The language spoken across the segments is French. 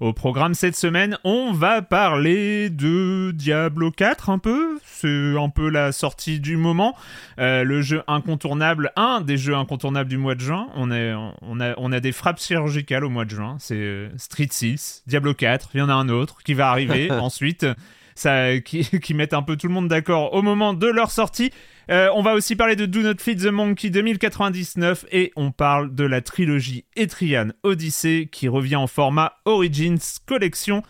Au programme cette semaine, on va parler de Diablo 4 un peu. C'est un peu la sortie du moment. Euh, le jeu incontournable, un des jeux incontournables du mois de juin. On, est, on, a, on a des frappes chirurgicales au mois de juin. C'est euh, Street 6, Diablo 4. Il y en a un autre qui va arriver ensuite. Ça, qui, mettent un peu tout le monde d'accord au moment de leur sortie. Euh, on va aussi parler de Do Not Feed the Monkey 2099 et on parle de la trilogie Etrian Odyssey qui revient en format Origins Collection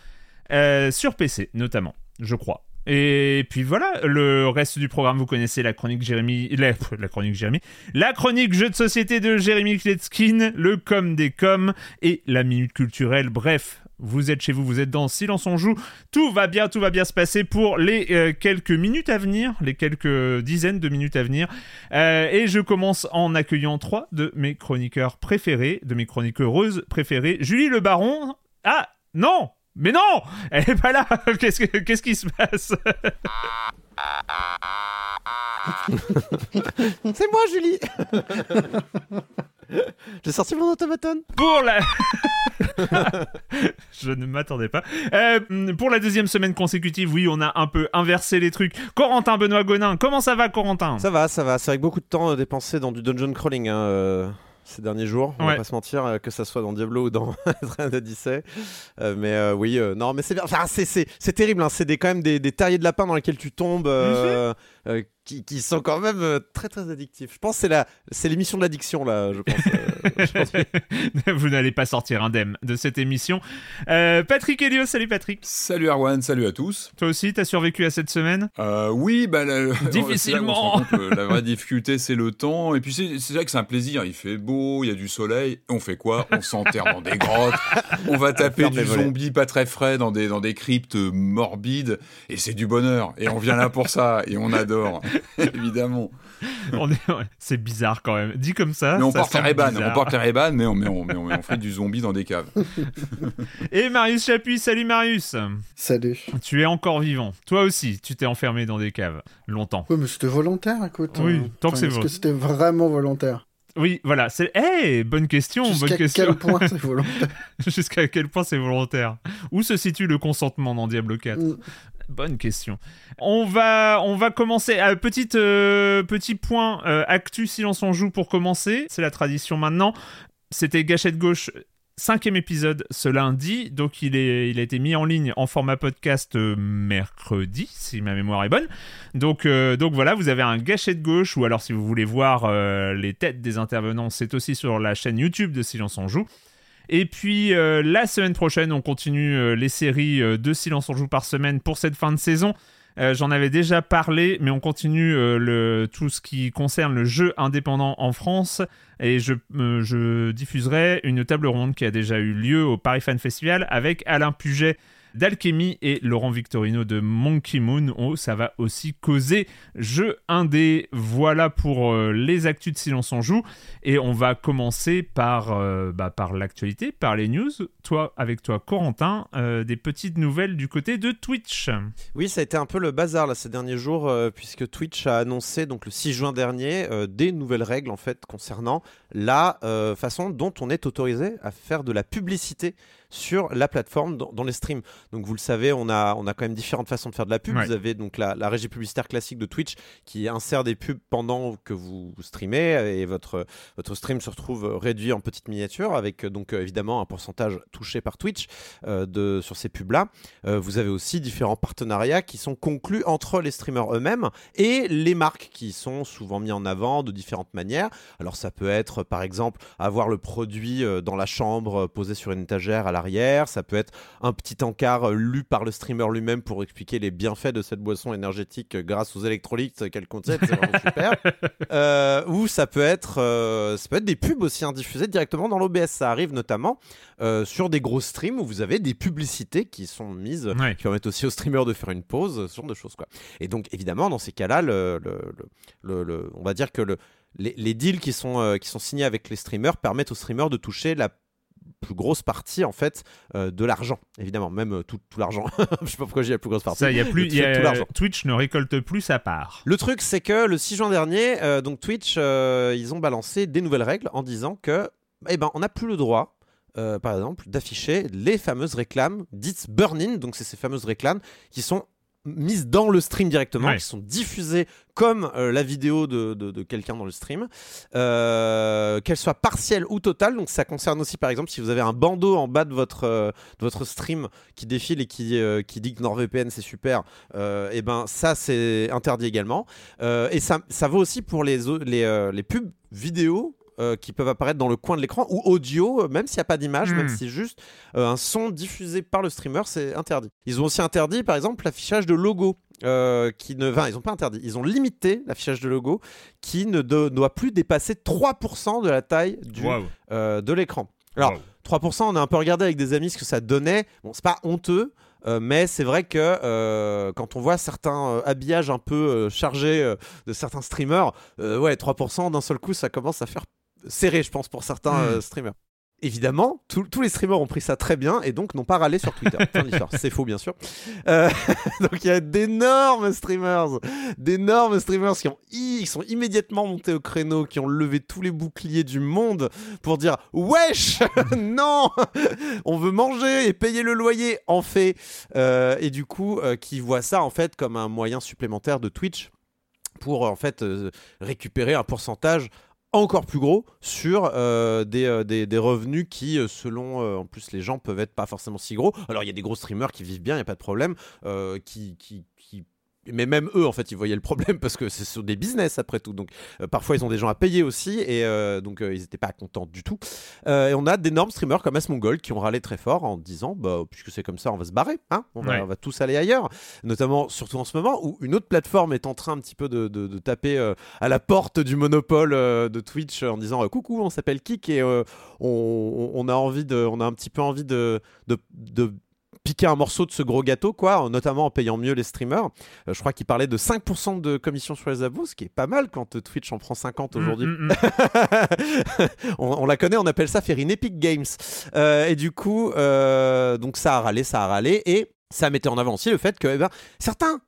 euh, sur PC notamment, je crois. Et puis voilà, le reste du programme, vous connaissez la chronique Jérémy, la, la chronique Jérémy, la chronique jeu de société de Jérémy Kletskin, le com des coms et la minute culturelle. Bref, vous êtes chez vous, vous êtes dans Silence on joue. Tout va bien, tout va bien se passer pour les euh, quelques minutes à venir, les quelques dizaines de minutes à venir. Euh, et je commence en accueillant trois de mes chroniqueurs préférés, de mes chroniqueuses préférées. Julie Le Baron. Ah non, mais non, elle est pas là. Qu'est-ce que- qu'est-ce qui se passe? C'est moi, Julie J'ai sorti mon automaton. pour la. Je ne m'attendais pas. Euh, pour la deuxième semaine consécutive, oui, on a un peu inversé les trucs. Corentin Benoît Gonin, comment ça va, Corentin? Ça va, ça va. C'est avec beaucoup de temps euh, dépensé dans du dungeon crawling hein, euh, ces derniers jours. On Ouais. va pas se mentir, euh, que ça soit dans Diablo ou dans Train Odyssey. Euh, mais euh, oui, non, mais c'est bien. Enfin, c'est, terrible. hein. C'est des, quand même des, des terriers de lapin dans lesquels tu tombes. Euh, euh, qui, qui sont quand même euh, très très addictifs. Je pense que c'est, la, c'est l'émission de l'addiction là, je pense. euh, je pense. Vous n'allez pas sortir indemne de cette émission. Euh, Patrick Helio, salut Patrick. Salut Arwan, salut à tous. Toi aussi, t'as survécu à cette semaine? Euh, oui, bah, la- Difficilement. là compte que la vraie difficulté, c'est le temps. Et puis c'est c'est vrai que c'est un plaisir. Il fait beau, il y a du soleil. On fait quoi? On s'enterre dans des grottes. On va taper du zombie pas très frais dans des, dans des cryptes morbides. Et c'est du bonheur. Et on vient là pour ça. Et on adore, évidemment. C'est bizarre quand même. Dit comme ça. Mais on ça porte les. On porte les mais on, mais, on, mais on- mais on fait du zombie dans des caves. Et Marius Chapuis, salut Marius. Salut. Tu es encore vivant. Toi aussi, tu t'es enfermé dans des caves longtemps. Oui, mais c'était volontaire, écoute. Oui, tant que c'est Est-ce que c'était vraiment volontaire? Oui, voilà. C'est. Eh, bonne question. Bonne Jusqu'à question. quel point c'est volontaire? Jusqu'à quel point c'est volontaire? Où se situe le consentement dans Diablo 4 Mm. Bonne question. On va, on va commencer. à petite, euh, petit point euh, actu silence on joue pour commencer. C'est la tradition maintenant. C'était Gâchette Gauche, cinquième épisode ce lundi. Donc il, est, il a été mis en ligne en format podcast euh, mercredi, si ma mémoire est bonne. Donc, euh, donc voilà, vous avez un Gâchette Gauche. Ou alors si vous voulez voir euh, les têtes des intervenants, c'est aussi sur la chaîne YouTube de Silence on joue. Et puis euh, la semaine prochaine, on continue euh, les séries euh, de Silence on joue par semaine pour cette fin de saison J'en avais déjà parlé, mais on continue tout ce qui concerne le jeu indépendant en France. Et je diffuserai une table ronde qui a déjà eu lieu au Paris Fan Festival avec Alain Puget d'Alchemy et Laurent Victorino de Monkey Moon. Oh, ça va aussi causer jeu indé. Voilà pour euh, les actus de Silence on joue. Et on va commencer par, euh, bah, par l'actualité, par les news. Toi, avec toi, Corentin, euh, des petites nouvelles du côté de Twitch. Oui, ça a été un peu le bazar là, ces derniers jours, puisque Twitch a annoncé donc le 6 juin dernier des nouvelles règles en fait concernant la façon dont on est autorisé à faire de la publicité sur la plateforme dans, dans les streams. Donc vous le savez, on a, on a quand même différentes façons de faire de la pub. Ouais. Vous avez donc la, la régie publicitaire classique de Twitch qui insère des pubs pendant que vous streamez et votre, votre stream se retrouve réduit en petites miniatures avec donc évidemment un pourcentage touché par Twitch euh, de, sur ces pubs-là. Euh, vous avez aussi différents partenariats qui sont conclus entre les streamers eux-mêmes et les marques qui sont souvent mis en avant de différentes manières. Alors ça peut être par exemple avoir le produit euh, dans la chambre posé sur une étagère à ça peut être un petit encart euh, lu par le streamer lui-même pour expliquer les bienfaits de cette boisson énergétique euh, grâce aux électrolytes qu'elle contient, c'est vraiment super. Euh, ou ça peut être euh, ça peut être des pubs aussi hein, diffusées directement dans l'OBS, ça arrive notamment euh, sur des gros streams où vous avez des publicités qui sont mises Ouais. qui permettent aussi aux streamers de faire une pause, ce genre de choses quoi. Et donc évidemment dans ces cas-là, le, le- le- le- le- on va dire que le, les, les deals qui sont, euh, qui sont signés avec les streamers permettent aux streamers de toucher la plus grosse partie en fait euh, de l'argent évidemment même euh, tout, tout l'argent je sais pas pourquoi j'ai la plus grosse partie Ça, il y a plus, y a- tout Twitch ne récolte plus sa part. le truc, c'est que le 6 juin dernier, euh, donc Twitch, euh, ils ont balancé des nouvelles règles en disant que, eh ben, on n'a plus le droit, par exemple, d'afficher les fameuses réclames dites burn-in. Donc, c'est ces fameuses réclames qui sont mises dans le stream directement, Ouais. qui sont diffusées comme euh, la vidéo de, de- de quelqu'un dans le stream, euh, qu'elles soient partielles ou totales. Donc, ça concerne aussi, par exemple, si vous avez un bandeau en bas de votre, euh, de votre stream qui défile et qui, euh, qui dit que NordVPN c'est super, et ben ça c'est interdit également. Et ça, ça vaut aussi pour les, les, les pubs vidéo euh, qui peuvent apparaître dans le coin de l'écran ou audio, euh, même s'il n'y a pas d'image, même si c'est juste euh, un son diffusé par le streamer, c'est interdit. Ils ont aussi interdit, par exemple, l'affichage de logo. euh, qui ne, enfin, ils n'ont pas interdit, ils ont limité l'affichage de logo qui ne do- doit plus dépasser 3% de la taille du, de l'écran. Alors, Waouh. 3%, on a un peu regardé avec des amis ce que ça donnait. Bon, c'est pas honteux, euh, mais c'est vrai que euh, quand on voit certains euh, habillages un peu chargés de certains streamers, ouais, 3% d'un seul coup, ça commence à faire serré, je pense, pour certains Mm. euh, streamers. Évidemment, tous- tous les streamers ont pris ça très bien et donc n'ont pas râlé sur Twitter. Fin. C'est faux, bien sûr. Euh, donc il y a d'énormes streamers, d'énormes streamers qui, ont i- qui sont immédiatement montés au créneau, qui ont levé tous les boucliers du monde pour dire Wesh Non On veut manger et payer le loyer, en fait. Euh, et du coup, qui voient ça en fait comme un moyen supplémentaire de Twitch pour en fait euh, récupérer un pourcentage encore plus gros sur euh, des, euh, des, revenus qui, euh, selon en plus les gens, peuvent être pas forcément si gros. Alors il y a des gros streamers qui vivent bien, il n'y a pas de problème, qui, qui- Mais même eux, en fait, ils voyaient le problème parce que c'est sur des business après tout. Donc euh, parfois, ils ont des gens à payer aussi et euh, donc euh, ils n'étaient pas contents du tout. Et on a d'énormes streamers comme Asmongold qui ont râlé très fort en disant bah, puisque c'est comme ça, on va se barrer, hein on, va, Ouais. on va tous aller ailleurs. Notamment, surtout en ce moment où une autre plateforme est en train un petit peu de, de- de taper à la porte du monopole de Twitch en disant coucou, on s'appelle Kik et on, on a envie de, on a un petit peu envie de piquer un morceau de ce gros gâteau, quoi, notamment en payant mieux les streamers. Euh, je crois qu'il parlait de 5% de commission sur les abos, ce qui est pas mal quand euh, Twitch en prend 50 aujourd'hui. Mm, mm, mm. on, on la connaît, on appelle ça faire une Epic Games. Euh, et du coup, euh, donc ça a râlé, ça a râlé, et ça mettait en avant aussi le fait que eh ben, certains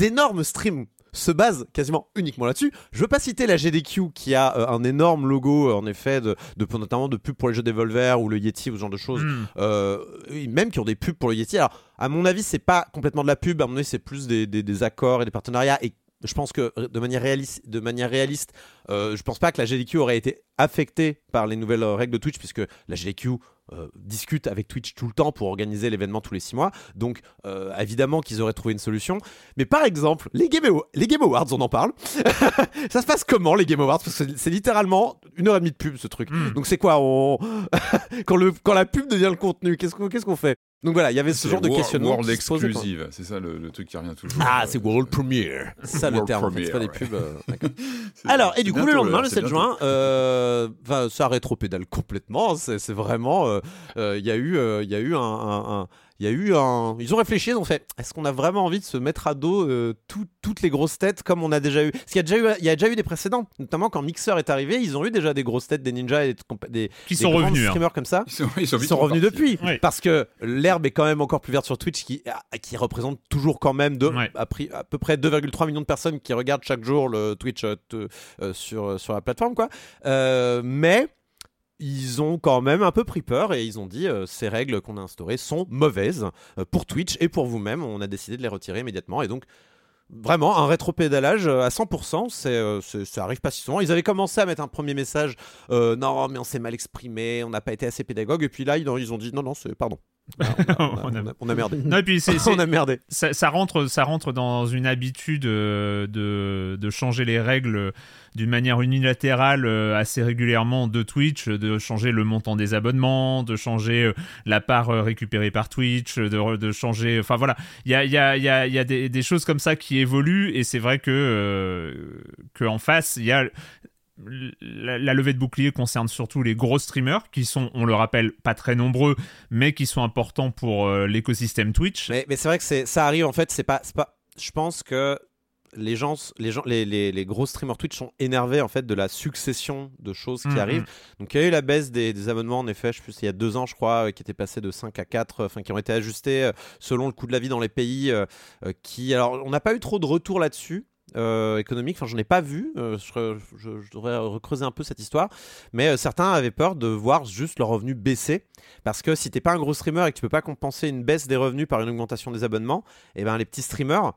énormes streams se basent quasiment uniquement là-dessus. Je veux pas citer la GDQ qui a euh, un énorme logo euh, en effet de, de notamment de pubs pour les jeux Devolver ou le Yeti ou ce genre de choses Mm. euh, même qui ont des pubs pour le Yeti. Alors, à mon avis, c'est pas complètement de la pub. À mon avis, c'est plus des, des- des accords et des partenariats. Et je pense que de manière réaliste, de manière réaliste euh, je pense pas que la GDQ aurait été affectée par les nouvelles règles de Twitch, puisque la GDQ euh, discute avec Twitch tout le temps pour organiser l'événement tous les six mois. Donc, euh, évidemment qu'ils auraient trouvé une solution. Mais par exemple, les Game, Awa- les Game Awards, on en parle. ça se passe comment les Game Awards? Parce que c'est- littéralement une heure et demie de pub ce truc. Mm. Donc c'est quoi on... quand, le, quand la pub devient le contenu, qu'est-ce qu'on qu'est-ce qu'on fait? Donc voilà, il y avait ce genre de World- questionnement. World exclusive, c'est ça le, le truc qui revient toujours. Ah, c'est World Premiere. C'est ça le terme. en fait, C'est pas des pubs. euh, Alors, et du coup, le lendemain, là, le c'est 7 bientôt. juin, euh, ça rétropédale complètement. C'est c'est vraiment. euh, euh, Il y a eu, euh, il y a eu un. un- un- il y a eu un. Ils ont réfléchi, ils ont fait. Est-ce qu'on a vraiment envie de se mettre à dos euh, tout- toutes les grosses têtes comme on a déjà eu? Parce qu'il y a déjà eu, il y a déjà eu des précédents, notamment quand Mixer est arrivé, ils ont eu déjà des grosses têtes, des ninjas et des, Qui des sont grands revenus, hein. streamers comme ça. Ils sont, ils sont Ils sont revenus depuis Oui. parce que l'herbe est quand même encore plus verte sur Twitch qui, ah, qui représente toujours quand même de, Ouais. à, peu près 2,3 millions de personnes qui regardent chaque jour le Twitch euh, te- euh, sur, sur la plateforme quoi. Euh, mais ils ont quand même un peu pris peur et ils ont dit euh, ces règles qu'on a instaurées sont mauvaises euh, pour Twitch et pour vous-même. On a décidé de les retirer immédiatement et donc Vraiment, un rétropédalage euh, à 100%, c'est, euh, c'est- ça arrive pas si souvent. Ils avaient commencé à mettre un premier message, non mais on s'est mal exprimé, on n'a pas été assez pédagogue, et puis là ils, ils ont dit non non c'est pardon, On, a, on a- On a- on a- on a merdé. Non, et puis c'est- c'est- on a merdé. ça, ça rentre, ça rentre dans une habitude euh, de, de changer les règles d'une manière unilatérale euh, assez régulièrement de Twitch, de changer le montant des abonnements, de changer euh, la part récupérée par Twitch, de, changer. Enfin voilà, il y a, y a, y a, y a des, des choses comme ça qui évoluent et c'est vrai que, que en face, il y a. La, la levée de bouclier concerne surtout les gros streamers qui sont, on le rappelle, pas très nombreux, mais qui sont importants pour euh, l'écosystème Twitch. Mais, mais c'est vrai que c'est, ça arrive en fait, c'est pas, c'est pas. Je pense que les gens, les gens, les, les, les gros streamers Twitch sont énervés en fait de la succession de choses qui Mhm. arrivent. Donc il y a eu la baisse des, des abonnements en effet, je sais plus, il y a deux ans je crois, euh, qui était passé de 5 à 4, euh, enfin qui ont été ajustés euh, selon le coût de la vie dans les pays. qui, alors on n'a pas eu trop de retours là-dessus. Euh, économique, enfin j'en ai pas vu, euh, je, devrais recreuser un peu cette histoire, mais euh, certains avaient peur de voir juste leurs revenus baisser, parce que si t'es pas un gros streamer et que tu peux pas compenser une baisse des revenus par une augmentation des abonnements, et ben les petits streamers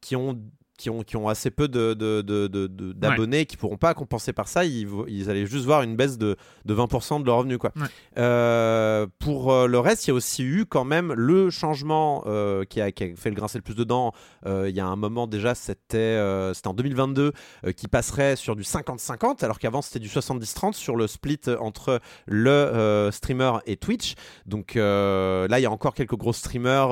qui ont qui ont, qui ont assez peu de, de- de- de- de- d'abonnés qui pourront pas compenser par ça, ils, ils allaient juste voir une baisse de, de 20% de leurs revenus. Quoi. Ouais. Euh, pour euh, le reste, il y a aussi eu quand même le changement euh, qui, a, qui a fait le grincer le plus dedans. Euh, il y a un moment déjà, c'était, c'était en 2022, euh, qui passerait sur du 50-50, alors qu'avant c'était du 70-30 sur le split entre le streamer et Twitch. Donc là, il y a encore quelques gros streamers,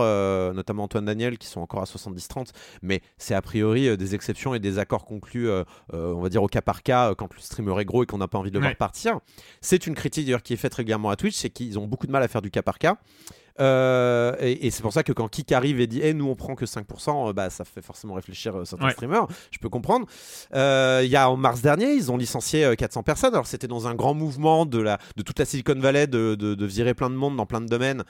notamment Antoine Daniel, qui sont encore à 70-30, mais c'est a priori euh, des exceptions et des accords conclus, euh, euh, on va dire au cas par cas, quand le streamer est gros et qu'on n'a pas envie de le Ouais. voir partir. C'est une critique d'ailleurs qui est faite régulièrement à Twitch, c'est qu'ils ont beaucoup de mal à faire du cas par cas. Euh, et, et c'est pour ça que quand Kik arrive et dit Eh, nous on prend que 5%, euh, bah, ça fait forcément réfléchir euh, certains Ouais. streamers, je peux comprendre. Il y a en mars dernier, ils ont licencié euh, 400 personnes. Alors c'était dans un grand mouvement de, la, de toute la Silicon Valley de, de- de virer plein de monde dans plein de domaines,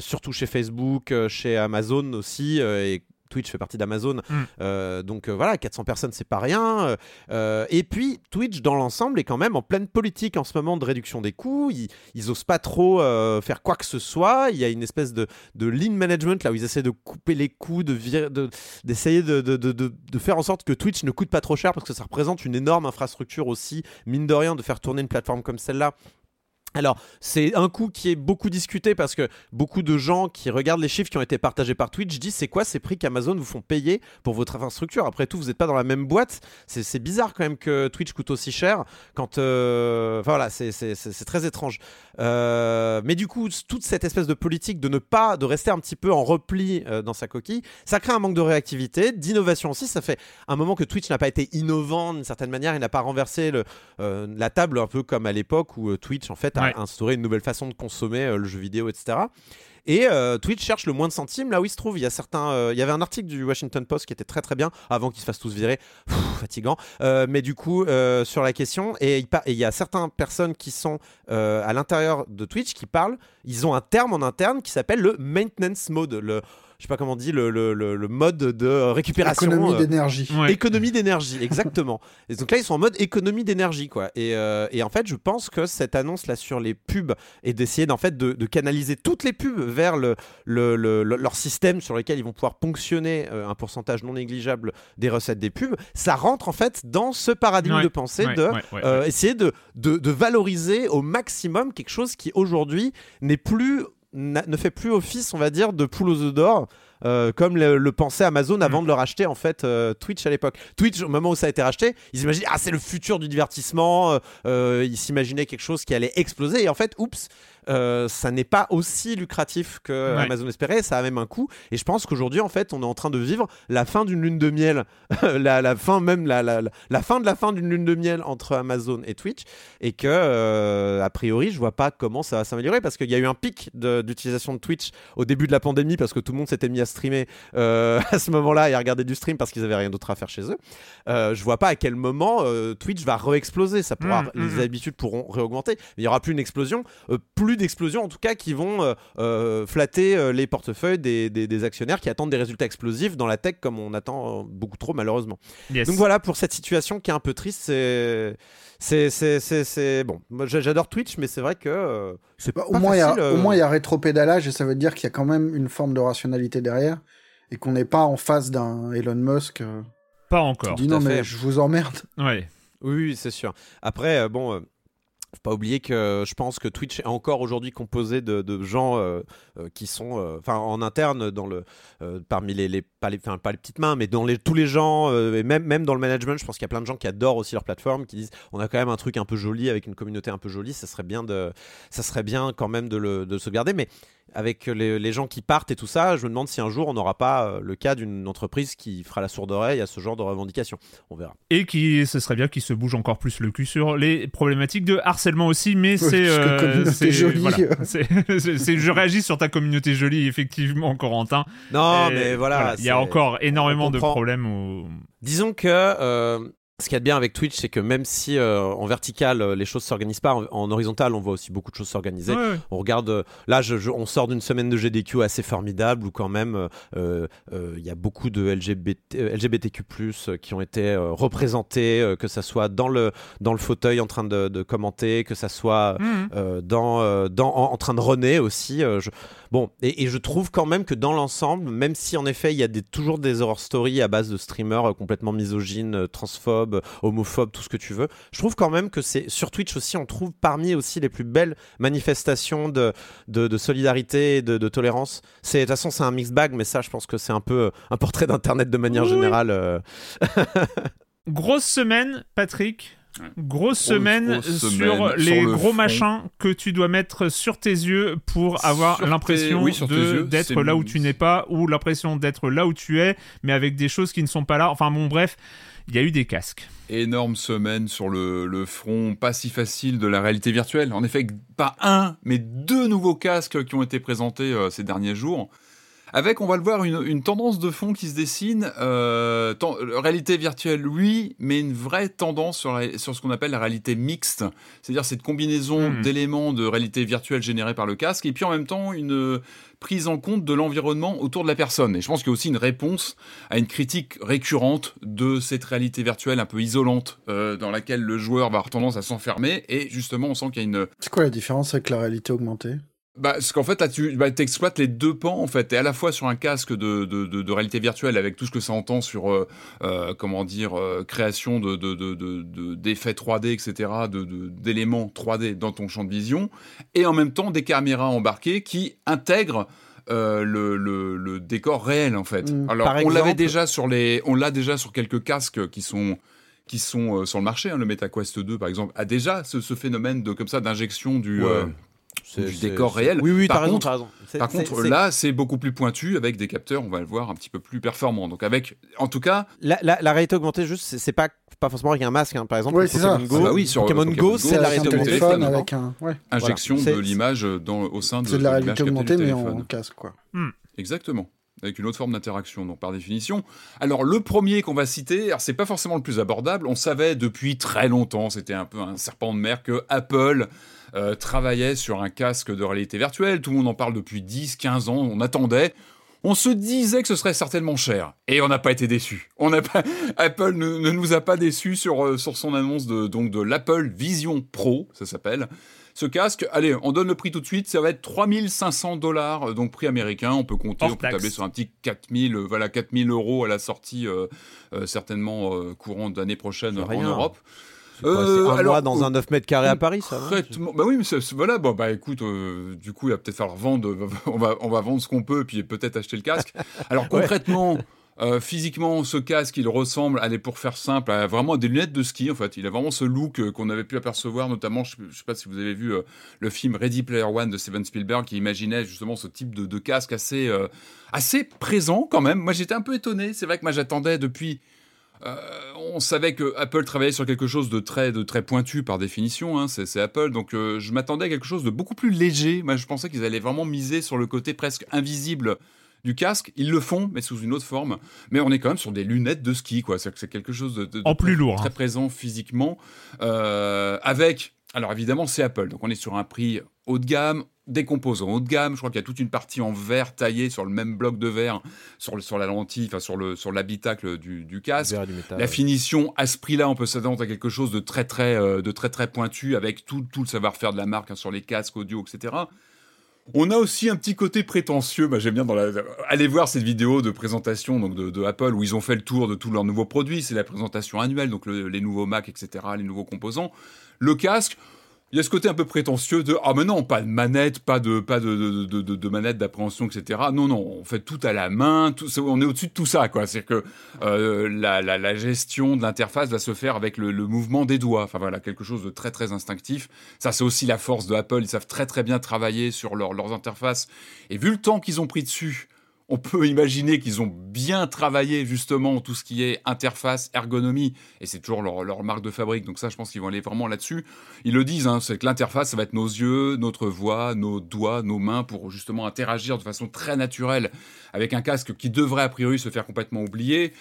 surtout chez Facebook, chez Amazon aussi. et Twitch fait partie d'Amazon, Mm. Euh, donc euh, voilà, 400 personnes, c'est pas rien. Euh, et puis Twitch, dans l'ensemble, est quand même en pleine politique en ce moment de réduction des coûts. Ils, ils osent pas trop faire quoi que ce soit. Il y a une espèce de, de lean management là où ils essaient de couper les coûts, d'essayer de, de, de, de- de faire en sorte que Twitch ne coûte pas trop cher parce que ça représente une énorme infrastructure aussi, mine de rien, de faire tourner une plateforme comme celle-là. Alors, c'est un coup qui est beaucoup discuté parce que beaucoup de gens qui regardent les chiffres qui ont été partagés par Twitch disent c'est quoi ces prix qu'Amazon vous font payer pour votre infrastructure? Après tout, vous n'êtes pas dans la même boîte. C'est bizarre quand même que Twitch coûte aussi cher quand. euh, Enfin voilà, c'est- très étrange. Euh, mais du coup, toute cette espèce de politique de ne pas, de rester un petit peu en repli euh, dans sa coquille, ça crée un manque de réactivité, d'innovation aussi. Ça fait un moment que Twitch n'a pas été innovant d'une certaine manière, il n'a pas renversé la table un peu comme à l'époque où Twitch en fait Ouais. instauré une nouvelle façon de consommer euh, le jeu vidéo, etc. Et euh, Twitch cherche le moins de centimes là où il se trouve. Il y a certains, euh, il y avait un article du Washington Post qui était très très bien avant qu'ils se fassent tous virer, Pff, fatigant. Euh, mais du coup sur la question et il par- et il y a certaines personnes qui sont à l'intérieur de Twitch qui parlent. Ils ont un terme en interne qui s'appelle le maintenance mode. Le je sais pas comment on dit le, le, le, le mode de récupération. Économie euh, d'énergie. Ouais. Économie d'énergie, exactement. et donc là, ils sont en mode économie d'énergie, quoi. Et, euh, et en fait, je pense que cette annonce là sur les pubs et d'essayer d'en fait de, de canaliser toutes les pubs vers le, le- le- le- leur système sur lequel ils vont pouvoir ponctionner euh, un pourcentage non négligeable des recettes des pubs, ça rentre en fait dans ce paradigme Ouais, de pensée ouais, de ouais, ouais, euh, essayer de, de, de valoriser au maximum quelque chose qui aujourd'hui n'est plus ne fait plus office, on va dire, de poule aux œufs d'or euh, comme le, le pensait Amazon avant Mm. de le racheter en fait euh, Twitch à l'époque. Twitch, au moment où ça a été racheté, ils imaginaient ah c'est le futur du divertissement. euh, ils s'imaginaient quelque chose qui allait exploser et en fait, oups. Euh, ça n'est pas aussi lucratif que Ouais. Amazon espérait, ça a même un coût. Et je pense qu'aujourd'hui, en fait, on est en train de vivre la fin d'une lune de miel, la, la fin même, la, la, la- la fin de la fin d'une lune de miel entre Amazon et Twitch, et que euh, a priori, je vois pas comment ça va s'améliorer parce qu'il y a eu un pic d'utilisation de Twitch au début de la pandémie parce que tout le monde s'était mis à streamer euh, à ce moment-là et à regarder du stream parce qu'ils avaient rien d'autre à faire chez eux. Je vois pas à quel moment Twitch va re-exploser. Ça pourra, Mm, les mm, mm. habitudes pourront réaugmenter, mais il y aura plus une explosion, euh, plus d'explosions en tout cas qui vont euh, euh, flatter euh, les portefeuilles des, des- des actionnaires qui attendent des résultats explosifs dans la tech comme on attend beaucoup trop malheureusement. Yes. Donc voilà pour cette situation qui est un peu triste. C'est c'est c'est c'est- c'est- bon. J'adore Twitch, mais c'est vrai que euh, c'est Bah, pas au, moins, il y a, facile, euh, au moins, il y a rétropédalage et ça veut dire qu'il y a quand même une forme de rationalité derrière et qu'on n'est pas en face d'un Elon Musk euh, Pas qui encore. dit tout à non, mais je vous emmerde. Ouais. Oui, oui, c'est sûr. Après, euh, bon, euh, faut pas oublier que je pense que Twitch est encore aujourd'hui composé de, gens euh, euh, qui sont, euh, enfin, en interne, dans le, euh, parmi les, pas les, petites mains, mais dans tous les gens, euh, et même, dans le management, je pense qu'il y a plein de gens qui adorent aussi leur plateforme, qui disent, on a quand même un truc un peu joli avec une communauté un peu jolie, ça serait bien ça serait bien quand même de le, de se garder, mais avec les, les gens qui partent et tout ça, je me demande si un jour on n'aura pas euh, le cas d'une entreprise qui fera la sourde oreille à ce genre de revendications. On verra. Et qui, ce serait bien qu'il se bouge encore plus le cul sur les problématiques de harcèlement aussi, mais c'est. parce que communauté c'est- jolie, voilà. euh. C'est- c'est- je réagis sur ta communauté jolie, effectivement, Corentin. Non, Et mais voilà. Il y a encore énormément de problèmes. Disons que euh, ce qu'il y a de bien avec Twitch, c'est que même si euh, en vertical euh, les choses s'organisent pas, en, en horizontal on voit aussi beaucoup de choses s'organiser. Ouais, ouais. On regarde, euh, là, je- je- on sort d'une semaine de GDQ assez formidable où quand même euh, il y a beaucoup de LGBT, LGBTQ+ qui ont été représentés, que ça soit dans le dans le fauteuil en train de, de commenter, que ça soit euh, dans, euh, dans, en, en train de runner aussi. je- Bon, et, et je trouve quand même que dans l'ensemble, même si en effet il y a des, toujours des horror stories à base de streamers euh, complètement misogynes, euh, transphobes, homophobes, tout ce que tu veux, je trouve quand même que c'est sur Twitch aussi, on trouve parmi aussi les plus belles manifestations de, de, de solidarité et de, de tolérance. C'est de toute façon c'est un mix bag, mais ça je pense que c'est un peu euh, un portrait d'internet de manière Oui. générale. Grosse semaine, Patrick. Grosse semaine grosse sur les sur le gros front. machins que tu dois mettre sur tes yeux pour avoir l'impression oui, d'être là où tu n'es pas ou l'impression d'être là où tu es, mais avec des choses qui ne sont pas là. Enfin bon, bref, il y a eu des casques. Énorme semaine sur le, le front pas si facile de la réalité virtuelle. En effet, pas un, mais deux nouveaux casques qui ont été présentés euh, ces derniers jours. Avec, on va le voir, une, une tendance de fond qui se dessine. Euh, ten- réalité virtuelle, oui, mais une vraie tendance sur, la- sur ce qu'on appelle la réalité mixte. C'est-à-dire cette combinaison Mhm. d'éléments de réalité virtuelle générés par le casque et puis en même temps une euh, prise en compte de l'environnement autour de la personne. Et je pense qu'il y a aussi une réponse à une critique récurrente de cette réalité virtuelle un peu isolante euh, dans laquelle le joueur va avoir tendance à s'enfermer. Et justement, on sent qu'il y a une, C'est quoi la différence avec la réalité augmentée? Bah, parce qu'en fait, là, tu bah, exploites les deux pans, en fait. T'es à la fois sur un casque de, de, de, de réalité virtuelle avec tout ce que ça entend sur, euh, euh, comment dire, euh, création de, de, de, de, de- d'effets 3D, etc., d'éléments 3D dans ton champ de vision, et en même temps des caméras embarquées qui intègrent euh, le, le, le décor réel, en fait. Mm. Alors, on l'avait déjà sur les, on l'a déjà sur quelques casques qui sont qui sont sur le marché. hein. Le MetaQuest 2, par exemple, a déjà ce, ce phénomène de comme ça d'injection du Ouais. euh, du décor réel. Oui, oui, Par raison, contre- raison. Par contre, là, c'est beaucoup plus pointu avec des capteurs, on va le voir, un petit peu plus performants. Donc, avec, en tout cas, La, la- la réalité augmentée, juste, c'est pas, pas forcément avec un masque. hein. Par exemple, le c'est ça. Pokémon Go, Ah bah oui, sur Pokémon, Pokémon Go, Go, c'est de la réalité augmentée. avec un. Ouais. injection Voilà. de C'est- l'image dans, au sein de, C'est de la réalité augmentée, mais en casque, quoi. Exactement. Avec une autre forme d'interaction, donc par définition. Alors, le premier qu'on va citer, alors c'est pas forcément le plus abordable. On savait depuis très longtemps, c'était un peu un serpent de mer, que Apple euh, travaillait sur un casque de réalité virtuelle. Tout le monde en parle depuis 10, 15 ans. On attendait. On se disait que ce serait certainement cher. Et on n'a pas été déçus. On n'a pas, Apple ne, ne nous a pas déçus sur, euh, sur son annonce de, donc de l'Apple Vision Pro, ça s'appelle. Ce casque, allez, on donne le prix tout de suite, ça va être 3500 dollars, euh, donc prix américain, on peut compter, Hors on peut taxe. tabler sur un petit 4000, euh, voilà, 4000 euros à la sortie, euh, certainement courant d'année prochaine en. Europe. Euh, un alors, mois dans un 9 mètres carrés à Paris, ça Concrètement, bah oui, mais voilà, bon, bah écoute, euh, du coup, il va peut-être falloir vendre, on va, on va vendre ce qu'on peut, puis peut-être acheter le casque. Alors concrètement, euh, physiquement, ce casque, il ressemble, allez, pour faire simple, à vraiment des lunettes de ski, en fait. Il a vraiment ce look euh, qu'on avait pu apercevoir, notamment, je, je sais pas si vous avez vu euh, le film Ready Player One de Steven Spielberg, qui imaginait justement ce type de, de casque assez, euh, assez présent quand même. Moi, j'étais un peu étonné. C'est vrai que moi, j'attendais depuis. Euh, on savait que Apple travaillait sur quelque chose de très, de très pointu par définition, hein, c'est Apple, donc euh, je m'attendais à quelque chose de beaucoup plus léger. Moi, je pensais qu'ils allaient vraiment miser sur le côté presque invisible du casque. Ils le font, mais sous une autre forme. Mais on est quand même sur des lunettes de ski, quoi. C'est quelque chose de, de- de En plus lourd, très hein. présent physiquement, euh, avec. Alors évidemment, c'est Apple, donc on est sur un prix haut de gamme, des composants haut de gamme. Je crois qu'il y a toute une partie en verre taillée sur le même bloc de verre, sur, le, sur la lentille, enfin sur le sur l'habitacle du, du casque. Du métal, La ouais. finition à ce prix-là, on peut s'attendre à quelque chose de très très euh, de très très pointu avec tout, tout le savoir-faire de la marque hein, sur les casques audio, etc. On a aussi un petit côté prétentieux. Bah, J'aime bien dans la... aller voir cette vidéo de présentation donc de, de Apple où ils ont fait le tour de tous leurs nouveaux produits. C'est la présentation annuelle, donc le- les nouveaux Mac, etc., les nouveaux composants. Le casque, il y a ce côté un peu prétentieux de ah mais non pas de manette pas de pas de de, manette d'appréhension etc non non on fait tout à la main on est au-dessus de tout ça quoi. C'est que euh, la, la, la gestion de l'interface va se faire avec le, mouvement des doigts. Enfin voilà quelque chose de très très instinctif. Ça c'est aussi la force de Apple. Ils savent très très bien travailler sur leur- leurs interfaces. Et vu le temps qu'ils ont pris dessus on peut imaginer qu'ils ont bien travaillé justement tout ce qui est interface, ergonomie, et c'est toujours leur, marque de fabrique, donc ça je pense qu'ils vont aller vraiment là-dessus. Ils le disent, hein, c'est que l'interface, ça va être nos yeux, notre voix, nos doigts, nos mains, pour justement interagir de façon très naturelle avec un casque qui devrait a priori se faire complètement oublier.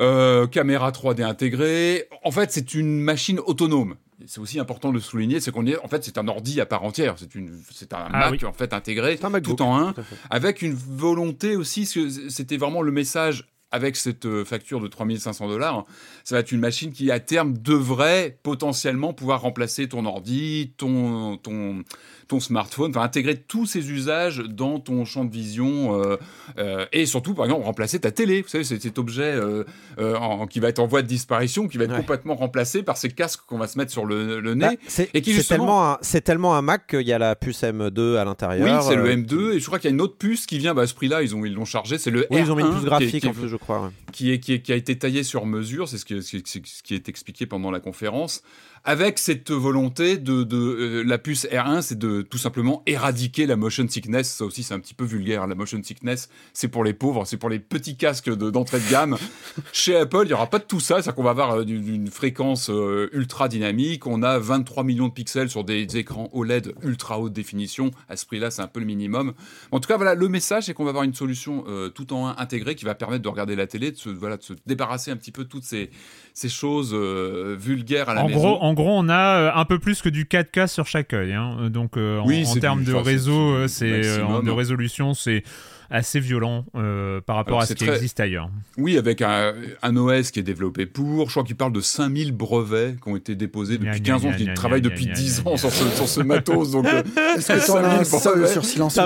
Euh, caméra 3D intégrée. En fait, c'est une machine autonome. C'est aussi important de le souligner, c'est qu'on est, en fait, c'est un ordi à part entière. C'est une, c'est un Ah Mac oui. en fait intégré, tout en un, tout avec une volonté aussi. C'était vraiment le message avec cette euh, facture de 3500 dollars. Ça va être une machine qui à terme devrait potentiellement pouvoir remplacer ton ordi, ton ton ton smartphone, enfin intégrer tous ces usages dans ton champ de vision euh, euh, et surtout par exemple remplacer ta télé. Vous savez, c'est cet objet euh, en- qui va être en voie de disparition, qui va être Ouais. complètement remplacé par ces casques qu'on va se mettre sur le, le nez. Bah, c'est et qui, c'est justement- tellement, un- c'est tellement un Mac qu'il y a la puce M2 à l'intérieur. oui, c'est le euh, M2 et je crois qu'il y a une autre puce qui vient bah, à ce prix-là. Ils ont ils l'ont chargé. C'est le Oui, ils ont mis une R1 puce qui est- graphique qui est- en plus, je crois. Qui, est, qui, est- qui a été taillé sur mesure, c'est ce, qui- ce est expliqué pendant la conférence, avec cette volonté de, de euh, la puce R1, c'est de tout simplement éradiquer la motion sickness. Ça aussi, c'est un petit peu vulgaire. La motion sickness, c'est pour les pauvres, c'est pour les petits casques de- d'entrée de, gamme. Chez Apple, il n'y aura pas de tout ça. C'est-à-dire qu'on va avoir euh, d'une fréquence euh, ultra dynamique. On a 23 millions de pixels sur des écrans OLED ultra haute définition. À ce prix-là, c'est un peu le minimum. En tout cas, voilà, le message, c'est qu'on va avoir une solution euh, tout en un intégrée qui va permettre de regarder la télé, de se, voilà, de se débarrasser un petit peu de toutes ces, ces choses euh, vulgaires à la En maison. gros, en gros, on a euh, un peu plus que du 4K sur chaque œil. hein. Donc, euh, en- Oui, en, termes de réseau, c'est de résolution, c'est assez violent euh, par rapport Alors, à ce qui très- existe ailleurs. Oui, avec un, un OS qui est développé pour. Je crois qu'il parle de 5000 brevets qui ont été déposés depuis gna, 15 ans. gna, Il travaille depuis gna, 10 gna, ans sur ce, sur ce matos. Donc, euh, Est-ce que t'en as un 5000 seul brevets. sur Silence on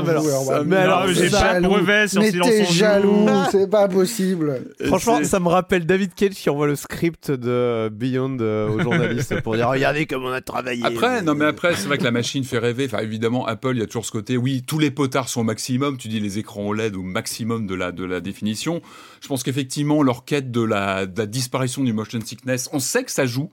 Ah, mais alors, mais j'ai pas de jaloux. brevet sur Silence on jaloux, c'est pas possible. Franchement, ça me rappelle David Cage qui envoie le script de Beyond euh, aux journalistes pour dire regardez comme on a travaillé. Après, non, mais après, c'est vrai que la machine fait rêver. Enfin, évidemment, Apple, il y a toujours ce côté. Oui, tous les potards sont au maximum. Tu dis les écrans OLED au maximum de la, de la définition. Je pense qu'effectivement, leur quête de la, disparition du motion sickness, on sait que ça joue.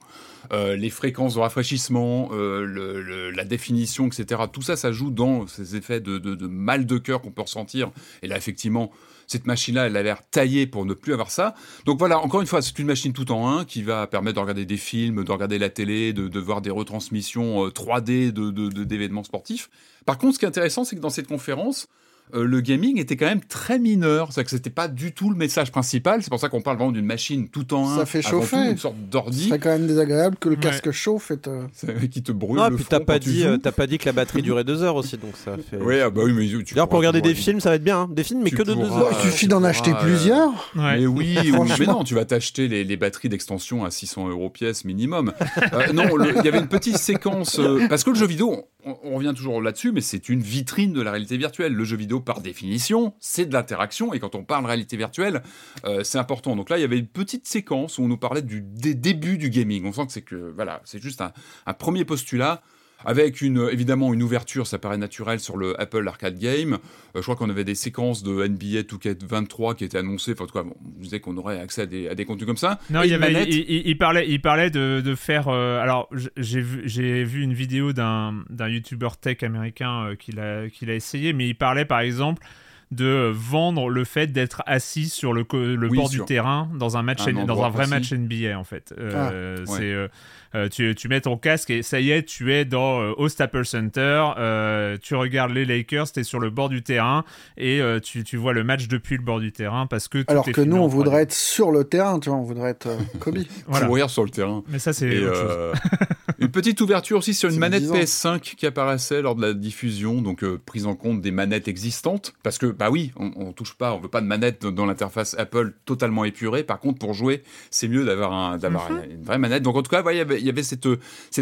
Euh, les fréquences de rafraîchissement, euh, la définition, etc. Tout ça, ça joue dans ces effets de, mal de cœur qu'on peut ressentir. Et là, effectivement, cette machine-là, elle a l'air taillée pour ne plus avoir ça. Donc voilà, encore une fois, c'est une machine tout en un qui va permettre de regarder des films, de regarder la télé, de, de voir des retransmissions euh, 3D de- de- de- d'événements sportifs. Par contre, ce qui est intéressant, c'est que dans cette conférence, euh, le gaming était quand même très mineur. C'est-à-dire que c'était pas du tout le message principal. C'est pour ça qu'on parle vraiment d'une machine tout en un. Ça fait chauffer. tout, une sorte d'ordi serait quand même désagréable que le Ouais. casque chauffe et te... c'est- qui te brûle Non, le puis front t'as pas dit, euh, t'as pas dit que la batterie durait deux heures aussi, donc ça fait. Ouais, ah bah oui, mais tu D'ailleurs, pour regarder des films, ça va être bien. hein. Des films, mais Tu que de deux heures. Il suffit d'en acheter euh, plusieurs. Ouais. Mais oui, oui, mais non, tu vas t'acheter les, les batteries d'extension à 600 euros pièce minimum. Euh, non, il y avait une petite séquence euh, parce que le jeu vidéo, on, on revient toujours là-dessus, mais c'est une vitrine de la réalité virtuelle. Le jeu vidéo, par définition, c'est de l'interaction. Et quand on parle réalité virtuelle, euh, c'est important. Donc là, il y avait une petite séquence où on nous parlait du, des débuts du gaming. On sent que c'est que, voilà, c'est juste un premier postulat avec une, évidemment une ouverture, ça paraît naturel sur le Apple Arcade Game. Euh, je crois qu'on avait des séquences de NBA 2K23 qui étaient annoncées. Enfin, en tout cas, bon, on disait qu'on aurait accès à des, à des contenus comme ça. Non, il, y avait, il, il- il parlait, il parlait de, de faire. euh, alors, j'ai vu, une vidéo d'un d'un YouTuber tech américain euh, qui l'a essayé, mais il parlait par exemple de vendre le fait d'être assis sur le, le Oui, bord du terrain dans un match un dans un vrai précis. match NBA en fait. Euh, Ah, c'est ouais. euh, euh, tu, tu mets ton casque et ça y est, tu es dans euh, au Staples Center. euh, tu regardes les Lakers, t'es sur le bord du terrain et euh, tu, tu vois le match depuis le bord du terrain parce que tout Alors est que nous, on 3D. voudrait être sur le terrain, tu vois, on voudrait être euh, Kobe. Voilà. courir sur le terrain. Mais ça c'est euh, une petite ouverture aussi sur une manette bizarre. PS5 qui apparaissait lors de la diffusion, donc euh, prise en compte des manettes existantes. Parce que, bah oui, on, on touche pas, on veut pas de manette dans, dans l'interface Apple totalement épurée. Par contre, pour jouer, c'est mieux d'avoir un, d'avoir Mhm. une, vraie manette. Donc en tout cas, ouais, il y avait- y avait cette, euh,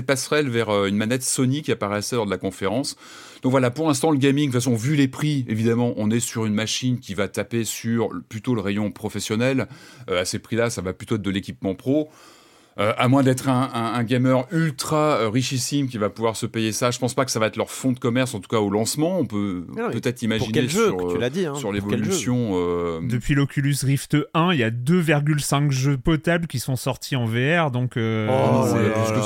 passerelle vers euh, une manette Sony qui apparaissait lors de la conférence. Donc voilà, pour l'instant, le gaming, de toute façon, vu les prix, évidemment, on est sur une machine qui va taper sur plutôt le rayon professionnel. Euh, à ces prix-là, ça va plutôt être de l'équipement pro. Euh, à moins d'être un, un- un gamer ultra euh, richissime qui va pouvoir se payer ça, je pense pas que ça va être leur fond de commerce, en tout cas au lancement. On peut mais peut-être imaginer sur, que euh, tu l'as dit hein, sur l'évolution. euh, Depuis l'Oculus Rift 1, il y a 2,5 jeux potables qui sont sortis en VR, donc euh, Oh là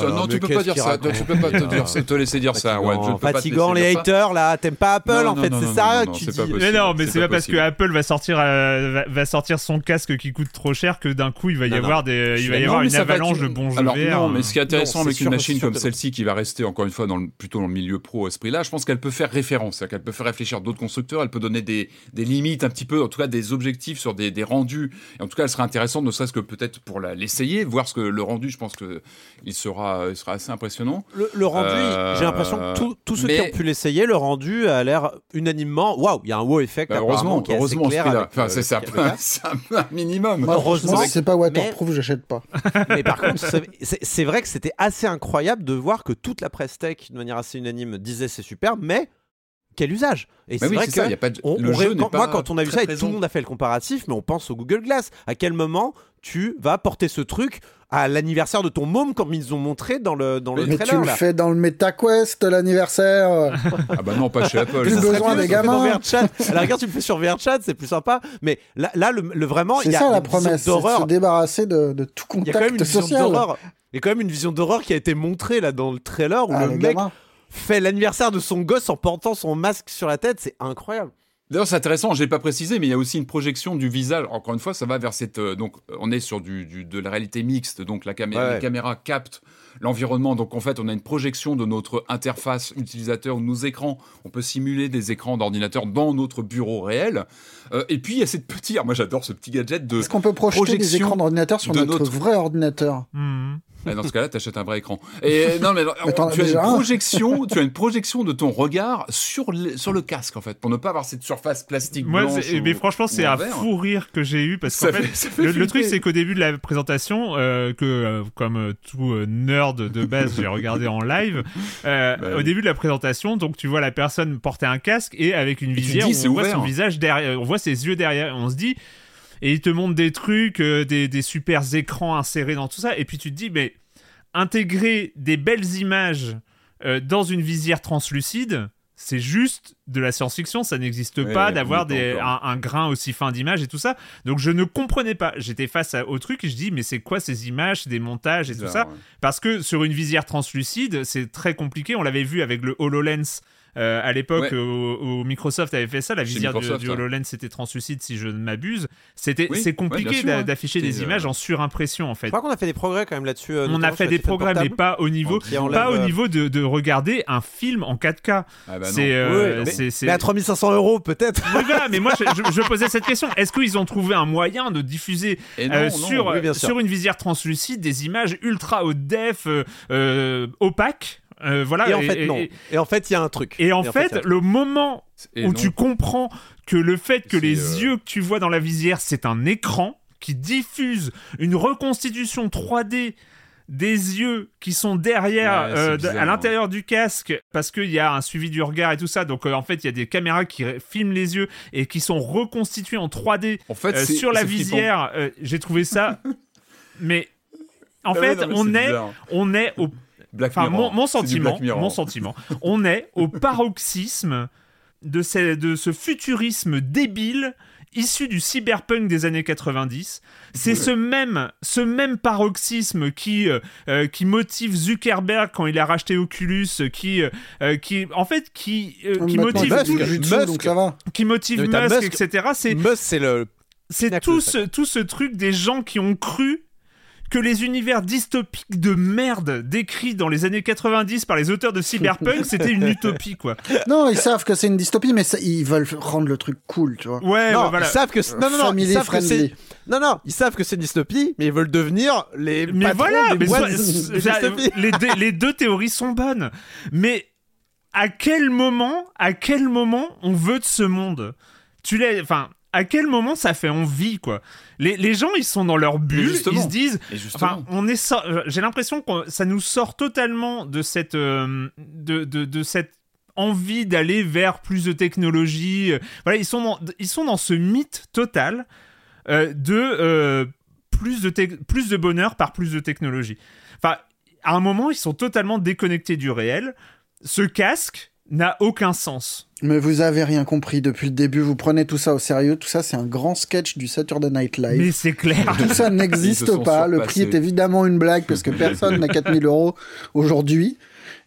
là Non, tu peux pas dire ça. raconte Tu peux pas te, dire, ça- te laisser dire ça. Ouais, je pas te les haters là, t'aimes pas Apple Non, en fait, c'est ça que tu dis. Mais non, mais c'est pas parce que. Apple va sortir, va, sortir son casque qui coûte trop cher que d'un coup il va y avoir des, il va y avoir une avalanche bons jeux Alors VR. non, mais ce qui est intéressant Non, c'est avec une sûr, machine c'est comme celle-ci qui va rester encore une fois dans le, plutôt dans le milieu pro à ce prix-là, je pense qu'elle peut faire référence, c'est-à-dire qu'elle peut faire réfléchir d'autres constructeurs, elle peut donner des, des limites un petit peu, en tout cas des objectifs sur des, des rendus. Et en tout cas, elle sera intéressante, ne serait-ce que peut-être pour la- l'essayer, voir ce que le rendu, je pense que il sera, il sera assez impressionnant. Le, le rendu, Euh, j'ai l'impression que tous- tous ceux mais- qui ont pu l'essayer, le rendu a l'air unanimement. Waouh, il y a un wow effect. Bah, heureusement, qui est heureusement, à ce Enfin, euh, c'est ça, c'est un un minimum. Moi, Heureusement, c'est pas mais- waterproof, j'achète pas. Mais par contre, c'est- vrai que c'était assez incroyable de voir que toute la presse tech, de manière assez unanime, disait c'est super, mais quel usage Et Bah c'est oui, vrai que ça, y a pas de- on- le on jeu ré- n'est quand- pas moi, quand on a vu ça et tout le monde a fait le comparatif, mais on pense au Google Glass. À quel moment tu vas porter ce truc à l'anniversaire de ton môme, comme ils ont montré dans le dans le Mais tu trailer le là fais dans le MetaQuest, l'anniversaire. Ah bah non, pas chez Apple. Plus besoin des le gamins. VRChat. À la rigueur, tu le fais sur VRChat, c'est plus sympa. Mais là, là le, le- vraiment, il C'est y a ça la une vision promesse, c'est de d'horreur. se débarrasser de, de tout Il y a quand même une contact vision social. d'horreur. Il y a quand même une vision d'horreur qui a été montrée là dans le trailer où Ah, le mec gamins. fait l'anniversaire de son gosse en portant son masque sur la tête. C'est incroyable. D'ailleurs, c'est intéressant, je l'ai pas précisé, mais il y a aussi une projection du visage. Encore une fois, ça va vers cette. euh, donc, euh, on est sur du, du- de la réalité mixte, donc la, camé- Ouais, ouais. les caméras captent l'environnement. Donc, en fait, on a une projection de notre interface utilisateur, nos écrans. On peut simuler des écrans d'ordinateur dans notre bureau réel. Euh, et puis, il y a cette petite. ah, Moi, j'adore ce petit gadget de. Est-ce qu'on peut projeter des écrans d'ordinateur sur de notre, notre- vrai ordinateur? Ah, dans ce cas-là, t'achètes un vrai écran. Et non, mais as tu as une un. projection, tu as une projection de ton regard sur le, sur le casque en fait, pour ne pas avoir cette surface plastique Moi, blanche. c'est- ou- mais franchement, c'est ou un verre. fou rire que j'ai eu parce fait le, le truc, c'est qu'au début de la présentation, euh, que euh, comme euh, tout euh, nerd de base, j'ai regardé en live. euh, Bah au oui. début de la présentation, donc tu vois la personne porter un casque et avec une visière, dis, on voit ouvert. son visage derrière, on voit ses yeux derrière, on se dit. Et il te montre des trucs, euh, des, des super écrans insérés dans tout ça, et puis tu te dis, mais intégrer des belles images euh, dans une visière translucide, c'est juste de la science-fiction, ça n'existe Ouais, pas d'avoir des- un, grain aussi fin d'image et tout ça. Donc je ne comprenais pas. J'étais face à- au truc et je dis mais c'est quoi ces images, des montages et tout ça? ouais. Parce que sur une visière translucide, c'est très compliqué. On l'avait vu avec le HoloLens. Euh, à l'époque, Ouais. où, où Microsoft avait fait ça, la visière du. HoloLens était translucide si je ne m'abuse. C'était, Oui, c'est compliqué ouais. d'afficher des C'était, images euh, en surimpression en Je fait. crois qu'on a fait des progrès quand même là-dessus. euh, On a fait des progrès, mais pas au niveau, enlève, pas au euh, niveau de, de regarder un film en 4K. Ah bah c'est, euh, Oui, mais- c'est- c'est- Mais à 3500 euros peut-être. Voilà, mais moi je, je- je posais cette question. Est-ce qu'ils ont trouvé un moyen de diffuser Et non, euh, non, sur, oui, sur une visière translucide des images ultra haute def, euh, euh, opaques euh, voilà, Et en fait non. Et, Et en fait il y a un truc. et en fait, le moment Et où non. tu comprends que le fait que les euh, yeux que tu vois dans la visière, c'est un écran qui diffuse une reconstitution 3D des yeux qui sont derrière, Ouais, euh, bizarre, à l'intérieur du casque, parce qu'il y a un suivi du regard et tout ça. Donc euh, en fait, il y a des caméras qui filment les yeux et qui sont reconstituées en 3D En fait, euh, c'est- sur la visière. Euh, J'ai trouvé ça, mais en Ah fait, ouais, non, mais on est, bizarre. on est au Black Enfin, Mirror. mon, sentiment, Black Mirror. mon sentiment, on est au paroxysme de ce, de ce futurisme débile issu du cyberpunk des années 90. C'est ce même, ce même paroxysme qui, euh, euh, qui motive Zuckerberg quand il a racheté Oculus, qui, euh, euh, qui en fait, qui, euh, qui Maintenant, motive, Musk, donc ça va. qui motive Musk, Musk. etc. C'est Musk, c'est le. c'est ce, tout ce truc des gens qui ont cru que les univers dystopiques de merde décrits dans les années 90 par les auteurs de Cyberpunk, c'était une utopie, quoi. Non, ils savent que c'est une dystopie, mais ça- ils veulent rendre le truc cool, tu vois. Ouais, non, bah, voilà. ils savent que c'est- non, non, non, ils savent que c'est non, non, ils savent que c'est une dystopie, mais ils veulent devenir les Mais patrons voilà, des mais boîtes soit- de ça- dystopie. les, deux, les deux théories sont bonnes. Mais à quel moment, à quel moment on veut de ce monde? Tu l'as, enfin, à quel moment ça fait envie, quoi? Les, les gens, ils sont dans leur bulle, ils se disent. Enfin, on est euh, j'ai l'impression que ça nous sort totalement de cette euh, de, de, de cette envie d'aller vers plus de technologie. Euh, Voilà, ils sont dans, ils sont dans ce mythe total euh, de euh, plus de plus de bonheur par plus de technologie. Enfin, à un moment, ils sont totalement déconnectés du réel. Ce casque n'a aucun sens. Mais vous avez rien compris depuis le début. Vous prenez tout ça au sérieux. Tout ça, c'est un grand sketch du Saturday Night Live. Mais c'est clair. Tout ça n'existe pas. Le prix est évidemment une blague parce que personne n'a 4000 euros aujourd'hui.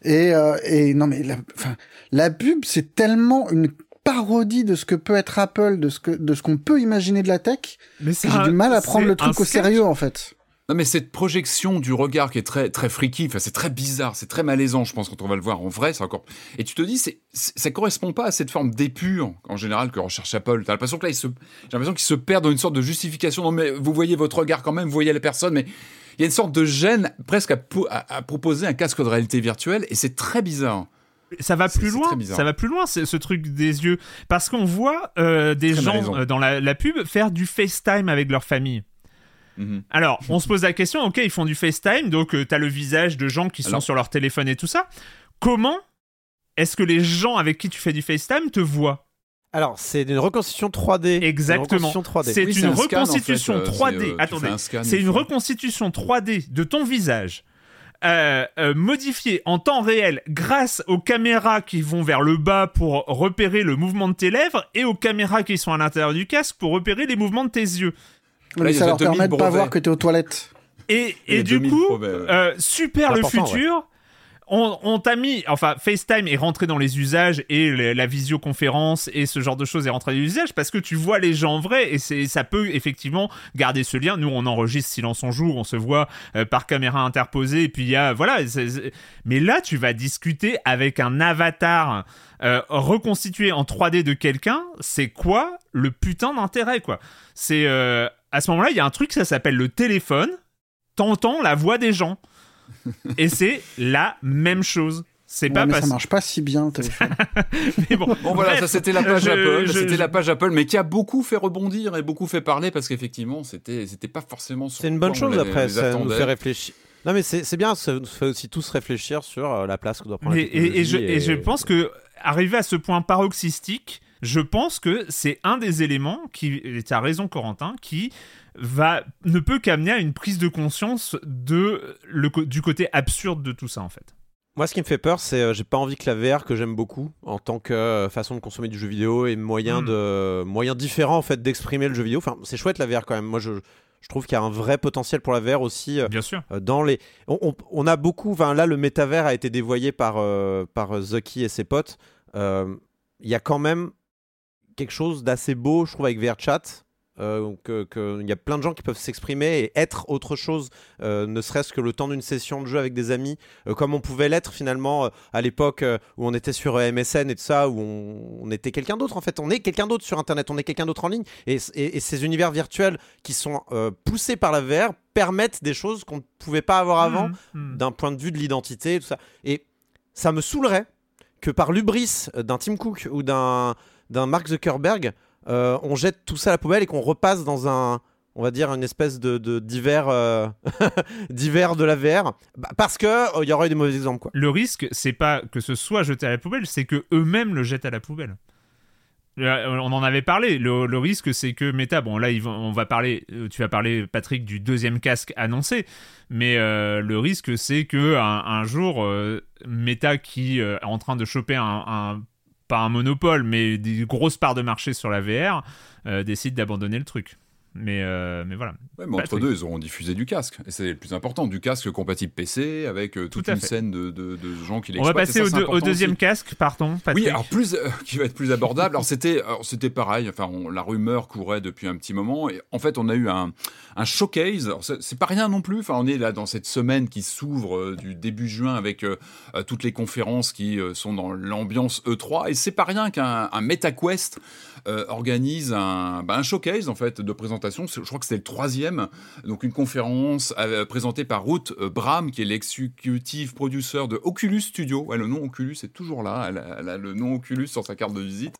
Et, euh, et non, mais la, enfin, la pub, c'est tellement une parodie de ce que peut être Apple, de ce que, de ce qu'on peut imaginer de la tech. Mais c'est J'ai du mal à prendre le truc au sketch. sérieux, en fait. Non mais cette projection du regard qui est très très freaky, enfin c'est très bizarre, c'est très malaisant, je pense quand on va le voir en vrai, c'est encore. Et tu te dis, c'est ça correspond pas à cette forme d'épure en général que recherche Apple. T'as l'impression que là, se, j'ai l'impression qu'ils se perdent dans une sorte de justification. Non mais vous voyez votre regard quand même, vous voyez la personne, mais il y a une sorte de gêne presque à, po- à- à proposer un casque de réalité virtuelle et c'est très bizarre. ça va plus loin. Ça va plus loin, c'est- ce truc des yeux. Parce qu'on voit euh, des gens euh, dans la, la pub faire du FaceTime avec leur famille. Mhm. Alors, on se pose la question, ok, ils font du FaceTime, donc euh, t'as le visage de gens qui sont Alors- sur leur téléphone et tout ça. Comment est-ce que les gens avec qui tu fais du FaceTime te voient? Alors, c'est une reconstitution 3D. Exactement. Une reconstitution 3D. C'est Oui, une un scan, en reconstitution fait, euh, 3D. c'est, euh, tu Attendez, c'est une reconstitution 3D de ton visage. euh, euh, modifiée en temps réel grâce aux caméras qui vont vers le bas pour repérer le mouvement de tes lèvres et aux caméras qui sont à l'intérieur du casque pour repérer les mouvements de tes yeux. Mais ça leur 2000 permet de pas brevets. voir que t'es aux toilettes. Et, Et et du 2000 coup, euh, super le futur. On, on t'a mis, enfin, FaceTime est rentré dans les usages et le- la visioconférence et ce genre de choses est rentré dans les usages parce que tu vois les gens en vrai et c'est, ça peut effectivement garder ce lien. Nous, on enregistre Silence on joue, on se voit euh, par caméra interposée et puis il y a, voilà. c'est- c'est- Mais là, tu vas discuter avec un avatar euh, reconstitué en 3D de quelqu'un. C'est quoi le putain d'intérêt, quoi? C'est euh, à ce moment-là, il y a un truc, ça s'appelle le téléphone. T'entends la voix des gens. Et c'est la même chose. C'est Ouais, pas mais ça marche pas si bien, téléphone. mais bon. Bon voilà, Bref, ça c'était la page je- Apple, je- c'était je- la page Apple, mais qui a beaucoup fait rebondir et beaucoup fait parler parce qu'effectivement c'était c'était pas forcément. C'est une bonne chose les- après, les ça nous fait réfléchir. Non mais c'est bien, ça nous fait aussi tous réfléchir sur euh, la place que doit prendre Mais- la et, et je, et je pense que arrivé à ce point paroxystique, je pense que c'est un des éléments qui, et t'as raison Corentin, qui va ne peut qu'amener à une prise de conscience de le du côté absurde de tout ça en fait. Moi, ce qui me fait peur, c'est euh, j'ai pas envie que la VR que j'aime beaucoup en tant que euh, façon de consommer du jeu vidéo et moyen Mm. de moyen différent en fait d'exprimer le jeu vidéo. Enfin, c'est chouette la VR quand même. Moi, je je trouve qu'il y a un vrai potentiel pour la VR aussi euh, Bien sûr. euh, dans les. On, on- on a beaucoup. Enfin, là, le métavers a été dévoyé par euh, par Zucky et ses potes. Euh, Il y a quand même quelque chose d'assez beau, je trouve, avec VRChat. Euh, que- que- il y a plein de gens qui peuvent s'exprimer et être autre chose, euh, ne serait-ce que le temps d'une session de jeu avec des amis, euh, comme on pouvait l'être finalement euh, à l'époque où on était sur MSN et tout ça, où on, on était quelqu'un d'autre en fait. On est quelqu'un d'autre sur Internet, on est quelqu'un d'autre en ligne. Et, et- et ces univers virtuels qui sont poussés par la VR permettent des choses qu'on ne pouvait pas avoir avant Mhm, mhm. d'un point de vue de l'identité et tout ça. Et ça me saoulerait que par l'ubris d'un Tim Cook ou d'un d'un Mark Zuckerberg, euh, on jette tout ça à la poubelle et qu'on repasse dans un on va dire, une espèce de, de euh, de la VR, bah, parce que il y aurait eu des mauvais exemples, quoi. Le risque, c'est pas que ce soit jeté à la poubelle, c'est que eux-mêmes le jettent à la poubelle. Euh, On en avait parlé. Le, risque, c'est que Meta, bon là, on va parler. euh, Tu vas parler, Patrick, du deuxième casque annoncé, mais euh, le risque, c'est que un, jour, euh, Meta, qui euh, est en train de choper un- pas un monopole, mais des grosses parts de marché sur la VR, euh, décide d'abandonner le truc. Mais, euh, mais voilà. Ouais, mais entre deux, ils auront diffusé du casque. Et c'est le plus important, du casque compatible PC, avec euh, toute Tout une fait. scène de, de- de gens qui On va l'exploitent. passer ça, au, deux- deuxième aussi. casque, pardon, Patrick. Oui, alors plus, euh, qui va être plus abordable. Alors c'était, pareil. Enfin, on- la rumeur courait depuis un petit moment. Et en fait, on a eu un, un showcase. C'est pas rien non plus. Enfin, on est là dans cette semaine qui s'ouvre euh, du début juin avec toutes les conférences qui sont dans l'ambiance E3. Et c'est pas rien qu'un un MetaQuest organise un, bah, un showcase en fait de présentation. Je crois que c'était le troisième. Donc une conférence euh, présentée par Ruth euh, Bram, qui est l'executive producer de Oculus Studio. Ouais, le nom Oculus est toujours là. Elle a le nom Oculus sur sa carte de visite.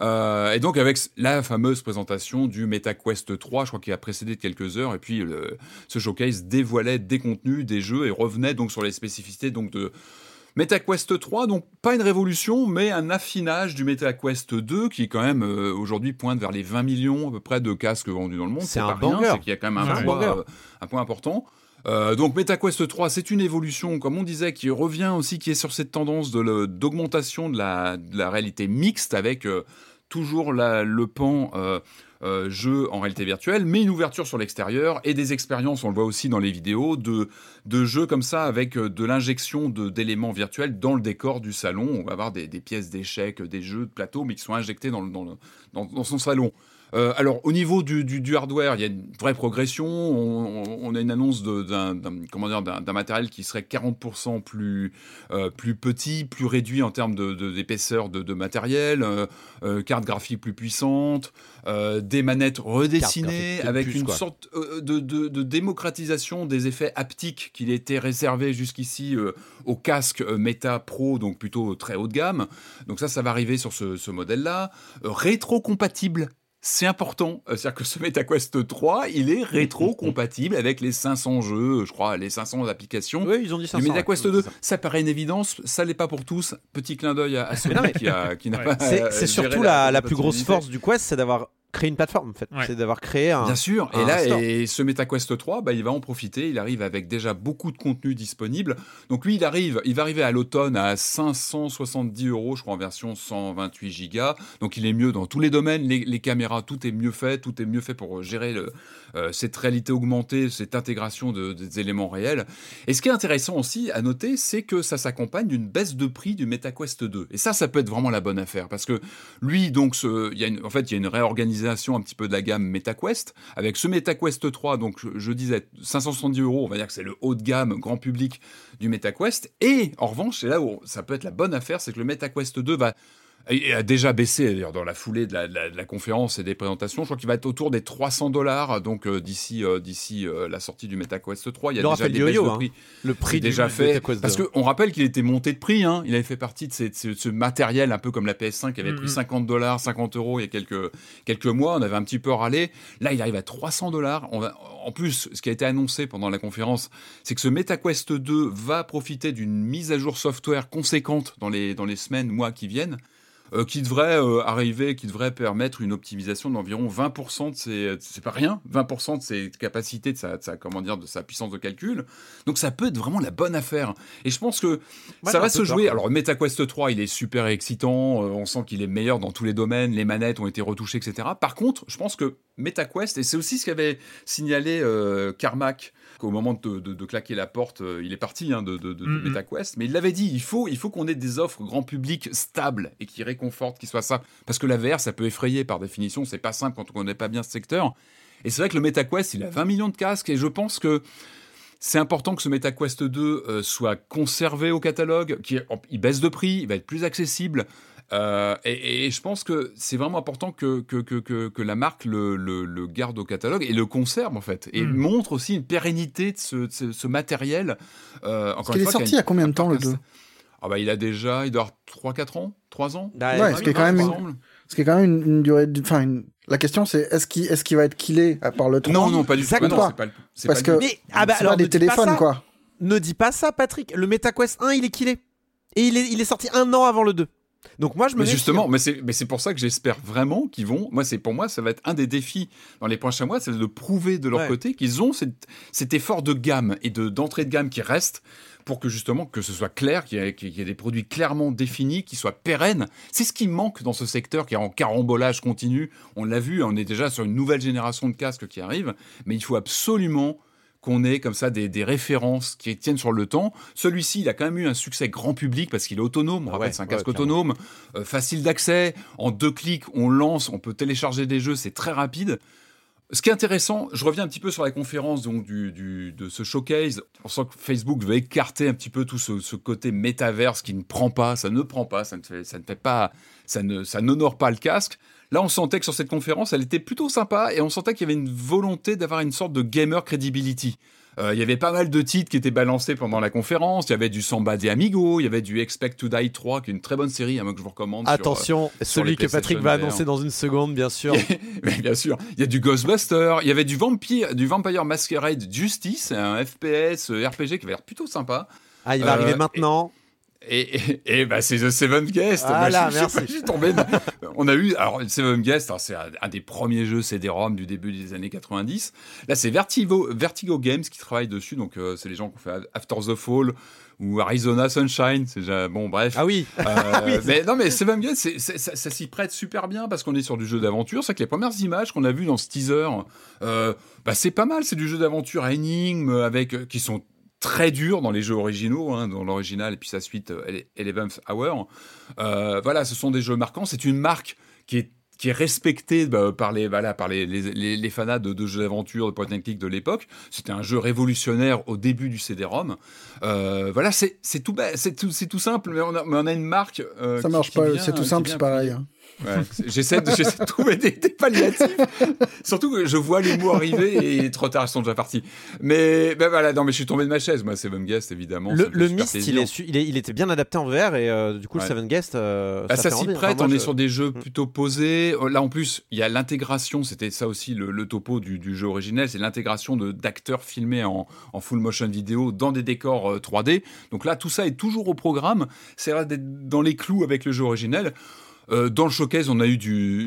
Euh, et donc avec la fameuse présentation du MetaQuest 3, je crois qu'il a précédé de quelques heures, et puis le- ce showcase dévoilait des contenus, des jeux, et revenait donc sur les spécificités donc de MetaQuest 3, donc pas une révolution, mais un affinage du MetaQuest 2 qui quand même euh, aujourd'hui pointe vers les 20 millions à peu près de casques vendus dans le monde. C'est pas un rien, banger. c'est qu'il y a quand même un, Ouais, banger. euh, un point important. Euh, donc MetaQuest 3, c'est une évolution, comme on disait, qui revient aussi, qui est sur cette tendance de d'augmentation de la, de la réalité mixte avec euh, toujours la- le pan euh, euh, jeu en réalité virtuelle, mais une ouverture sur l'extérieur et des expériences, on le voit aussi dans les vidéos, de, jeux comme ça avec euh, de l'injection d'éléments virtuels dans le décor du salon. On va avoir des, pièces d'échecs, des jeux de plateau, mais qui sont injectés dans son salon. Euh, alors, au niveau du, du- du hardware, il y a une vraie progression. On, on- on a une annonce d'un d'un- matériel qui serait 40% plus, euh, plus petit, plus réduit en termes de- de- d'épaisseur de, de matériel, euh, carte graphique plus puissante, des manettes redessinées avec plus, une quoi. sorte de, démocratisation des effets haptiques qu'il était réservé jusqu'ici au casque Meta Pro, donc plutôt très haut de gamme. Donc ça, ça va arriver sur ce, ce modèle-là. Rétro-compatible. C'est important, Euh, c'est-à-dire que ce MetaQuest 3, il est rétro-compatible avec les 500 jeux, je crois, les 500 applications Oui, ils ont dit ça. du MetaQuest 2. Ça paraît une évidence, ça l'est pas pour tous. Petit clin d'œil à, à Sony non, mais- qui, a- qui n'a Ouais. pas. C'est euh, surtout la, la plus grosse force du Quest, c'est d'avoir créé une plateforme en fait. Ouais. C'est d'avoir créé un. Bien sûr. Et là, store. et ce MetaQuest 3, bah, il va en profiter. Il arrive avec déjà beaucoup de contenu disponible. Donc lui, il arrive, il va arriver à l'automne à 570 euros, je crois, en version 128 gigas. Donc il est mieux dans tous les domaines. Les, les caméras, tout est mieux fait. Tout est mieux fait pour gérer le, euh, cette réalité augmentée, cette intégration de- des éléments réels. Et ce qui est intéressant aussi à noter, c'est que ça s'accompagne d'une baisse de prix du MetaQuest 2. Et ça, ça peut être vraiment la bonne affaire parce que lui, donc, ce- il y a une, en fait, il y a une réorganisation un petit peu de la gamme MetaQuest avec ce MetaQuest 3. Donc, je, disais 570 euros, on va dire que c'est le haut de gamme grand public du MetaQuest. Et en revanche, c'est là où ça peut être la bonne affaire, c'est que le MetaQuest 2 va il a déjà baissé d'ailleurs dans la foulée de la, de la- de la conférence et des présentations. Je crois qu'il va être autour des 300 dollars donc euh, d'ici euh, d'ici euh, la sortie du MetaQuest 3. Il y a déjà fait des yo-yo, de hein. prix. Le prix du déjà fait MetaQuest parce 2. qu'on rappelle qu'il était monté de prix. Hein. Il avait fait partie de, ces- de ce, de ce matériel un peu comme la PS5 qui avait pris Mhm. 50 dollars, 50 euros il y a quelques quelques mois. On avait un petit peu râlé. Là, il arrive à 300 dollars. En plus, ce qui a été annoncé pendant la conférence, c'est que ce MetaQuest 2 va profiter d'une mise à jour software conséquente dans les dans les semaines, mois qui viennent euh, qui devrait euh, arriver, qui devrait permettre une optimisation d'environ 20% de ses, c'est pas rien, 20% de ses capacités, de sa, de sa- comment dire, de sa puissance de calcul. Donc ça peut être vraiment la bonne affaire. Et je pense que ça va se jouer. Alors MetaQuest 3, il est super excitant, euh, on sent qu'il est meilleur dans tous les domaines, les manettes ont été retouchées, etc. Par contre, je pense que MetaQuest, et c'est aussi ce qu'avait signalé euh, Carmack qu'au moment de, de- de claquer la porte, euh, il est parti hein, de, de- de- de Mhm. MetaQuest, mais il l'avait dit, il faut, il faut qu'on ait des offres grand public stables et qui réconfortent, qui soient ça. Parce que la VR, ça peut effrayer par définition, c'est pas simple quand on connaît pas bien ce secteur. Et c'est vrai que le MetaQuest, il a 20 millions de casques et je pense que c'est important que ce MetaQuest 2 euh, soit conservé au catalogue, qu'il il baisse de prix, il va être plus accessible. Euh, et, et je pense que c'est vraiment important que, que, que, que, la marque le, le, le garde au catalogue et le conserve en fait. Et Mm. montre aussi une pérennité de ce, de ce, ce matériel. Euh, encore une est fois, sorti il y a combien de temps, le un- 2 ah bah, Il a déjà, il doit avoir 3-4 ans 3 ans Bah, Ouais, oui, ce qui est quand même une-. Ce qui est quand même une, une durée, enfin, une- la question c'est est-ce qu'il est-ce qu'il va être killé à part le 3 Non, non, pas du tout. Exactement. Ah non, c'est pas le- Parce pas que Mais ah bah c'est alors pas des pas téléphones ça. quoi. Ne dis pas ça, Patrick. Le MetaQuest 1, il est killé. Et il est, il est sorti un an avant le 2. Donc moi, je me Mais justement, mais c'est mais c'est pour ça que j'espère vraiment qu'ils vont. Moi, c'est pour moi, ça va être un des défis dans les prochains mois, c'est de prouver de leur Ouais. côté qu'ils ont cette- cet effort de gamme et de d'entrée de gamme qui reste pour que justement que ce soit clair, qu'il y, ait- qu'il y ait des produits clairement définis, qui soient pérennes. C'est ce qui manque dans ce secteur qui est en carambolage continu. On l'a vu, on est déjà sur une nouvelle génération de casques qui arrive, mais il faut absolument qu'on ait comme ça des, des références qui tiennent sur le temps. Celui-ci, il a quand même eu un succès grand public parce qu'il est autonome. On Ah rappelle, ouais, c'est un ouais, casque clairement. autonome, euh, facile d'accès. En deux clics, on lance, on peut télécharger des jeux, c'est très rapide. Ce qui est intéressant, je reviens un petit peu sur la conférence donc du, du- de ce showcase. On sent que Facebook veut écarter un petit peu tout ce, ce côté métaverse qui ne prend pas, ça ne prend pas, ça ne fait, ça ne fait pas, ça ne, ça n'honore pas le casque. Là, on sentait que sur cette conférence, elle était plutôt sympa et on sentait qu'il y avait une volonté d'avoir une sorte de gamer credibility. Euh, il y avait pas mal de titres qui étaient balancés pendant la conférence. Il y avait du Samba des Amigos, il y avait du Expect to Die 3, qui est une très bonne série, hein, que je vous recommande. sur, euh, Attention, sur celui que Patrick va annoncer dans une seconde, bien sûr. Mais bien sûr, il y a du Ghostbuster, il y avait du Vampire, du Vampire Masquerade Justice, un FPS euh, RPG qui avait l'air plutôt sympa. Ah, il va Euh, arriver maintenant. Et, et, et bah, c'est The Seven Guest. Ah là, je, merci. je tombé. On a eu, alors Seven Guest, alors, c'est un, un des premiers jeux CD-ROM du début des années 90. Là, c'est Vertigo, Vertigo Games qui travaille dessus. Donc, euh, c'est les gens qui ont fait After the Fall ou Arizona Sunshine. C'est déjà, bon, bref. Ah oui. Euh, mais non, mais Seven Guest, c'est- c'est- ça, ça s'y prête super bien parce qu'on est sur du jeu d'aventure. C'est que les premières images qu'on a vues dans ce teaser, euh, bah, c'est pas mal. C'est du jeu d'aventure à énigmes avec qui sont très durs dans les jeux originaux, hein, dans l'original et puis sa suite euh, Ele- Eleventh Hour. Euh, voilà, ce sont des jeux marquants. C'est une marque qui est qui est bah, par les voilà par les, les, les, les fanats de, de jeux d'aventure de point and click de l'époque. C'était un jeu révolutionnaire au début du CD-ROM. Euh, voilà, c'est tout ba- c'est tout c'est tout simple, mais on a, mais on a une marque. euh, Ça qui- marche qui pas, c'est tout simple, c'est pareil. hein. Ouais, j'essaie de, trouver des, des palliatifs. Surtout que je vois les mots arriver et trop tard, ils sont déjà partis. Mais ben voilà, non, mais je suis tombé de ma chaise, moi, Seven Guest, évidemment. Le, le Myst, il, est il, est- il était bien adapté en VR et euh, du coup, Ouais. le Seven Guest, euh, Ah, ça s'y prête, Enfin, moi, on est sur des jeux Mm. plutôt posés. Euh, Là, en plus, il y a l'intégration, c'était ça aussi le, le topo du, du jeu originel, c'est l'intégration de- d'acteurs filmés en, en full motion vidéo dans des décors euh, 3D. Donc là, tout ça est toujours au programme. C'est là d'être dans les clous avec le jeu originel. Euh, dans le showcase, on a eu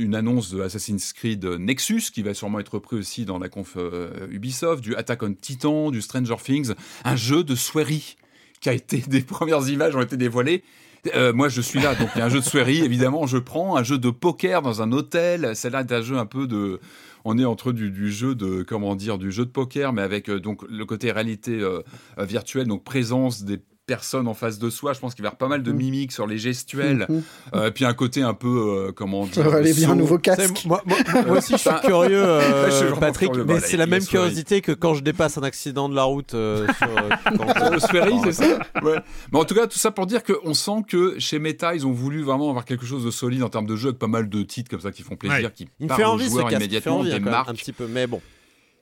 une annonce de Assassin's Creed Nexus, qui va sûrement être repris aussi dans la conf euh, Ubisoft, du Attack on Titan, du Stranger Things, un jeu de soirée qui a été, des premières images ont été dévoilées. Euh, moi, je suis là, donc il y a un jeu de soirée, évidemment, je prends un jeu de poker dans un hôtel. C'est là un jeu un peu de, on est entre du, du jeu de, comment dire, du jeu de poker, mais avec euh, donc le côté réalité euh, euh, virtuelle, donc présence des personnes en face de soi. Je pense qu'il va y avoir pas mal de mimiques sur les gestuels, Mhm. euh, puis un côté un peu, euh, comment dire, aller bien un nouveau C'est- casque. Moi, moi- moi aussi, je suis curieux, euh, je suis vraiment Patrick, curieux. mais Voilà, c'est la même curiosité que quand je dépasse un accident de la route. euh, sur, euh, c'est ça ouais. Mais en tout cas, tout ça pour dire qu'on sent que chez Meta, ils ont voulu vraiment avoir quelque chose de solide en termes de jeu, avec pas mal de titres comme ça qui font plaisir, Ouais. qui Il me parlent fait aux envie ce joueurs casque, fait immédiatement, envie des hein, marques. un petit peu, mais bon.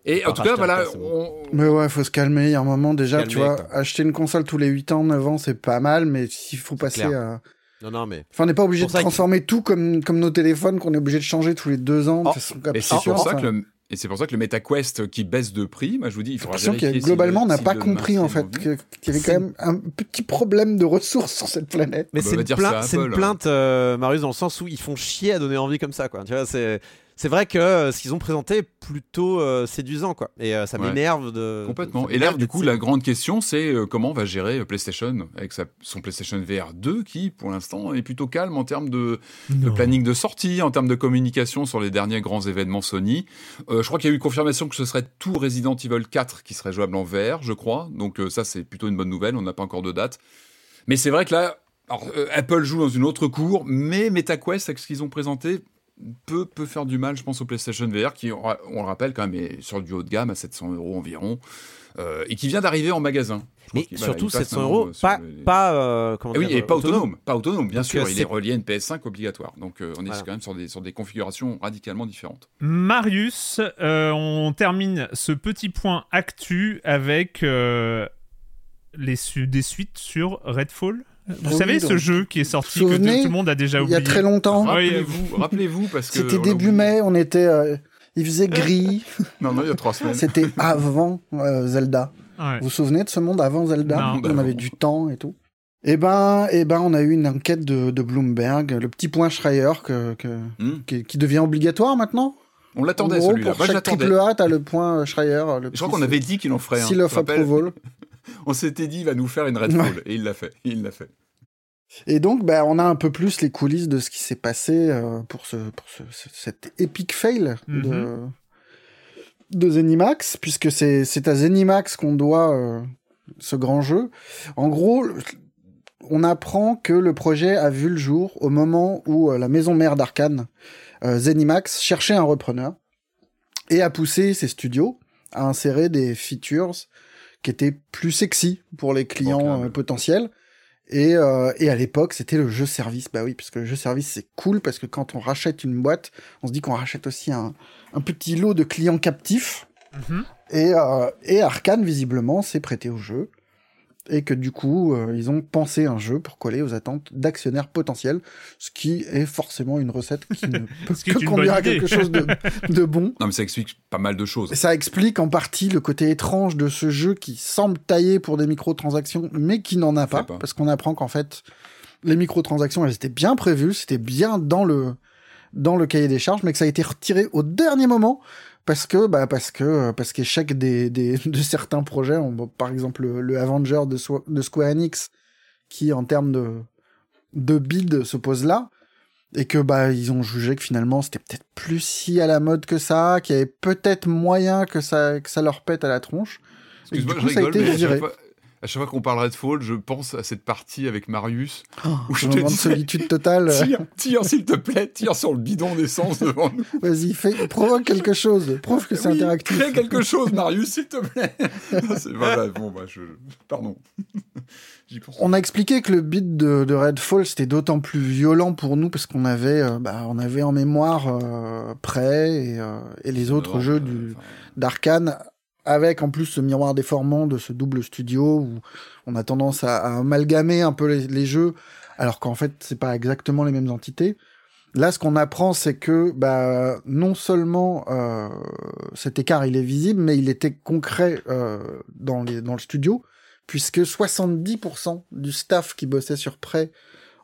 Et en tout cas, voilà, on- Mais ouais, faut se calmer. Il y a un moment déjà, Calmer, tu vois, quoi. acheter une console tous les 8 ans, 9 ans, c'est pas mal, mais s'il faut passer clair. à. Non, non, mais. Enfin, on n'est pas obligé de que- transformer tout comme, comme nos téléphones qu'on est obligé de changer tous les 2 ans. Oh, et c'est pour ça ça. que le et c'est pour ça que le MetaQuest qui baisse de prix, moi je vous dis, il faudra vérifier. si globalement, le- on n'a si pas compris en fait qu'il y avait quand même un petit problème de ressources sur cette planète. Mais bah, c'est une, plainte- à c'est une Apple, plainte, euh, Marius, dans le sens où ils font chier à donner envie comme ça, quoi. Tu vois, c'est. C'est vrai que euh, ce qu'ils ont présenté est plutôt euh, séduisant, quoi. Et euh, ça Ouais. m'énerve de. Complètement. Et là, du coup, la grande question, c'est euh, comment on va gérer PlayStation avec sa- son PlayStation VR 2, qui, pour l'instant, est plutôt calme en termes de, planning de sortie, en termes de communication sur les derniers grands événements Sony. Euh, je crois qu'il y a eu confirmation que ce serait tout Resident Evil 4 qui serait jouable en VR, je crois. Donc euh, ça, c'est plutôt une bonne nouvelle. On n'a pas encore de date. Mais c'est vrai que là, alors, euh, Apple joue dans une autre cour, mais MetaQuest, avec ce qu'ils ont présenté, peut, peut faire du mal, je pense, au PlayStation VR, qui, on on le rappelle, quand même, est sur du haut de gamme à 700 euros environ, euh, et qui vient d'arriver en magasin. Mais surtout il passe 700 maintenant, euros, euh, sur pas, les- pas, euh, comment Ah oui, dire, et pas autonome. Pas autonome, bien Donc, sûr. il est relié à une PS5 obligatoire. Donc euh, on est Voilà. quand même sur des, sur des configurations radicalement différentes. Marius, euh, on termine ce petit point actu avec euh, les su- des suites sur Redfall. Vous Oui, savez, donc, ce jeu qui est sorti, que tout le monde a déjà Il y oublié. a très longtemps. Rappelez-vous, rappelez-vous parce que C'était début oublié. mai, on était. euh, il faisait gris. Non, non, il y a trois semaines. C'était avant euh, Zelda. Ouais. Vous vous souvenez de ce monde avant Zelda? Non. On avait du temps et tout. Eh ben, eh ben, on a eu une enquête de, de Bloomberg, le petit point Schreier que, que- Hmm. qui, qui devient obligatoire maintenant. On l'attendait celui-là. Pour Moi, chaque triple A, t'as le point Schreier. Le Je crois qu'on avait dit qu'il en ferait un. Seal of approval. On s'était dit, il va nous faire une Redfall. Et il l'a fait. Et il l'a fait. Et donc, bah, on a un peu plus les coulisses de ce qui s'est passé euh, pour, ce, pour ce, ce- cet epic fail de, Mhm. de Zenimax, puisque c'est c'est à Zenimax qu'on doit euh, ce grand jeu. En gros, on apprend que le projet a vu le jour au moment où euh, la maison mère d'Arkane, euh, Zenimax, cherchait un repreneur et a poussé ses studios à insérer des features qui étaient plus sexy pour les clients euh, potentiels. Et, euh, et à l'époque, c'était le jeu service. Bah oui, parce que le jeu service, c'est cool, parce que quand on rachète une boîte, on se dit qu'on rachète aussi un, un petit lot de clients captifs. Mhm. Et, euh, et Arkane, visiblement, s'est prêté au jeu. Et que du coup, euh, ils ont pensé un jeu pour coller aux attentes d'actionnaires potentiels, ce qui est forcément une recette qui ne peut que conduire à quelque chose de, de bon. Non, mais ça explique pas mal de choses. Et ça explique en partie le côté étrange de ce jeu qui semble taillé pour des microtransactions, mais qui n'en a pas, pas. parce qu'on apprend qu'en fait, les microtransactions, elles étaient bien prévues, c'était bien dans le dans le cahier des charges, mais que ça a été retiré au dernier moment parce que bah parce que parce qu'échec des, des de certains projets, on, par exemple le, le Avenger de, de Square Enix, qui en termes de de bid se pose là et que bah ils ont jugé que finalement c'était peut-être plus si à la mode que ça, qu'il y avait peut-être moyen que ça que ça leur pète à la tronche. Excuse-moi, du je coup, ça a rigole, été mais à viré. chaque fois, à chaque fois qu'on parle Redfall, je pense à cette partie avec Marius. Oh, Où je te disais, solitude totale. Tire, tire s'il te plaît, tire sur le bidon d'essence devant nous. Vas-y, fais, provoque quelque chose. Prouve que c'est Oui, interactif. Crée quelque chose, Marius, s'il te plaît. Non, c'est- voilà, bon, bah, je... Pardon. On a expliqué que le beat de, de Redfall c'était d'autant plus violent pour nous parce qu'on avait, euh, bah, on avait en mémoire euh, Prey et, euh, et les autres Non, jeux du, d'Arkane, avec en plus ce miroir déformant de ce double studio où on a tendance à, à amalgamer un peu les, les jeux, alors qu'en fait c'est pas exactement les mêmes entités. Là, ce qu'on apprend, c'est que bah, non seulement euh, cet écart il est visible, mais il était concret euh, dans, les, dans le studio, puisque 70% du staff qui bossait sur Prey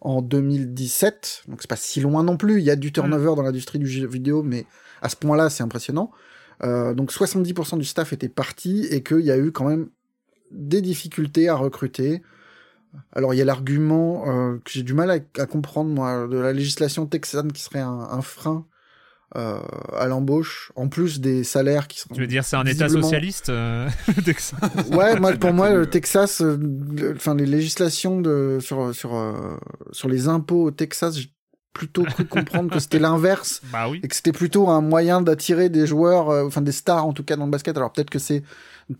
en 2017, donc c'est pas si loin non plus, il y a du turnover dans l'industrie du jeu vidéo, mais à ce point-là, c'est impressionnant. Euh, donc 70% du staff était parti et qu'il y a eu quand même des difficultés à recruter. Alors il y a l'argument euh, que j'ai du mal à, à comprendre moi de la législation texane qui serait un, un frein euh, à l'embauche, en plus des salaires qui seraient. Tu veux dire, c'est un État socialiste euh, le Texas? Ouais, moi, pour moi, le Texas, euh, enfin les législations de sur sur sur les impôts au Texas, plutôt cru comprendre que c'était l'inverse Bah oui. et que c'était plutôt un moyen d'attirer des joueurs, euh, enfin des stars en tout cas dans le basket. Alors peut-être que c'est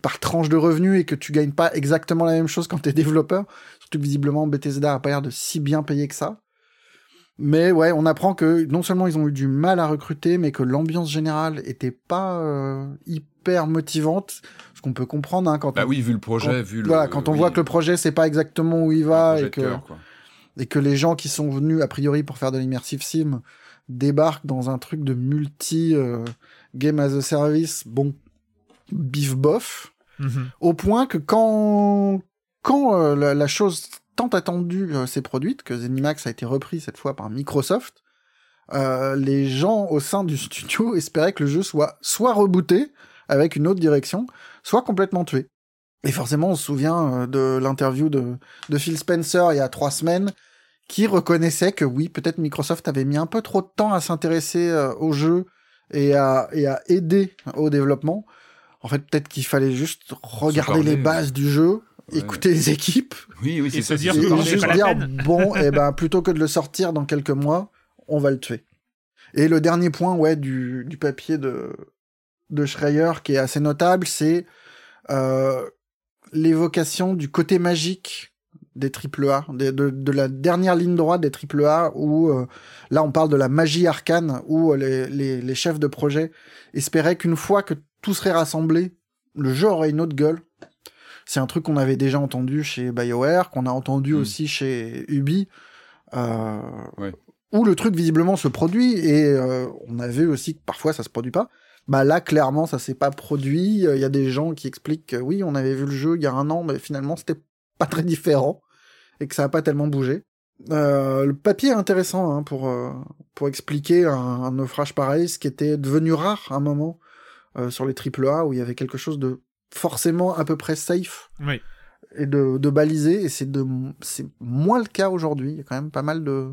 par tranche de revenus et que tu gagnes pas exactement la même chose quand t'es développeur. Surtout que visiblement Bethesda a pas l'air de si bien payer que ça. Mais ouais, on apprend que non seulement ils ont eu du mal à recruter, mais que l'ambiance générale était pas euh, hyper motivante. Ce qu'on peut comprendre hein, quand Bah on, oui, vu le projet, quand- vu le. voilà, quand on oui, voit que le projet c'est pas exactement où il va et que cœur, quoi. Et que les gens qui sont venus a priori pour faire de l'immersive sim débarquent dans un truc de multi euh, game as a service, bon, bif bof, Mhm. au point que quand quand euh, la, la chose tant attendue euh, s'est produite, que Zenimax a été repris cette fois par Microsoft, les gens au sein du studio espéraient que le jeu soit soit rebooté avec une autre direction, soit complètement tué. Et forcément, on se souvient de l'interview de, de Phil Spencer il y a trois semaines, qui reconnaissait que oui, peut-être Microsoft avait mis un peu trop de temps à s'intéresser euh, au jeu et à, et à aider au développement. En fait, peut-être qu'il fallait juste regarder parler, les bases du jeu, Ouais. écouter les équipes, Oui, oui, c'est se dire que juste pas la dire peine. bon, et ben plutôt que de le sortir dans quelques mois, on va le tuer. Et le dernier point, ouais, du, du papier de de Schreier qui est assez notable, c'est euh, l'évocation du côté magique des AAA, de, de, de la dernière ligne droite des AAA, où euh, là on parle de la magie arcane, où euh, les, les, les chefs de projet espéraient qu'une fois que tout serait rassemblé, le jeu aurait une autre gueule. C'est un truc qu'on avait déjà entendu chez BioWare, qu'on a entendu Mm. aussi chez Ubi. Euh, Ouais. Où le truc visiblement se produit et euh, on a vu aussi que parfois ça se produit pas. Bah là, clairement, ça s'est pas produit. Il y a des gens qui expliquent que oui, on avait vu le jeu il y a un an, mais finalement, c'était pas très différent et que ça a pas tellement bougé. Euh, le papier est intéressant hein, pour, euh, pour expliquer un, un naufrage pareil, ce qui était devenu rare à un moment euh, sur les AAA où il y avait quelque chose de forcément à peu près safe Oui. et de, de balisé, et c'est de c'est moins le cas aujourd'hui. Il y a quand même pas mal de,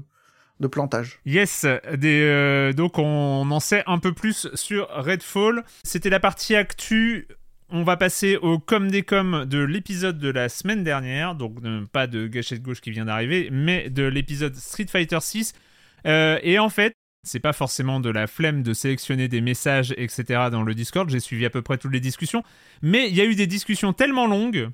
de plantage. Yes, des, euh, donc on en sait un peu plus sur Redfall. C'était la partie actu. On va passer au com des com de l'épisode de la semaine dernière, donc euh, pas de gâchette gauche qui vient d'arriver, mais de l'épisode Street Fighter 6. et en fait, c'est pas forcément de la flemme de sélectionner des messages, etc. dans le Discord. J'ai suivi à peu près toutes les discussions, mais il y a eu des discussions tellement longues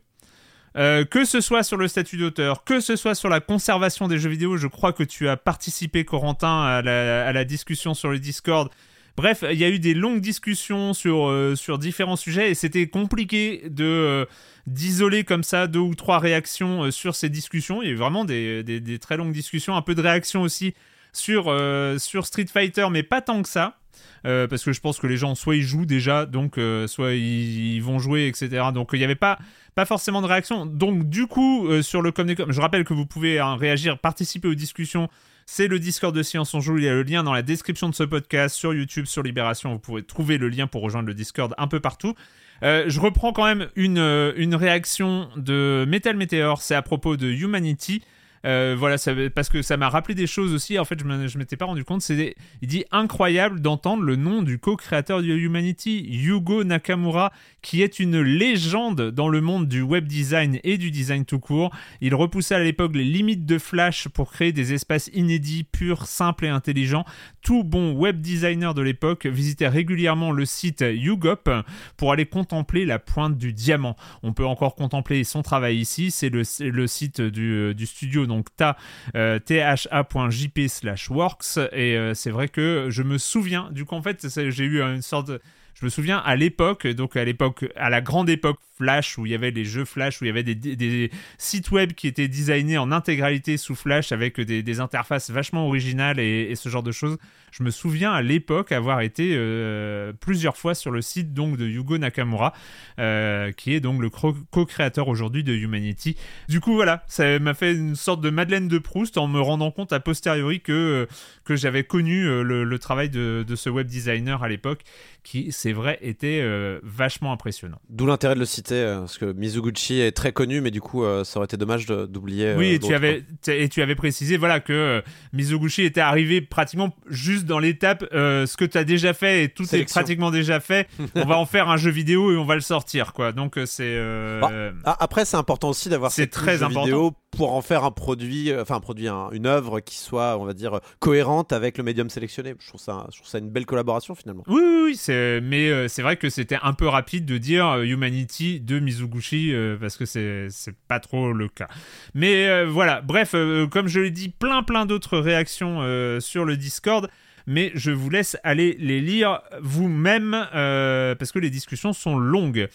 euh, que ce soit sur le statut d'auteur, que ce soit sur la conservation des jeux vidéo, je crois que tu as participé, Corentin, à la, à la discussion sur le Discord. Bref, il y a eu des longues discussions sur, euh, sur différents sujets et c'était compliqué de euh, d'isoler comme ça deux ou trois réactions euh, sur ces discussions. Il y a eu vraiment des, des, très longues discussions, un peu de réactions aussi sur, sur Street Fighter, mais pas tant que ça. Parce que je pense que les gens soit ils jouent déjà, donc soit ils, vont jouer, etc. Donc il n'y avait pas pas forcément de réaction. Donc du coup, sur le Comdecom, je rappelle que vous pouvez hein, réagir, participer aux discussions. C'est le Discord de Silence on Joue. Il y a le lien dans la description de ce podcast sur YouTube, sur Libération. Vous pourrez trouver le lien pour rejoindre le Discord un peu partout. Euh, je reprends quand même une, euh, une réaction de Metal Meteor. C'est à propos de Humanity. Euh, voilà, ça, parce que ça m'a rappelé des choses aussi. En fait, je ne m'étais pas rendu compte. C'est, il dit incroyable d'entendre le nom du co-créateur de Humanity, Yugo Nakamura, qui est une légende dans le monde du web design et du design tout court. Il repoussait à l'époque les limites de Flash pour créer des espaces inédits, purs, simples et intelligents. Tout bon web designer de l'époque visitait régulièrement le site YouGop pour aller contempler la pointe du diamant. On peut encore contempler son travail ici. C'est le, site du, du studio donc ta, euh, tha.jp slash works. Et euh, c'est vrai que je me souviens du coup en fait j'ai eu une sorte de- je me souviens à l'époque, donc à l'époque, à la grande époque Flash, où il y avait les jeux Flash, où il y avait des, sites web qui étaient designés en intégralité sous Flash avec des, interfaces vachement originales et, ce genre de choses. Je me souviens à l'époque avoir été euh, plusieurs fois sur le site donc de Yugo Nakamura, euh, qui est donc le co-créateur aujourd'hui de Humanity. Du coup, voilà, ça m'a fait une sorte de Madeleine de Proust en me rendant compte a posteriori que, euh, que j'avais connu le, travail de ce web designer à l'époque, qui, c'est vrai, était euh, vachement impressionnant. D'où l'intérêt de le citer, euh, parce que Mizuguchi est très connu, mais du coup, euh, ça aurait été dommage d'oublier. Oui, et tu, avais, et tu avais précisé voilà, que Mizoguchi était arrivé pratiquement juste dans l'étape ce que tu as déjà fait et tout Sélection. est pratiquement déjà fait. on va en faire un jeu vidéo et on va le sortir. quoi. Donc c'est. Bah, Ah, après, c'est important aussi d'avoir cette très important. vidéo pour en faire un produit, enfin un produit, un- une œuvre qui soit, on va dire, cohérente avec le médium sélectionné. Je trouve ça, je trouve ça une belle collaboration finalement. Oui, oui, oui, c'est, mais euh, c'est vrai que c'était un peu rapide de dire euh, Humanity de Mizuguchi euh, parce que c'est, pas trop le cas. Mais euh, voilà, bref, euh, comme je l'ai dit, plein plein d'autres réactions euh, sur le Discord. Mais je vous laisse aller les lire vous-même euh, parce que les discussions sont longues.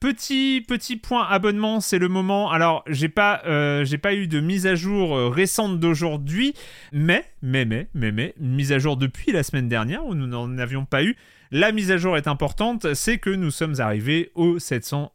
Petit petit point abonnement, c'est le moment. Alors j'ai pas euh, j'ai pas eu de mise à jour euh, récente d'aujourd'hui, mais mais mais mais mais une mise à jour depuis la semaine dernière où nous n'en avions pas eu. La mise à jour est importante, c'est que nous sommes arrivés aux 700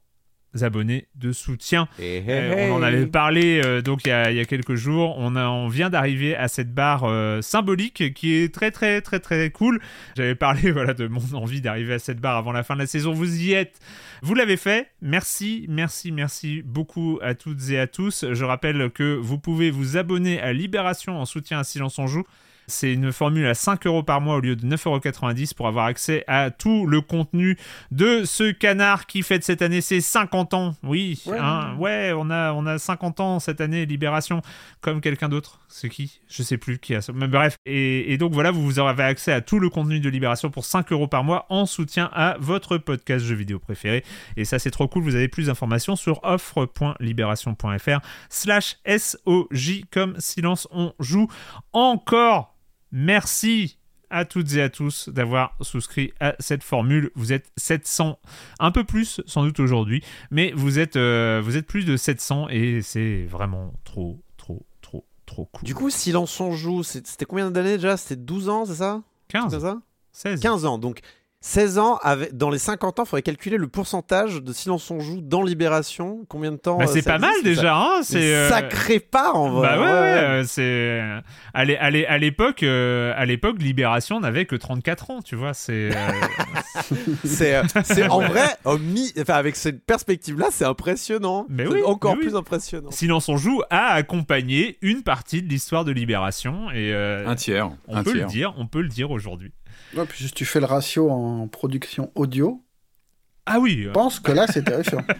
abonnés de soutien. Euh, on en avait parlé euh, donc il y, a, il y a quelques jours. On, a- on vient d'arriver à cette barre euh, symbolique qui est très très très très cool. J'avais parlé voilà de mon envie d'arriver à cette barre avant la fin de la saison. Vous y êtes. Vous l'avez fait. Merci, merci, merci beaucoup à toutes et à tous. Je rappelle que vous pouvez vous abonner à Libération en soutien à Silence on joue. C'est une formule à 5 euros par mois au lieu de 9,90 euros pour avoir accès à tout le contenu de ce canard qui fête cette année ses 50 ans. Oui, Ouais. hein, ouais, on a, on a 50 ans cette année, Libération, comme quelqu'un d'autre. C'est qui? Je sais plus qui a ça. Mais bref. Et, et donc voilà, vous, avez accès à tout le contenu de Libération pour 5 euros par mois en soutien à votre podcast jeux vidéo préféré. Et ça, c'est trop cool. Vous avez plus d'informations sur offre.libération.fr slash SOJ comme silence on joue. Encore merci à toutes et à tous d'avoir souscrit à cette formule. Vous êtes 700, un peu plus sans doute aujourd'hui, mais vous êtes, euh, vous êtes plus de 700 et c'est vraiment trop, trop, trop, trop cool. Du coup, Silence on joue, c'était combien d'années déjà? C'était 12 ans, c'est ça? 15, C'est ça? 16. 15 ans. Donc 16 ans, avec, dans les 50 ans, il faudrait calculer le pourcentage de Silence on joue dans Libération. Combien de temps Bah, euh, c'est ça pas mal déjà, hein, ça c'est euh, sacrée part en vrai. Bah ouais, ouais, euh, c'est à l'é- à l'é- à l'époque, euh, à l'époque, Libération n'avait que 34 ans, tu vois. C'est euh, C'est, euh, c'est en vrai, au mi- enfin, avec cette perspective-là, c'est impressionnant. Mais oui, encore mais oui. plus impressionnant. Silence on joue a accompagné une partie de l'histoire de Libération et euh, Un tiers. on un peut le dire, on peut le dire aujourd'hui. Ouais, puis si tu fais le ratio en production audio, Ah oui. je pense que là, c'est terrifiant.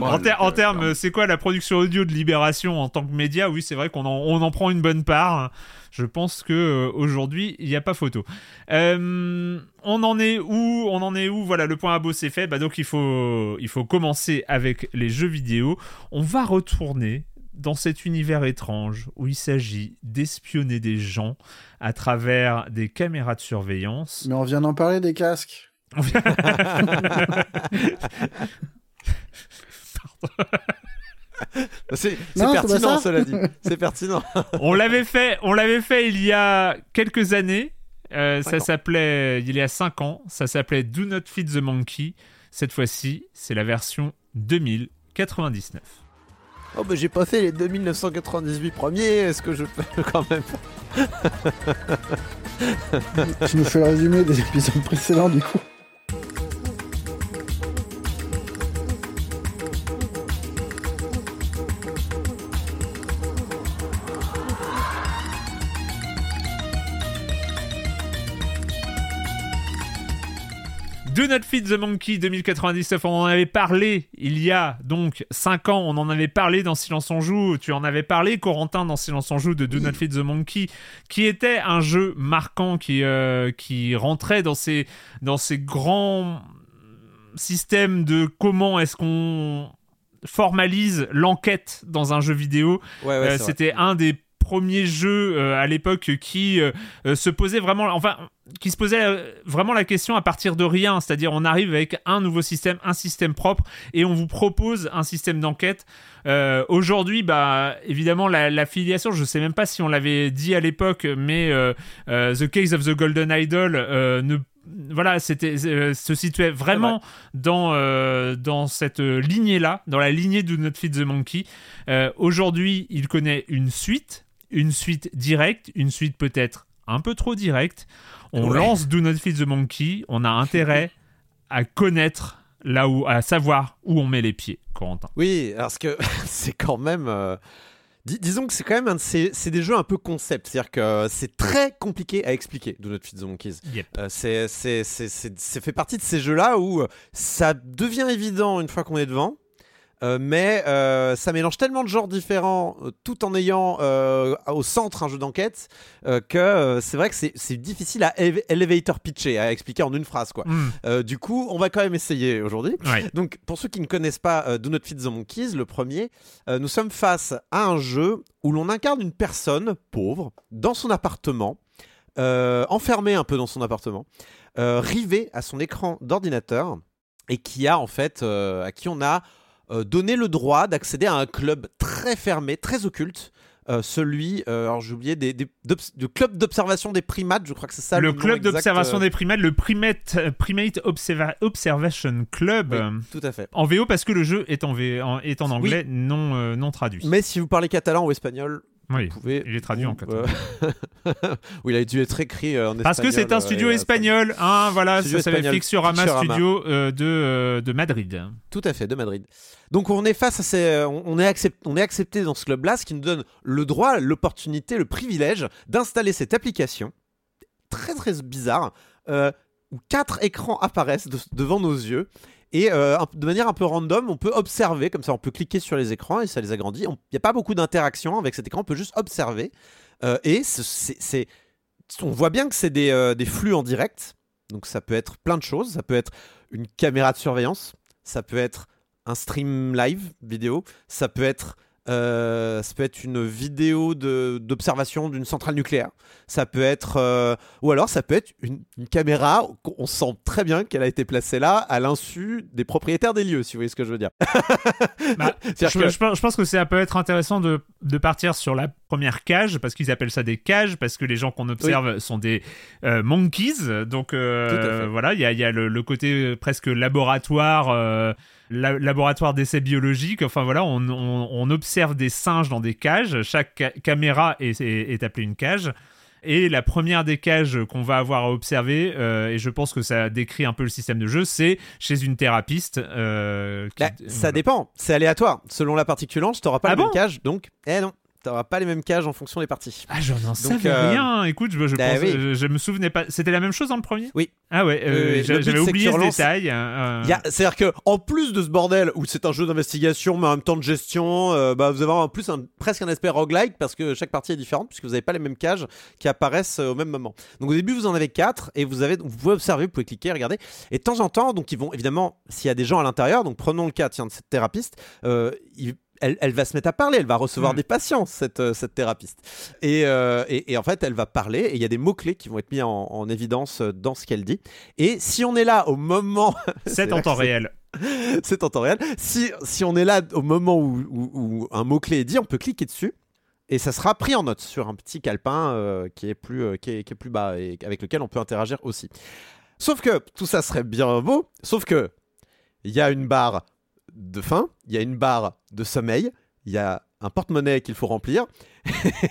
En, ter- en euh, termes, c'est quoi la production audio de Libération en tant que média? Oui, c'est vrai qu'on en, on en prend une bonne part. Je pense que euh, aujourd'hui, il n'y a pas photo. Euh, on en est où On en est où? Voilà, le point à beau c'est fait. Bah donc il faut, il faut commencer avec les jeux vidéo. On va retourner dans cet univers étrange où il s'agit d'espionner des gens à travers des caméras de surveillance. Mais on vient d'en parler des casques. C'est, pertinent, cela dit. C'est pertinent. on l'avait fait, on l'avait fait il y a quelques années. Euh, ça s'appelait, il y a 5 ans, ça s'appelait Do Not Feed the Monkey. Cette fois-ci, c'est la version 2099. Oh, bah j'ai pas fait les 2998 premiers, est-ce que je peux quand même tu nous fais le résumé des épisodes précédents, du coup. Not Feed the Monkey 2099, on en avait parlé il y a donc 5 ans, on en avait parlé dans Silence on joue, tu en avais parlé Corentin dans Silence on joue de Do Not Feed the Monkey, qui était un jeu marquant qui, euh, qui rentrait dans ces, dans ces grands systèmes de comment est-ce qu'on formalise l'enquête dans un jeu vidéo. Ouais, Euh. C'était un des premiers jeux euh, à l'époque qui euh, euh, se posait vraiment, enfin, qui se posait vraiment la question à partir de rien. C'est-à-dire, on arrive avec un nouveau système, un système propre, et on vous propose un système d'enquête. Euh, Aujourd'hui, bah, évidemment, la, la filiation, je sais même pas si on l'avait dit à l'époque, mais euh, euh, The Case of the Golden Idol ne voilà, c'était euh, se situait vraiment dans euh, dans cette euh, lignée-là, dans la lignée de Not Feed the Monkey. Aujourd'hui, il connaît une suite, une suite directe, une suite peut-être un peu trop directe. On Ouais. lance Do Not Feed the Monkey. On a intérêt à connaître là où, à savoir où on met les pieds, Corentin. Oui, parce que c'est quand même. euh, dis- disons que c'est quand même un de ces, c'est des jeux un peu concept, c'est-à-dire que c'est très compliqué à expliquer. Do Not Feed the Monkeys. Yep. Euh, c'est, c'est, c'est, c'est- c'est fait partie de ces jeux-là où euh, ça devient évident une fois qu'on est devant. Euh, mais euh, ça mélange tellement de genres différents euh, tout en ayant au centre un jeu d'enquête que c'est vrai que c'est, difficile à ele- elevator pitcher, à expliquer en une phrase. Quoi. Hmm, du coup, on va quand même essayer aujourd'hui. ouais. Donc, pour ceux qui ne connaissent pas Do Not Feed the Monkeys, le premier, nous sommes face à un jeu où l'on incarne une personne pauvre dans son appartement, enfermée un peu dans son appartement, rivée à son écran d'ordinateur et qui a en fait, euh, à qui on a euh, donné le droit d'accéder à un club très fermé, très occulte. euh, celui, euh, alors j'ai oublié, des, du club d'observation des primates, je crois que c'est ça. le nom club d'observation euh, des primates, le Primate, Primate Observa- Observation Club. oui, tout à fait. En VO parce que le jeu est en, V- en- est en anglais non, non traduit. Mais si vous parlez catalan ou espagnol, oui, pouvez. il est traduit en catalan. euh, oui, il a dû être écrit euh, en espagnol. Parce que c'est un euh, studio euh, espagnol, hein, voilà, Studio ça s'appelle Flixorama. Studio euh, de, euh, de Madrid. Tout à fait, de Madrid. Donc on est face à ces, on est accepté, on est accepté dans ce club-là, ce qui nous donne le droit, l'opportunité, le privilège d'installer cette application très très bizarre où quatre écrans apparaissent de- devant nos yeux. Et euh, de manière un peu random, on peut observer, comme ça on peut cliquer sur les écrans et ça les agrandit. Il n'y a pas beaucoup d'interaction avec cet écran, on peut juste observer. Euh, et on voit bien que c'est euh, des flux en direct. Donc ça peut être plein de choses. Ça peut être une caméra de surveillance. Ça peut être un stream live vidéo. Ça peut être euh, ça peut être une vidéo d'observation d'une centrale nucléaire, ça peut être, euh, ou alors ça peut être une, une caméra, on sent très bien qu'elle a été placée là à l'insu des propriétaires des lieux, si vous voyez ce que je veux dire. Bah, je, que- je pense- que ça peut être intéressant de, de partir sur la première cage, parce qu'ils appellent ça des cages, parce que les gens qu'on observe sont des euh, monkeys. Donc voilà, il y a, il y a le, le côté presque laboratoire. La- laboratoire d'essais biologiques, enfin voilà, on, on- on observe des singes dans des cages, chaque ca- caméra est, est- est appelée une cage, et la première des cages qu'on va avoir à observer, euh, et je pense que ça décrit un peu le système de jeu, c'est chez une thérapeute. euh, qui- Bah, ça dépend, c'est aléatoire. Selon la partie que tu lances, t'auras pas Ah les mêmes bon? cages, donc, eh non, t'auras pas les mêmes cages en fonction des parties. Ah, j'en en savais euh, rien. Écoute, je, je, bah pense- oui. je, je me souvenais pas. C'était la même chose dans le premier? Oui. Ah ouais, euh, j'avais oublié ce détail. euh, Il y a- C'est-à-dire que en plus de ce bordel où c'est un jeu d'investigation mais en même temps de gestion, euh, bah, vous avez en plus un- presque un aspect roguelike parce que chaque partie est différente puisque vous n'avez pas les mêmes cages qui apparaissent euh, au même moment. Donc au début vous en avez quatre et vous avez vous pouvez observer, vous pouvez cliquer, regarder et de temps en temps donc ils vont évidemment s'il y a des gens à l'intérieur donc prenons le cas tiens de cette thérapeute, euh, il- elle, elle va se mettre à parler, elle va recevoir Mm. des patients, cette, euh, cette thérapeute. Et, euh, et, et en fait, elle va parler, et il y a des mots-clés qui vont être mis en, en évidence euh, dans ce qu'elle dit. Et si on est là au moment C'est en temps réel. c'est en temps réel. Si, si on est là au moment où, où- où un mot-clé est dit, on peut cliquer dessus. Et ça sera pris en note sur un petit calepin euh, qui, est plus, euh, qui, est, qui est plus bas et avec lequel on peut interagir aussi. Sauf que tout ça serait bien beau, sauf que il y a une barre de faim, il y a une barre de sommeil, il y a un porte-monnaie qu'il faut remplir,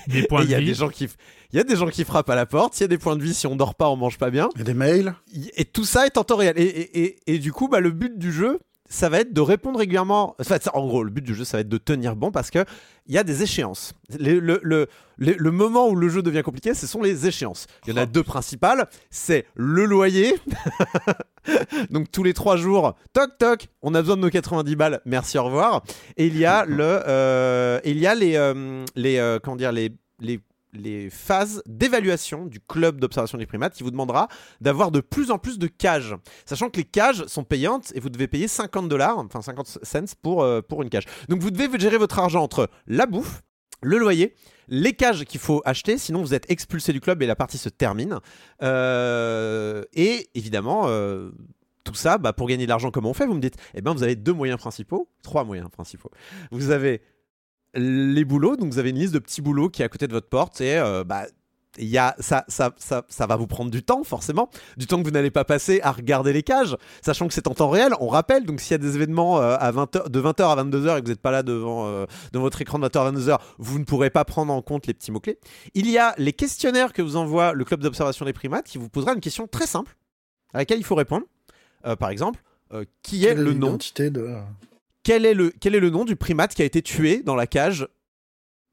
Des points y a vie. des gens qui, il y a des gens qui frappent à la porte, il y a des points de vie si on dort pas, on mange pas bien. Il y a des mails. Et tout ça est en temps réel. Et, et- et- et du coup, bah, le but du jeu, ça va être de répondre régulièrement. Enfin, ça- en gros, le but du jeu, ça va être de tenir bon parce que il y a des échéances. Le, le- le- le- le moment où le jeu devient compliqué, ce sont les échéances. Il y en a deux principales. C'est le loyer. Donc tous les trois jours, toc toc, on a besoin de nos 90 balles. Merci, au revoir. Et il y a le, euh, il y a les, euh, les, euh, comment dire, les, les les phases d'évaluation du club d'observation des primates qui vous demandera d'avoir de plus en plus de cages. Sachant que les cages sont payantes et vous devez payer 50 dollars, enfin 50 cents pour, euh, pour une cage. Donc vous devez gérer votre argent entre la bouffe, le loyer, les cages qu'il faut acheter, sinon vous êtes expulsé du club et la partie se termine. Euh, et évidemment, euh, tout ça, bah, pour gagner de l'argent, comment on fait? Vous me dites, eh ben, vous avez deux moyens principaux, trois moyens principaux. Vous avez les boulots, donc vous avez une liste de petits boulots qui est à côté de votre porte et euh, bah, il y a, ça, ça, ça, ça va vous prendre du temps, forcément. Du temps que vous n'allez pas passer à regarder les cages, sachant que c'est en temps réel. On rappelle, donc s'il y a des événements euh, à 20 de 20h à 22h et que vous n'êtes pas là devant, euh, devant votre écran de 20h à 22h, vous ne pourrez pas prendre en compte les petits mots-clés. Il y a les questionnaires que vous envoie le club d'observation des primates qui vous posera une question très simple à laquelle il faut répondre. Euh, par exemple, qui est Quelle le nom? de. Quel est, le, quel est le nom du primate qui a été tué dans la cage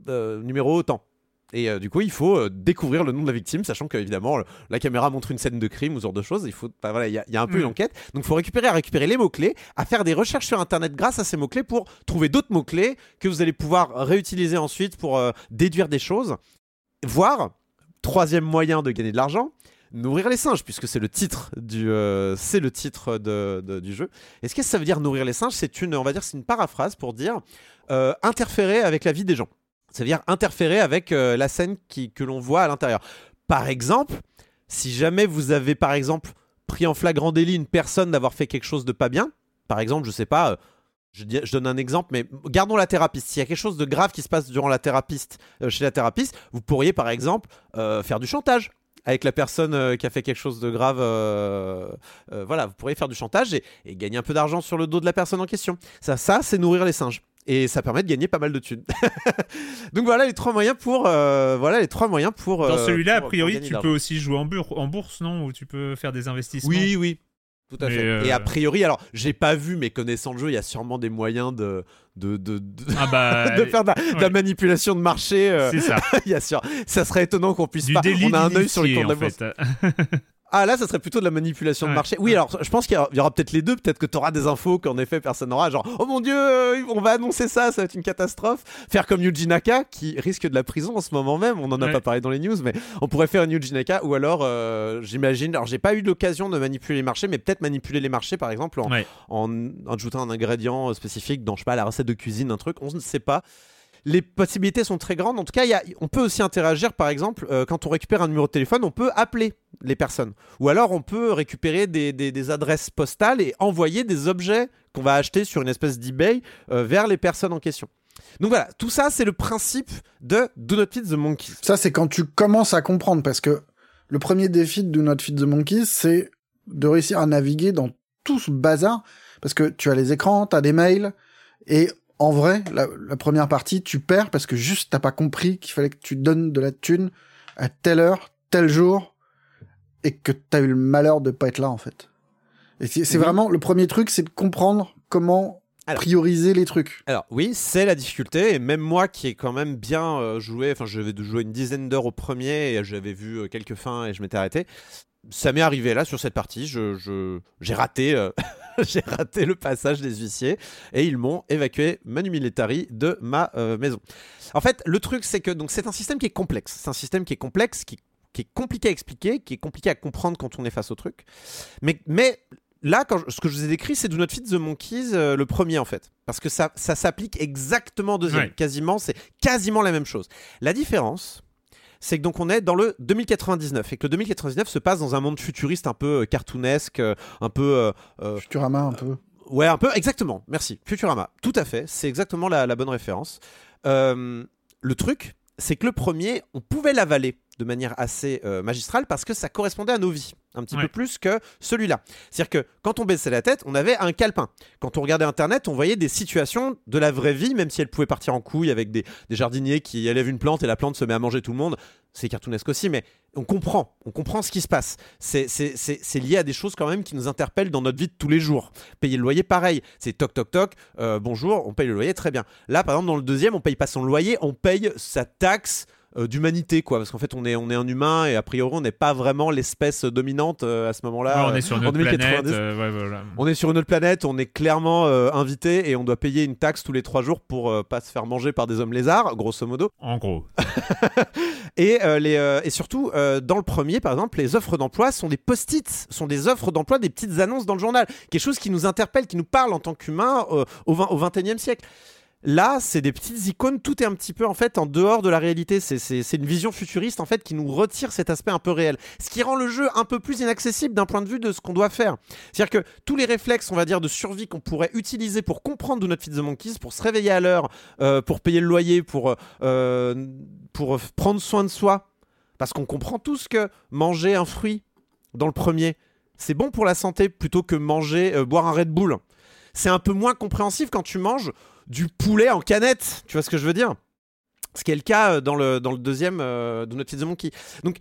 euh, numéro autant? Et euh, du coup, il faut euh, découvrir le nom de la victime, sachant que évidemment, le- la caméra montre une scène de crime ou ce genre de choses. Il faut, bah, voilà, il y, a- y a un peu Mm. une enquête. Donc, il faut récupérer, à récupérer les mots clés, à faire des recherches sur Internet grâce à ces mots clés pour trouver d'autres mots clés que vous allez pouvoir réutiliser ensuite pour euh, déduire des choses. Voire, troisième moyen de gagner de l'argent, nourrir les singes, puisque c'est le titre du, euh, c'est le titre de- du jeu. Et ce que ça veut dire nourrir les singes? C'est une, on va dire, c'est une paraphrase pour dire euh, interférer avec la vie des gens. Ça veut dire interférer avec euh, la scène qui, que l'on voit à l'intérieur. Par exemple, si jamais vous avez, par exemple, pris en flagrant délit une personne d'avoir fait quelque chose de pas bien, par exemple, je sais pas, je, donne un exemple, mais gardons la thérapeute. S'il y a quelque chose de grave qui se passe durant la chez la thérapeute, vous pourriez, par exemple, faire du chantage avec la personne euh, qui a fait quelque chose de grave. euh, euh, voilà, vous pourriez faire du chantage et, et gagner un peu d'argent sur le dos de la personne en question. Ça, ça c'est nourrir les singes. Et ça permet de gagner pas mal de thunes. Donc voilà les trois moyens pour. euh, voilà les trois moyens pour. Dans celui-là, a priori, tu peux aussi jouer en bourse, non? Ou tu peux faire des investissements? Oui, oui. Tout à Mais, fait. euh, Et a priori, alors, j'ai pas vu, mais connaissant le jeu, il y a sûrement des moyens de, de, de, de, Ah bah. de faire de la, manipulation de marché. euh, C'est ça. il y a sûr. Ça serait étonnant qu'on puisse Du pas. On a un œil sur de la en bourse. fait. Ah là, ça serait plutôt de la manipulation de marché. Oui, alors je pense qu'il y aura- peut-être les deux. Peut-être que tu auras des infos qu'en effet personne n'aura. Genre, oh mon dieu, euh, on va annoncer ça, ça va être une catastrophe. Faire comme Yuji Naka qui risque de la prison en ce moment même. On en a Ouais. pas parlé dans les news, mais on pourrait faire une Yuji Naka ou alors, euh, j'imagine. Alors, j'ai pas eu l'occasion de manipuler les marchés, mais peut-être manipuler les marchés par exemple en, en ajoutant un ingrédient spécifique dans, je sais pas, la recette de cuisine, un truc. On ne sait pas. Les possibilités sont très grandes. En tout cas, on peut aussi interagir, par exemple, euh, quand on récupère un numéro de téléphone, on peut appeler les personnes. Ou alors, on peut récupérer des adresses postales et envoyer des objets qu'on va acheter sur une espèce d'eBay euh, vers les personnes en question. Donc voilà, tout ça, c'est le principe de Do Not Feed the Monkeys. Ça, c'est quand tu commences à comprendre, parce que le premier défi de Do Not Feed the Monkeys, c'est de réussir à naviguer dans tout ce bazar, parce que tu as les écrans, tu as des mails, et en vrai, la, la première partie, tu perds parce que juste t'as pas compris qu'il fallait que tu donnes de la thune à telle heure, tel jour, et que t'as eu le malheur de pas être là, en fait. Et c'est vraiment, le premier truc, c'est de comprendre comment Alors. prioriser les trucs. Alors oui, c'est la difficulté, et même moi qui ai quand même bien euh, joué, enfin je vais jouer une dizaine d'heures au premier, et j'avais vu euh, quelques fins et je m'étais arrêté, ça m'est arrivé là sur cette partie, je, je- j'ai raté, euh, j'ai raté le passage des huissiers, et ils m'ont évacué manu militari de ma euh, maison. En fait, le truc c'est que donc c'est un système qui est complexe, c'est un système qui est complexe, qui, qui est compliqué à expliquer, qui est compliqué à comprendre quand on est face au truc, mais, mais Là, quand je- ce que je vous ai décrit, c'est Do Not Feed the Monkeys, euh, le premier en fait. Parce que ça, ça s'applique exactement au deuxième. Ouais. Quasiment, c'est quasiment la même chose. La différence, c'est que donc on est dans le 2099 et que le 2099 se passe dans un monde futuriste un peu euh, cartoonesque, euh, un peu. euh, Futurama, un peu. Ouais, un peu, exactement. Merci. Futurama. Tout à fait. C'est exactement la, la bonne référence. Le truc, c'est que le premier, on pouvait l'avaler de manière assez euh, magistrale parce que ça correspondait à nos vies. Un petit Ouais. peu plus que celui-là. C'est-à-dire que quand on baissait la tête, on avait un calepin. Quand on regardait Internet, on voyait des situations de la vraie vie, même si elles pouvaient partir en couille avec des, des jardiniers qui élèvent une plante et la plante se met à manger tout le monde. C'est cartoonesque aussi, mais on comprend. On comprend ce qui se passe. C'est lié à des choses quand même qui nous interpellent dans notre vie de tous les jours. Payer le loyer, pareil. C'est toc toc toc. euh, bonjour, on paye le loyer, très bien. Là, par exemple, dans le deuxième, on paye pas son loyer, on paye sa taxe euh, d'humanité, quoi. Parce qu'en fait, on est, on est un humain et a priori, on n'est pas vraiment l'espèce dominante euh, à ce moment-là. Ouais, on est sur planète. 2090. euh, ouais, voilà. On est sur une autre planète, on est clairement invité et on doit payer une taxe tous les trois jours pour pas se faire manger par des hommes lézards, grosso modo. En gros. Et, les, et surtout, dans le premier, par exemple, les offres d'emploi sont des post-it, sont des offres d'emploi, des petites annonces dans le journal. Quelque chose qui nous interpelle, qui nous parle en tant qu'humains euh, au, 20, au 21e siècle. Là, c'est des petites icônes, tout est un petit peu en fait en dehors de la réalité. C'est- une vision futuriste en fait qui nous retire cet aspect un peu réel. Ce qui rend le jeu un peu plus inaccessible d'un point de vue de ce qu'on doit faire. C'est-à-dire que tous les réflexes, on va dire, de survie qu'on pourrait utiliser pour comprendre Do Not Feed the Monkeys, pour se réveiller à l'heure, euh, pour payer le loyer, pour, euh, pour prendre soin de soi, parce qu'on comprend tous que manger un fruit dans le premier, c'est bon pour la santé plutôt que manger, euh, boire un Red Bull. C'est un peu moins compréhensif quand tu manges du poulet en canette. Tu vois ce que je veux dire? Ce qui est le cas euh, dans le, dans le deuxième euh, de Not Feed the Monkey. Donc,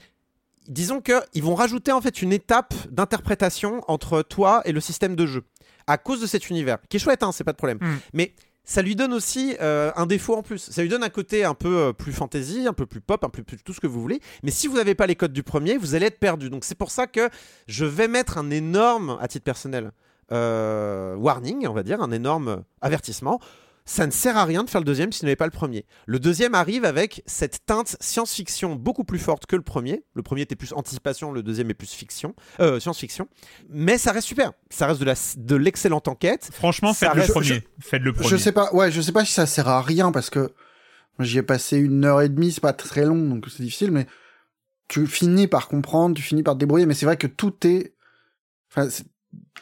disons qu'ils vont rajouter en fait une étape d'interprétation entre toi et le système de jeu à cause de cet univers, qui est chouette, hein, c'est pas de problème. Mm. Mais ça lui donne aussi euh, un défaut en plus. Ça lui donne un côté un peu euh, plus fantasy, un peu plus pop, un peu plus tout ce que vous voulez. Mais si vous n'avez pas les codes du premier, vous allez être perdu. Donc c'est pour ça que je vais mettre un énorme, à titre personnel, euh, warning, on va dire, un énorme avertissement. Ça ne sert à rien de faire le deuxième si vous n'avez pas le premier. Le deuxième arrive avec cette teinte science-fiction beaucoup plus forte que le premier. Le premier était plus anticipation, le deuxième est plus fiction, euh, science-fiction. Mais ça reste super. Ça reste de la- de l'excellente enquête. Franchement, Ça faites le reste- premier. Faites le premier. Je sais pas, ouais, je sais pas si ça sert à rien parce que j'y ai passé une heure et demie, c'est pas très long, donc c'est difficile, mais tu finis par comprendre, tu finis par te débrouiller, mais c'est vrai que tout est, enfin, c'est-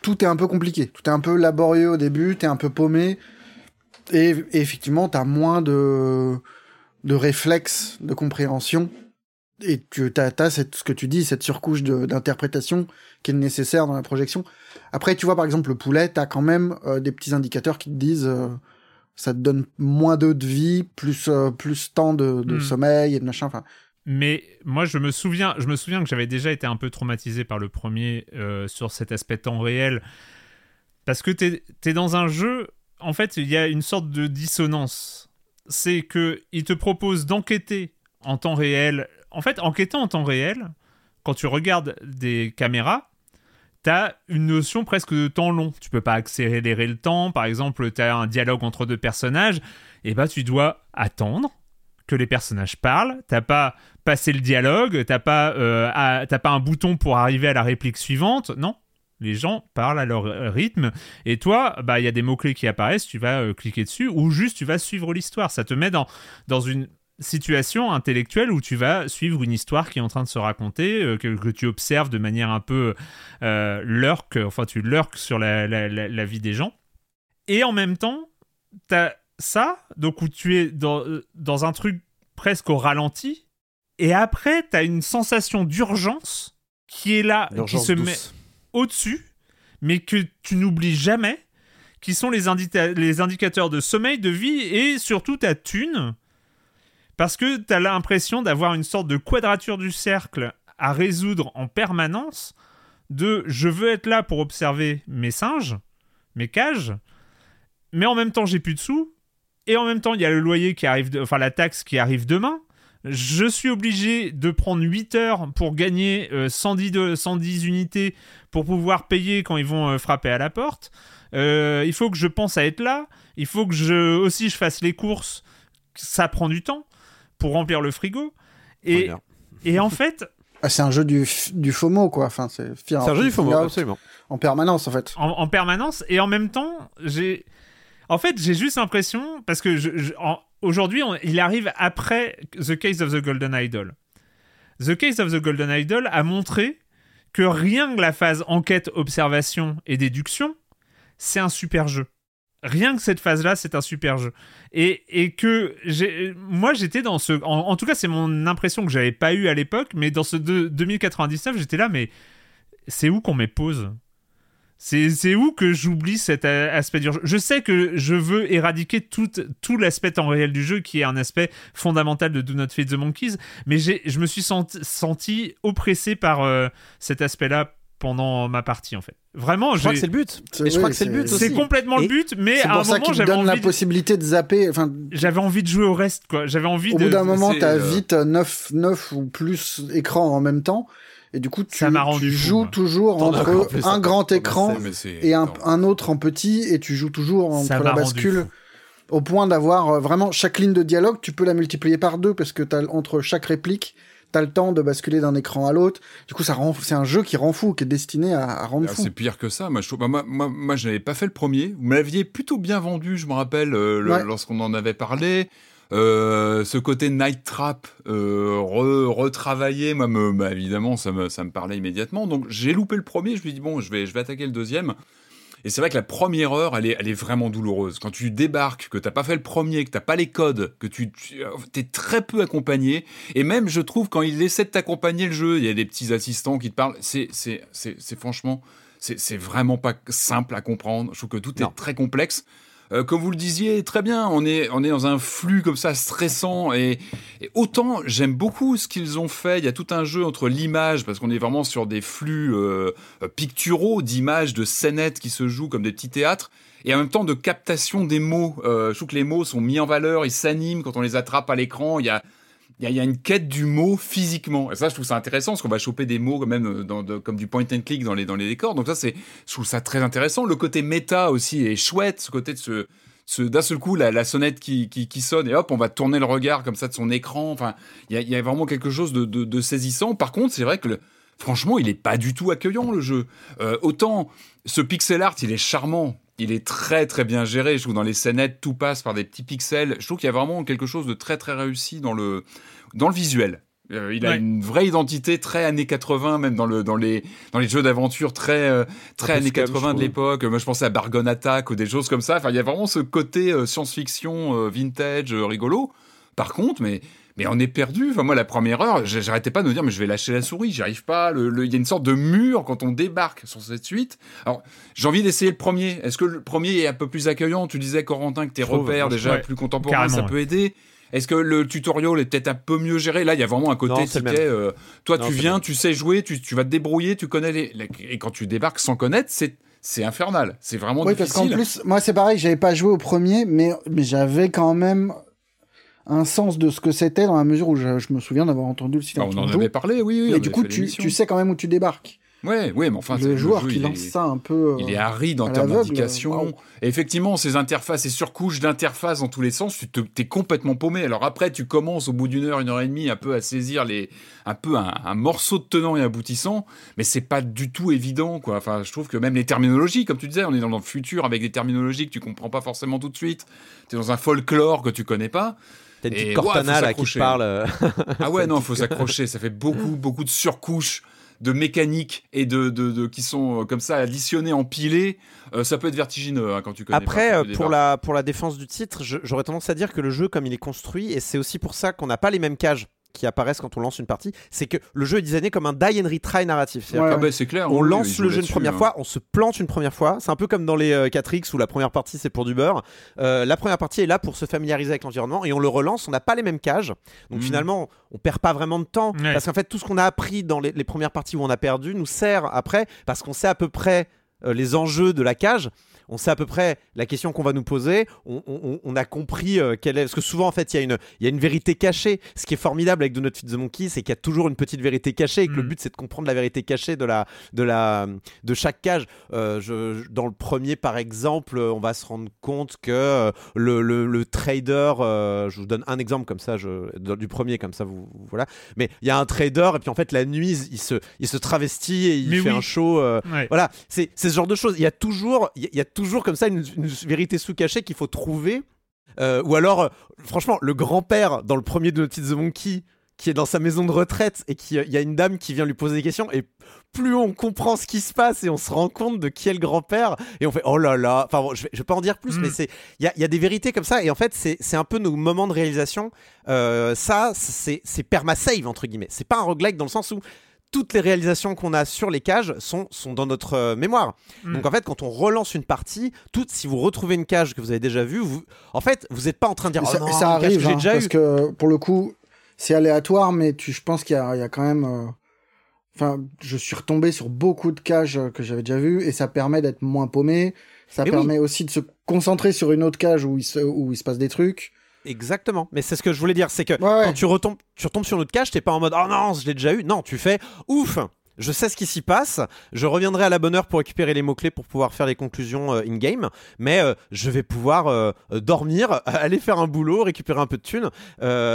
tout est un peu compliqué, tout est un peu laborieux au début, t'es un peu paumé, et, et effectivement, t'as moins de, de réflexes, de compréhension, et tu t'as, t'as cette, ce que tu dis, cette surcouche d'interprétation qui est nécessaire dans la projection. Après, tu vois, par exemple, le poulet, t'as quand même euh, des petits indicateurs qui te disent euh, ça te donne moins d'eau de vie, plus, euh, plus temps de, de Hmm. sommeil et de machin. Enfin, Mais moi, je me souviens, je me souviens que j'avais déjà été un peu traumatisé par le premier euh, sur cet aspect temps réel. Parce que t'es es dans un jeu, en fait, il y a une sorte de dissonance. C'est que il te propose d'enquêter en temps réel. En fait, enquêtant en temps réel, quand tu regardes des caméras, t'as une notion presque de temps long. Tu peux pas accélérer le temps. Par exemple, t'as un dialogue entre deux personnages, et bah tu dois attendre que les personnages parlent. T'as pas passé le dialogue, t'as pas, euh, pas un bouton pour arriver à la réplique suivante. Non, Les gens parlent à leur rythme. Et toi, bah, il y a des mots-clés qui apparaissent, tu vas euh, cliquer dessus, ou juste tu vas suivre l'histoire. Ça te met dans, dans une situation intellectuelle où tu vas suivre une histoire qui est en train de se raconter, euh, que, que tu observes de manière un peu euh, lurk, enfin tu lurks sur la, la- la- la vie des gens. Et en même temps, t'as ça, donc où tu es dans, euh, dans un truc presque au ralenti, et après t'as une sensation d'urgence qui est là, qui se douce. met au-dessus, mais que tu n'oublies jamais, qui sont les, indicateurs de sommeil, de vie et surtout ta thune. Parce que tu as l'impression d'avoir une sorte de quadrature du cercle à résoudre en permanence de je veux être là pour observer mes singes, mes cages, mais en même temps j'ai plus de sous, et en même temps il y a le loyer qui arrive, enfin la taxe qui arrive demain. Je suis obligé de prendre 8 heures pour gagner euh, 110, de- 110 unités pour pouvoir payer quand ils vont euh, frapper à la porte. Euh, il faut que je pense à être là. Il faut que je aussi je fasse les courses. Ça prend du temps pour remplir le frigo. Et, en fait, Ah, c'est un jeu du, FOMO, quoi. Enfin, c'est un of jeu du FOMO, out absolument. En permanence, en fait. en, en permanence, et en même temps, j'ai. En fait, j'ai juste l'impression, parce que je- je- en- aujourd'hui, il arrive après The Case of the Golden Idol. The Case of the Golden Idol a montré que rien que la phase enquête, observation et déduction, c'est un super jeu. Rien que cette phase-là, c'est un super jeu. Et, et que moi, j'étais dans ce. En, tout cas, c'est mon impression que j'avais pas eu à l'époque, mais dans ce deux- 2099, j'étais là, mais c'est où qu'on met pause? C'est, où que j'oublie cet aspect du jeu? Je sais que je veux éradiquer tout, tout l'aspect temps réel du jeu, qui est un aspect fondamental de Do Not Feed the Monkeys, mais j'ai, je me suis senti, senti oppressé par euh, cet aspect-là pendant ma partie, en fait. Vraiment, Je crois que c'est le but. Je crois que c'est le but c'est complètement Et le but, mais à un moment, j'avais donne la envie, de, possibilité de zapper. Enfin, j'avais envie de jouer au reste, quoi. J'avais envie au de. bout d'un moment, t'as euh, vite 9, 9 ou plus écrans en même temps. Et du coup, tu, Ça joues toujours entre un grand écran et un, autre en petit, et tu joues toujours Ça entre m'a la bascule. Au point d'avoir euh, vraiment chaque ligne de dialogue, tu peux la multiplier par deux parce que t'as, entre chaque réplique, t'as le temps de basculer d'un écran à l'autre. Du coup, ça rend, c'est un jeu qui rend fou, qui est destiné à, à rendre Ah, fou. c'est pire que ça. Moi, je, bah, moi, moi, moi, je n'avais pas fait le premier. Vous me l'aviez plutôt bien vendu, je me rappelle, euh, Ouais. lorsqu'on en avait parlé. Euh, ce côté Night Trap euh, re- retravaillé, moi, me, bah, évidemment, ça me, ça me parlait immédiatement. Donc, j'ai loupé le premier. Je me dis bon, je vais, je vais attaquer le deuxième. Et c'est vrai que la première heure, elle est, elle est vraiment douloureuse. Quand tu débarques, que t'as pas fait le premier, que t'as pas les codes, que tu, tu es très peu accompagné. Et même, je trouve, quand il essaie de t'accompagner le jeu, il y a des petits assistants qui te parlent. C'est, c'est, c'est, c'est franchement, c'est, c'est vraiment pas simple à comprendre. Je trouve que tout Non. est très complexe. Euh, comme vous le disiez très bien, on est, on est dans un flux comme ça stressant et, autant j'aime beaucoup ce qu'ils ont fait. Il y a tout un jeu entre l'image parce qu'on est vraiment sur des flux euh, euh, picturaux d'images, de scénettes qui se jouent comme des petits théâtres et en même temps de captation des mots. Euh, je trouve que les mots sont mis en valeur, ils s'animent quand on les attrape à l'écran. Il y a il y, a, une quête du mot physiquement. Et ça, je trouve ça intéressant, parce qu'on va choper des mots même euh, comme du point and click dans les, dans les décors. Donc ça, c'est, je trouve ça très intéressant. Le côté méta aussi est chouette, ce côté de ce, d'un seul coup, la, sonnette qui, qui, sonne, et hop, on va tourner le regard comme ça de son écran. Enfin, il y a, vraiment quelque chose de, de, saisissant. Par contre, c'est vrai que franchement, il est pas du tout accueillant, le jeu. Euh, autant, ce pixel art, il est charmant. Il est très très bien géré. Je trouve dans les scénettes, tout passe par des petits pixels. Je trouve qu'il y a vraiment quelque chose de très très réussi dans le, dans le visuel. Euh, il a Ouais. une vraie identité très années 80, même dans, le, dans, les, dans les jeux d'aventure très, euh, très peu années scam, 80 je de l'époque. Moi, je pensais à Bargon Attack ou des choses comme ça. Enfin, il y a vraiment ce côté euh, science-fiction, vintage, rigolo. Par contre, mais, mais on est perdu. Enfin, moi, la première heure, j'arrêtais pas de me dire, mais je vais lâcher la souris, j'y arrive pas. Le- le- Il y a une sorte de mur quand on débarque sur cette suite. Alors, j'ai envie d'essayer le premier. Est-ce que le premier est un peu plus accueillant? Tu disais, Corentin, que tes repères déjà ouais, plus contemporains, ça ouais. peut aider. Est-ce que le tutoriel est peut-être un peu mieux géré? Là, il y a vraiment un côté ticket. euh, toi, Non, tu viens, tu sais jouer, tu, tu vas te débrouiller, tu connais les, les- Et quand tu débarques sans connaître, c'est c'est infernal. C'est vraiment Oui, parce difficile. qu'en plus, moi c'est pareil, j'avais pas joué au premier, mais, mais j'avais quand même un sens de ce que c'était dans la mesure où je, je me souviens d'avoir entendu le Ah, silence. on en avait parlé, oui, oui. Mais du coup, tu, tu sais quand même où tu débarques. Ouais, ouais, mais enfin, c'est- le joueur jeu, qui lance est- ça un peu. Il est euh, aride en termes d'indication. Et effectivement, ces interfaces, ces surcouches d'interfaces dans tous les sens, tu te, t'es complètement paumé. Alors après, tu commences au bout d'une heure, une heure et demie, un peu à saisir les, un peu un, un morceau de tenant et aboutissant, mais c'est pas du tout évident, quoi. Enfin, je trouve que même les terminologies, comme tu disais, on est dans le futur avec des terminologies que tu comprends pas forcément tout de suite. T'es dans un folklore que tu connais pas. T'as une Et, petite Cortana là qui parle. euh, Ah ouais, non, faut s'accrocher. Ça fait beaucoup, beaucoup de surcouches de mécanique et de, de, de- qui sont euh, comme ça additionnées, empilées. Euh, ça peut être vertigineux hein, quand tu connais Après, pas quand tu pour la, pour la défense du titre, j'aurais tendance à dire que le jeu, comme il est construit, et c'est aussi pour ça qu'on n'a pas les mêmes cages qui apparaissent quand on lance une partie, c'est que le jeu est designé comme un die and retry narratif. Ouais. Ah bah, c'est clair. On oui, lance le jeu une première hein. fois, on se plante une première fois. C'est un peu comme dans les euh, 4X où la première partie c'est pour du beurre. Euh, la première partie est là pour se familiariser avec l'environnement et on le relance. On n'a pas les mêmes cages. Donc Mhm. finalement, on perd pas vraiment de temps Ouais. parce qu'en fait, tout ce qu'on a appris dans les, les premières parties où on a perdu nous sert après parce qu'on sait à peu près euh, les enjeux de la cage. On sait à peu près la question qu'on va nous poser. On, on- on a compris euh, quelle est. Parce que souvent, en fait, il y, a une- y a une vérité cachée. Ce qui est formidable avec Do Not Feed the Monkey, c'est qu'il y a toujours une petite vérité cachée et que le Mm. but, c'est de comprendre la vérité cachée de, la, de, la, de chaque cage. Euh, je- je- dans le premier, par exemple, on va se rendre compte que euh, le, le- le trader, euh, je vous donne un exemple comme ça, je, du premier, comme ça, vous, vous- voilà. Mais il y a un trader, et puis en fait, la nuit, il se, il se travestit et il Mais fait oui. un show. Ouais. voilà, c'est c'est ce genre de choses. Il y a toujours, il y a- il y a toujours comme ça une, une vérité sous-cachée qu'il faut trouver. Euh, ou alors, euh, franchement, le grand-père dans le premier de Naughty the Monkey qui est dans sa maison de retraite et qui, euh, y a une dame qui vient lui poser des questions et plus on comprend ce qui se passe et on se rend compte de qui est le grand-père et on fait oh là là. Enfin, bon, je, vais, je vais pas en dire plus, Mm. mais c'est il y a, il y a des vérités comme ça et en fait c'est un peu nos moments de réalisation. Ça, c'est c'est perma-save entre guillemets. C'est pas un roguelike dans le sens où toutes les réalisations qu'on a sur les cages sont, sont dans notre euh, mémoire. Mm. Donc en fait, quand on relance une partie, tout, si vous retrouvez une cage que vous avez déjà vue, vous, en fait, vous n'êtes pas en train de dire Et oh ça, non, ça arrive, que j'ai hein, déjà parce que pour le coup, c'est aléatoire, mais tu, je pense qu'il y, a il y a quand même. euh, Enfin, je suis retombé sur beaucoup de cages euh, que j'avais déjà vues et ça permet d'être moins paumé. Ça Mais oui. permet aussi de se concentrer sur une autre cage où il se, où il se passe des trucs. Exactement. Mais c'est ce que je voulais dire, c'est que Ouais, ouais. quand tu retombes, tu retombes sur notre cage, t'es pas en mode oh non, je l'ai déjà eu. Non, tu fais ouf. Je sais ce qui s'y passe. Je reviendrai à la bonne heure pour récupérer les mots-clés pour pouvoir faire les conclusions euh, in-game. Mais euh, je vais pouvoir euh, dormir, aller faire un boulot, récupérer un peu de thunes.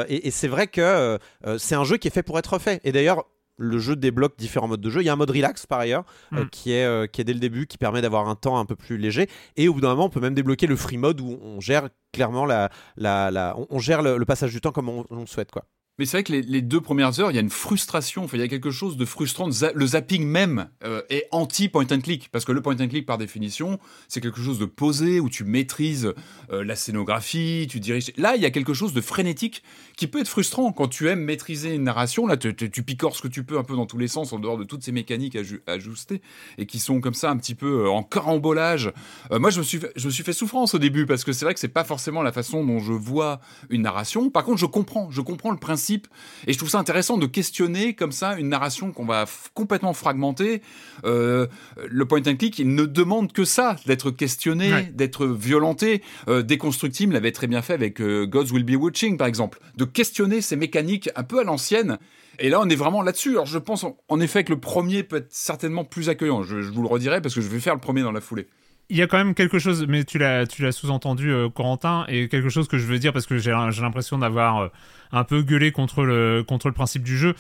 Et et c'est vrai que c'est un jeu qui est fait pour être fait. Et d'ailleurs, le jeu débloque différents modes de jeu. Il y a un mode relax par ailleurs, euh, Mm. qui, est, euh, qui est dès le début, qui permet d'avoir un temps un peu plus léger. Et au bout d'un moment, on peut même débloquer le free mode où on gère clairement la, la, la- on, on gère le, le passage du temps comme on, on le souhaite. Quoi. Mais c'est vrai que les, deux premières heures, il y a une frustration. Enfin, il y a quelque chose de frustrant. Le zapping même euh, est anti-point and click. Parce que le point and click, par définition, c'est quelque chose de posé où tu maîtrises euh, la scénographie, tu diriges. Là, il y a quelque chose de frénétique qui peut être frustrant quand tu aimes maîtriser une narration. Là, tu, picores ce que tu peux un peu dans tous les sens en dehors de toutes ces mécaniques aju- ajustées et qui sont comme ça un petit peu euh, en carambolage. Moi, je me, suis fait, je me suis fait souffrance au début parce que c'est vrai que c'est pas forcément la façon dont je vois une narration. Par contre, je comprends, je comprends le principe et je trouve ça intéressant de questionner comme ça une narration qu'on va complètement fragmenter. Euh, le point and click, il ne demande que ça, d'être questionné, Ouais. d'être violenté. Euh, Deconstructible l'avait très bien fait avec euh, Gods Will Be Watching, par exemple, de questionner ces mécaniques un peu à l'ancienne. Et là, on est vraiment là-dessus. Alors, je pense en- en effet que le premier peut être certainement plus accueillant. Je, je vous le redirai parce que je vais faire le premier dans la foulée. Il y a quand même quelque chose, mais tu l'as, tu l'as sous-entendu, euh, Corentin, et quelque chose que je veux dire parce que j'ai, j'ai l'impression d'avoir euh, un peu gueulé contre le, contre le principe du jeu.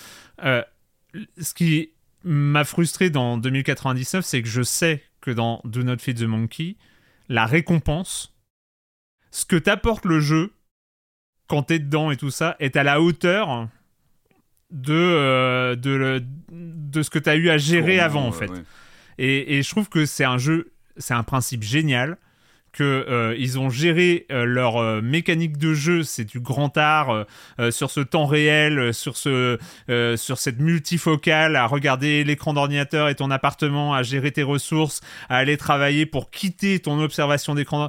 Euh, ce qui m'a frustré dans 2099, c'est que je sais que dans Do Not Feed the Monkey, la récompense, ce que t'apporte le jeu quand t'es dedans et tout ça, est à la hauteur de, de, le- de ce que t'as eu à gérer avant, en fait. ouais. Et, et je trouve que c'est un jeu, c'est un principe génial. Que euh, ils ont géré euh, leur euh, mécanique de jeu, c'est du grand art sur ce temps réel, sur ce, sur cette multifocale, à regarder l'écran d'ordinateur et ton appartement, à gérer tes ressources, à aller travailler pour quitter ton observation d'écran.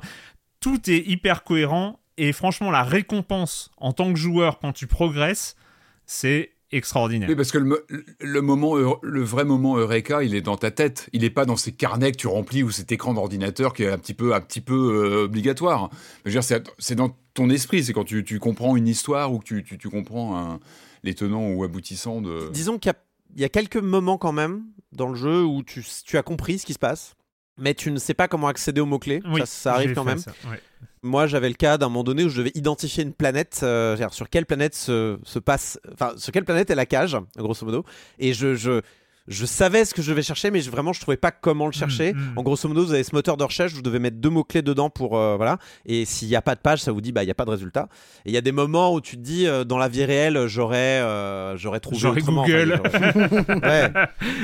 Tout est hyper cohérent et franchement la récompense en tant que joueur quand tu progresses, c'est extraordinaire. Oui, parce que le, mo- le moment, le vrai moment Eureka, il est dans ta tête. Il n'est pas dans ces carnets que tu remplis ou cet écran d'ordinateur qui est un petit peu, un petit peu euh, obligatoire. Je veux dire, c'est dans ton esprit. C'est quand tu, tu comprends une histoire ou que tu, tu, tu comprends un- les tenants ou aboutissants de. Disons qu'il y a, il y a quelques moments quand même dans le jeu où tu, tu as compris ce qui se passe, mais tu ne sais pas comment accéder aux mots-clés. Oui, ça, ça arrive quand même. ça, ouais. Moi, j'avais le cas d'un moment donné où je devais identifier une planète, euh, c'est-à-dire sur quelle planète se, se passe, enfin, sur quelle planète est la cage, grosso modo. Et je, je, je savais ce que je devais chercher, mais je, vraiment, je trouvais pas comment le chercher. Mm, mm. En grosso modo, vous avez ce moteur de recherche, vous devez mettre deux mots-clés dedans pour, euh, voilà. Et s'il n'y a pas de page, ça vous dit, bah, il n'y a pas de résultat. Et il y a des moments où tu te dis, euh, dans la vie réelle, j'aurais, euh, j'aurais trouvé J'aurais autrement. Google. j'aurais- ouais,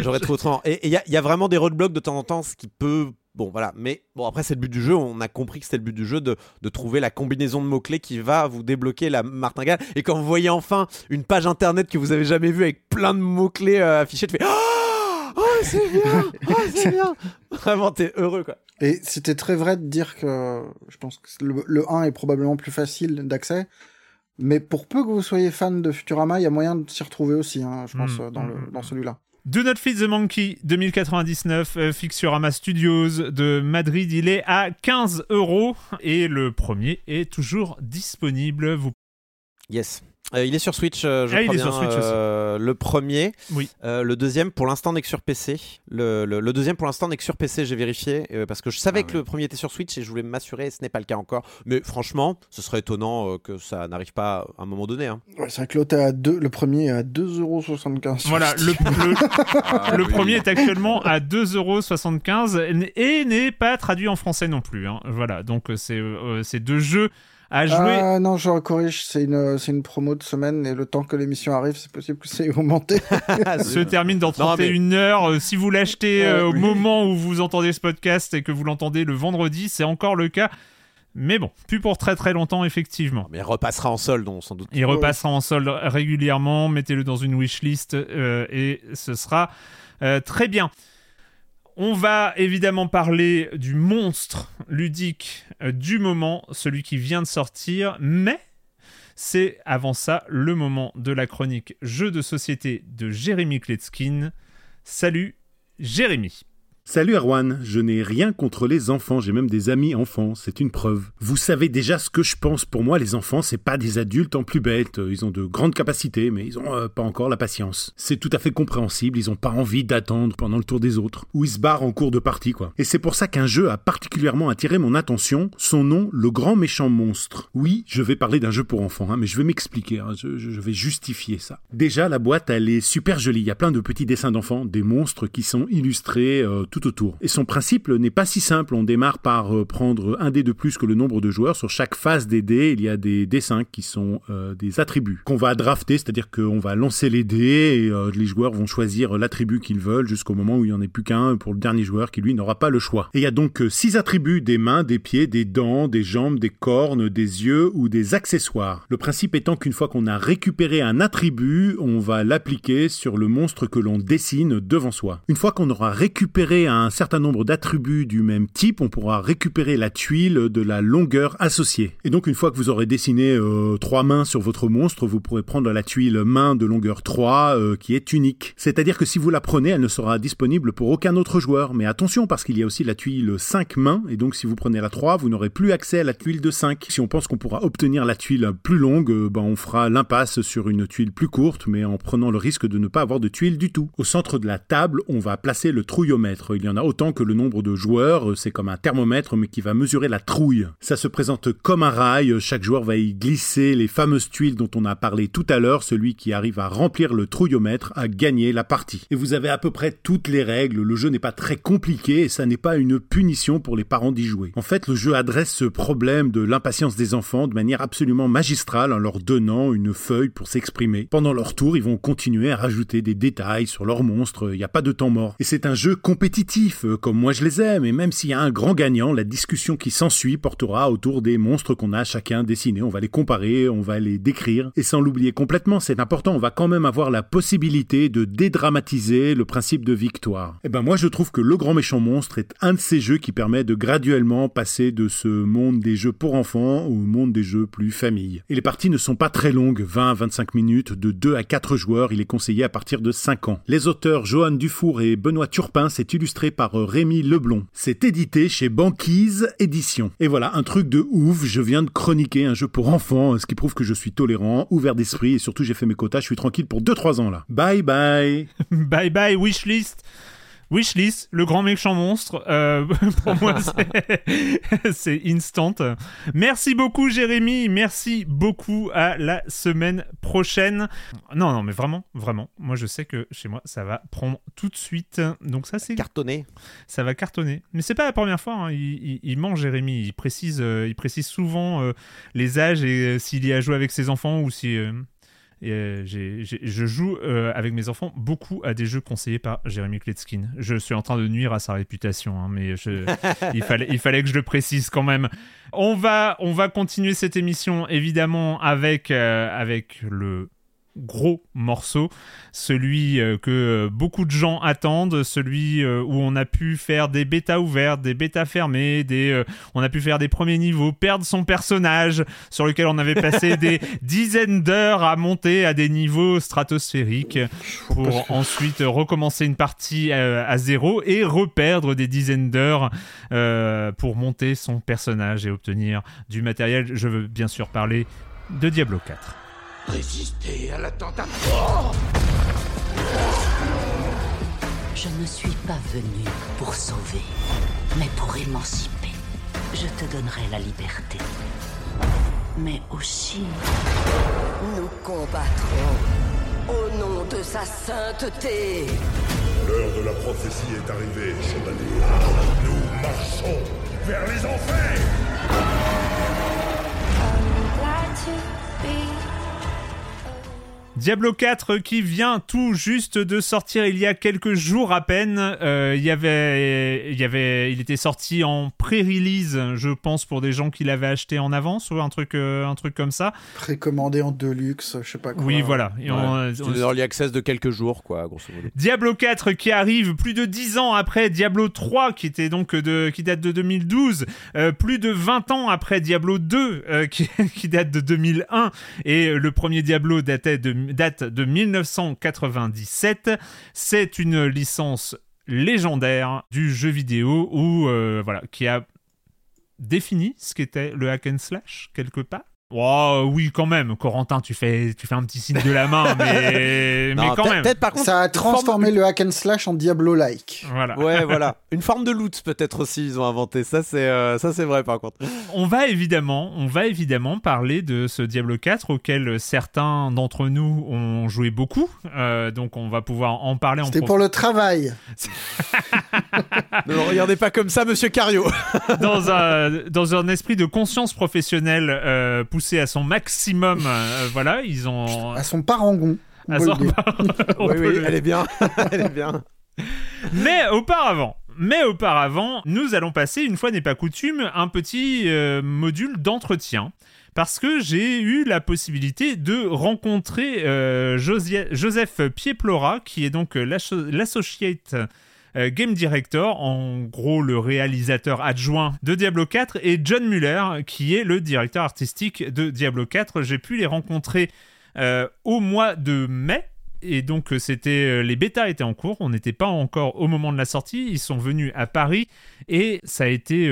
j'aurais trouvé autrement. Et il y, y a vraiment des roadblocks de temps en temps, ce qui peut. Bon, voilà. Mais bon, après, c'est le but du jeu. On a compris que c'était le but du jeu de, de trouver la combinaison de mots-clés qui va vous débloquer la martingale. Et quand vous voyez enfin une page internet que vous avez jamais vue avec plein de mots-clés euh, affichés, tu fais Oh, oh c'est bien Oh, c'est bien Vraiment, t'es heureux, quoi. Et c'était très vrai de dire que je pense que le, le 1 est probablement plus facile d'accès. Mais pour peu que vous soyez fan de Futurama, il y a moyen de s'y retrouver aussi, hein, je pense, Mm, dans, mm, le, mm, dans celui-là. Do Not Feed the Monkey 2099, euh, Fixurama Studios de Madrid, il est à 15 euros et le premier est toujours disponible. Yes. Euh, il est sur Switch, euh, je Ah, il crois est sur Switch aussi. euh, le premier. Oui. Euh, le deuxième, pour l'instant, n'est que sur PC. Le, le- le deuxième, pour l'instant, n'est que sur PC, j'ai vérifié. euh, parce que je savais Ah que ouais. le premier était sur Switch et je voulais m'assurer, ce n'est pas le cas encore. Mais franchement, ce serait étonnant euh, que ça n'arrive pas à un moment donné. hein. Ouais, c'est vrai que l'autre est à deux, le premier est à 2,75€. sur Voilà, le, le, Ah, le oui. premier est actuellement à 2,75€ et n'est pas traduit en français non plus. hein. Voilà, donc c'est c'est deux jeux à jouer. Ah non, je corrige, c'est une, c'est une promo de semaine et le temps que l'émission arrive, c'est possible que ça ait augmenté. se termine dans Non, mais- 31 heures. Euh, Si vous l'achetez euh, Ouais, au oui. moment où vous entendez ce podcast et que vous l'entendez le vendredi, c'est encore le cas. Mais bon, plus pour très très longtemps, effectivement. Mais il repassera en solde, on sans doute. Il repassera en solde régulièrement, mettez-le dans une wishlist euh, et ce sera euh, très bien. On va évidemment parler du monstre ludique euh, du moment, celui qui vient de sortir, mais c'est avant ça le moment de la chronique jeu de société de Jérémy Kletskin. Salut Jérémy. Salut Erwan, je n'ai rien contre les enfants, j'ai même des amis enfants, c'est une preuve. Vous savez déjà ce que je pense, pour moi les enfants c'est pas des adultes en plus bêtes, ils ont de grandes capacités mais ils ont euh, pas encore la patience. C'est tout à fait compréhensible, ils ont pas envie d'attendre pendant le tour des autres, ou ils se barrent en cours de partie quoi. Et c'est pour ça qu'un jeu a particulièrement attiré mon attention, son nom, le grand méchant monstre. Oui, je vais parler d'un jeu pour enfants, hein, mais je vais m'expliquer, hein, je vais justifier ça. Déjà la boîte elle est super jolie, il y a plein de petits dessins d'enfants, des monstres qui sont illustrés euh, tout autour. Et son principe n'est pas si simple. On démarre par euh, prendre un dé de plus que le nombre de joueurs. Sur chaque phase des dés, il y a des dessins qui sont euh, des attributs qu'on va drafter, c'est-à-dire qu'on va lancer les dés et euh, les joueurs vont choisir l'attribut qu'ils veulent jusqu'au moment où il n'y en ait plus qu'un pour le dernier joueur qui lui n'aura pas le choix. Et il y a donc six attributs des mains, des pieds, des dents, des jambes, des cornes, des yeux ou des accessoires. Le principe étant qu'une fois qu'on a récupéré un attribut, on va l'appliquer sur le monstre que l'on dessine devant soi. Une fois qu'on aura récupéré un certain nombre d'attributs du même type, on pourra récupérer la tuile de la longueur associée. Et donc une fois que vous aurez dessiné euh, trois mains sur votre monstre, vous pourrez prendre la tuile main de longueur 3 euh, qui est unique. C'est-à-dire que si vous la prenez, elle ne sera disponible pour aucun autre joueur. Mais attention parce qu'il y a aussi la tuile 5 mains et donc si vous prenez la 3, vous n'aurez plus accès à la tuile de 5. Si on pense qu'on pourra obtenir la tuile plus longue, euh, ben on fera l'impasse sur une tuile plus courte mais en prenant le risque de ne pas avoir de tuile du tout. Au centre de la table, on va placer le trouillomètre. Il y en a autant que le nombre de joueurs, euh, c'est comme un thermomètre mais qui va mesurer la trouille. Ça se présente comme un rail, chaque joueur va y glisser les fameuses tuiles dont on a parlé tout à l'heure, celui qui arrive à remplir le trouillomètre a gagné la partie. Et vous avez à peu près toutes les règles, le jeu n'est pas très compliqué et ça n'est pas une punition pour les parents d'y jouer. En fait, le jeu adresse ce problème de l'impatience des enfants de manière absolument magistrale en leur donnant une feuille pour s'exprimer. Pendant leur tour, ils vont continuer à rajouter des détails sur leurs monstres, il n'y a pas de temps mort. Et c'est un jeu compétitif, euh, comme moi je les aime, et même s'il y a un grand gagnant, la discussion qui s'ensuit portera autour des monstres qu'on a chacun dessinés. On va les comparer, on va les décrire, et sans l'oublier complètement, c'est important, on va quand même avoir la possibilité de dédramatiser le principe de victoire. Et ben moi je trouve que Le Grand Méchant Monstre est un de ces jeux qui permet de graduellement passer de ce monde des jeux pour enfants au monde des jeux plus famille. Et les parties ne sont pas très longues, 20 à 25 minutes, de 2 à 4 joueurs, il est conseillé à partir de 5 ans. Les auteurs Johan Dufour et Benoît Turpin, c'est illustré par euh, Rémi Leblon. C'est édité chez Banquise Édition. Et voilà, un truc de ouf, je viens de chroniquer un jeu pour enfants, ce qui prouve que je suis tolérant, ouvert d'esprit, et surtout j'ai fait mes quotas, je suis tranquille pour 2-3 ans là. Bye bye bye bye wishlist. Wishlist, le grand méchant monstre, euh, pour moi c'est- instant. Merci beaucoup Jérémy, merci beaucoup à la semaine prochaine. Non, non, mais vraiment, vraiment, moi je sais que chez moi ça va prendre tout de suite. Donc ça c'est Cartonné. ça va cartonner. Mais c'est pas la première fois. hein. Il, il- il ment, Jérémy. Il précise, euh, il précise souvent euh, les âges et s'il y a joué avec ses enfants ou si. Euh, je joue euh, avec mes enfants beaucoup à des jeux conseillés par Jérémy Kletskin. Je suis en train de nuire à sa réputation, hein, mais je- il, fallait, il fallait que je le précise quand même. On va, on va continuer cette émission évidemment avec, euh, avec le gros morceau, celui euh, que euh, beaucoup de gens attendent, celui euh, où on a pu faire des bêtas ouvertes, des bêtas fermées, des, on a pu faire des premiers niveaux, perdre son personnage sur lequel on avait passé des dizaines d'heures à monter à des niveaux stratosphériques pour ensuite recommencer une partie à zéro et reperdre des dizaines d'heures euh, pour monter son personnage et obtenir du matériel. Je veux bien sûr parler de Diablo 4. Résister à l'attentat. Je ne suis pas venu pour sauver, mais pour émanciper. Je te donnerai la liberté. Mais aussi, Nous combattrons au nom de sa sainteté. L'heure de la prophétie est arrivée, chevalier. Nous marchons vers les enfers Diablo 4 qui vient tout juste de sortir il y a quelques jours à peine. Euh, il y avait, il y avait, il était sorti en pré-release, je pense, pour des gens qui l'avaient acheté en avance ou un truc, euh, un truc comme ça. Précommandé en deluxe, je sais pas quoi. Oui, voilà. Et on- C'est on- une early access de quelques jours, quoi, grosso modo. Diablo 4 qui arrive plus de 10 ans après Diablo 3 qui était donc de qui date de 2012, euh, plus de 20 ans après Diablo 2 euh, qui, qui date de 2001 et le premier Diablo datait de, date de 1997. C'est une licence légendaire du jeu vidéo euh, voilà qui a défini ce qu'était le hack and slash quelque part. Oh oui quand même, Corentin, tu fais tu fais un petit signe de la main, mais mais Non, quand peut- même. Peut-être par contre. Ça a transformé le hack and slash en Diablo-like. Voilà. Ouais, voilà. Une forme de loot, peut-être aussi, ils ont inventé. Ça, c'est euh, ça, c'est vrai, par contre. On va évidemment, on va évidemment parler de ce Diablo 4 auquel certains d'entre nous ont joué beaucoup. Euh, donc on va pouvoir en parler en C'était prof- pour le travail. Ne le regardez pas comme ça, monsieur Cario. dans un dans un esprit de conscience professionnelle euh, poussé à son maximum. euh, voilà, ils ont À son parangon. on à son- le dire. on oui, oui, le- elle est bien. elle est bien. Mais auparavant, mais auparavant, nous allons passer, une fois n'est pas coutume, un petit euh, module d'entretien. Parce que j'ai eu la possibilité de rencontrer euh, Joseph Pieplora, qui est donc euh, l'asso- l'associate euh, game director, en gros le réalisateur adjoint de Diablo 4, et John Muller, qui est le directeur artistique de Diablo 4. J'ai pu les rencontrer euh, au mois de mai. Et donc euh, c'était les bêtas étaient en cours, on n'était pas encore au moment de la sortie, ils sont venus à Paris et ça a été,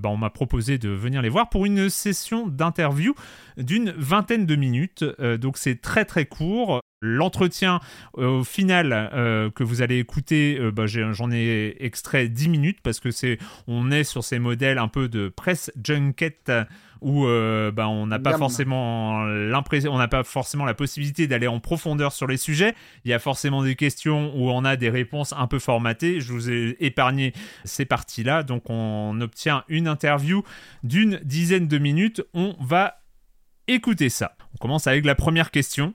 bah, on m'a proposé de venir les voir pour une session d'interview d'une vingtaine de minutes, donc c'est très très court. L'entretien euh, au final euh, que vous allez écouter, euh, bah, j'en ai extrait 10 minutes parce que c'est, on est sur ces modèles un peu de presse junket où euh, bah, on n'a pas forcément l'impression, on n'a pas forcément la possibilité d'aller en profondeur sur les sujets. Il y a forcément des questions où on a des réponses un peu formatées. Je vous ai épargné ces parties-là, donc on obtient une interview d'une dizaine de minutes. On va écouter ça. On commence avec la première question.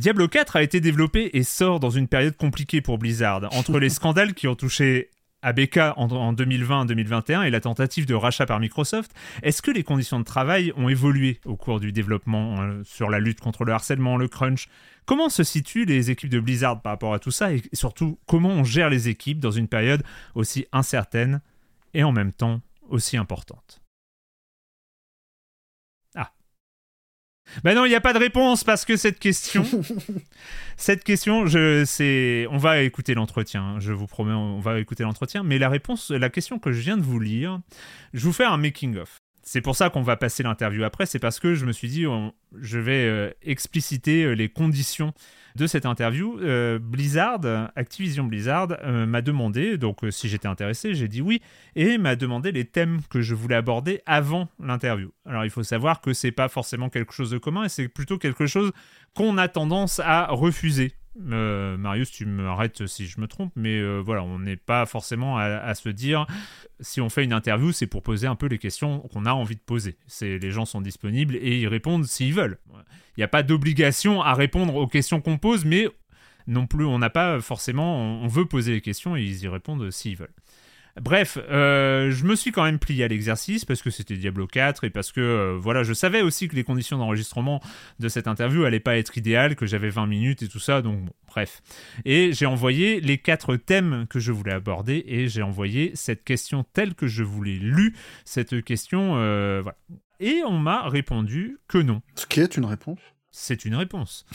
Diablo 4 a été développé et sort dans une période compliquée pour Blizzard, entre les scandales qui ont touché ABK en, en 2020-2021 et la tentative de rachat par Microsoft. Est-ce que les conditions de travail ont évolué au cours du développement euh, sur la lutte contre le harcèlement, le crunch? Comment se situent les équipes de Blizzard par rapport à tout ça? Et surtout comment on gère les équipes dans une période aussi incertaine et en même temps aussi importante? Ben non, il n'y a pas de réponse parce que cette question, cette question, je, c'est, on va écouter l'entretien. Je vous promets, on va écouter l'entretien. Mais la réponse, la question que je viens de vous lire, je vous fais un making of. C'est pour ça qu'on va passer l'interview après, c'est parce que je me suis dit, je vais euh, expliciter euh, les conditions de cette interview. Euh, Blizzard, Activision Blizzard, m'a demandé, donc si j'étais intéressé, j'ai dit oui, et m'a demandé les thèmes que je voulais aborder avant l'interview. Alors il faut savoir que c'est pas forcément quelque chose de commun, et c'est plutôt quelque chose qu'on a tendance à refuser. Euh, Marius, tu m'arrêtes si je me trompe, mais euh, voilà, on n'est pas forcément à, se dire si on fait une interview, c'est pour poser un peu les questions qu'on a envie de poser. Les gens sont disponibles et ils répondent s'ils veulent. Il n'y a pas d'obligation à répondre aux questions qu'on pose, mais non plus, on n'a pas forcément, on on veut poser les questions et ils y répondent s'ils veulent. Bref, euh, je me suis quand même plié à l'exercice parce que c'était Diablo 4 et parce que euh, voilà, je savais aussi que les conditions d'enregistrement de cette interview allaient pas être idéales, que j'avais 20 minutes et tout ça, donc bon, bref. Et j'ai envoyé les quatre thèmes que je voulais aborder et j'ai envoyé cette question telle que je voulais lu cette question, euh, voilà. Et on m'a répondu que non. Ce qui est une réponse. C'est une réponse.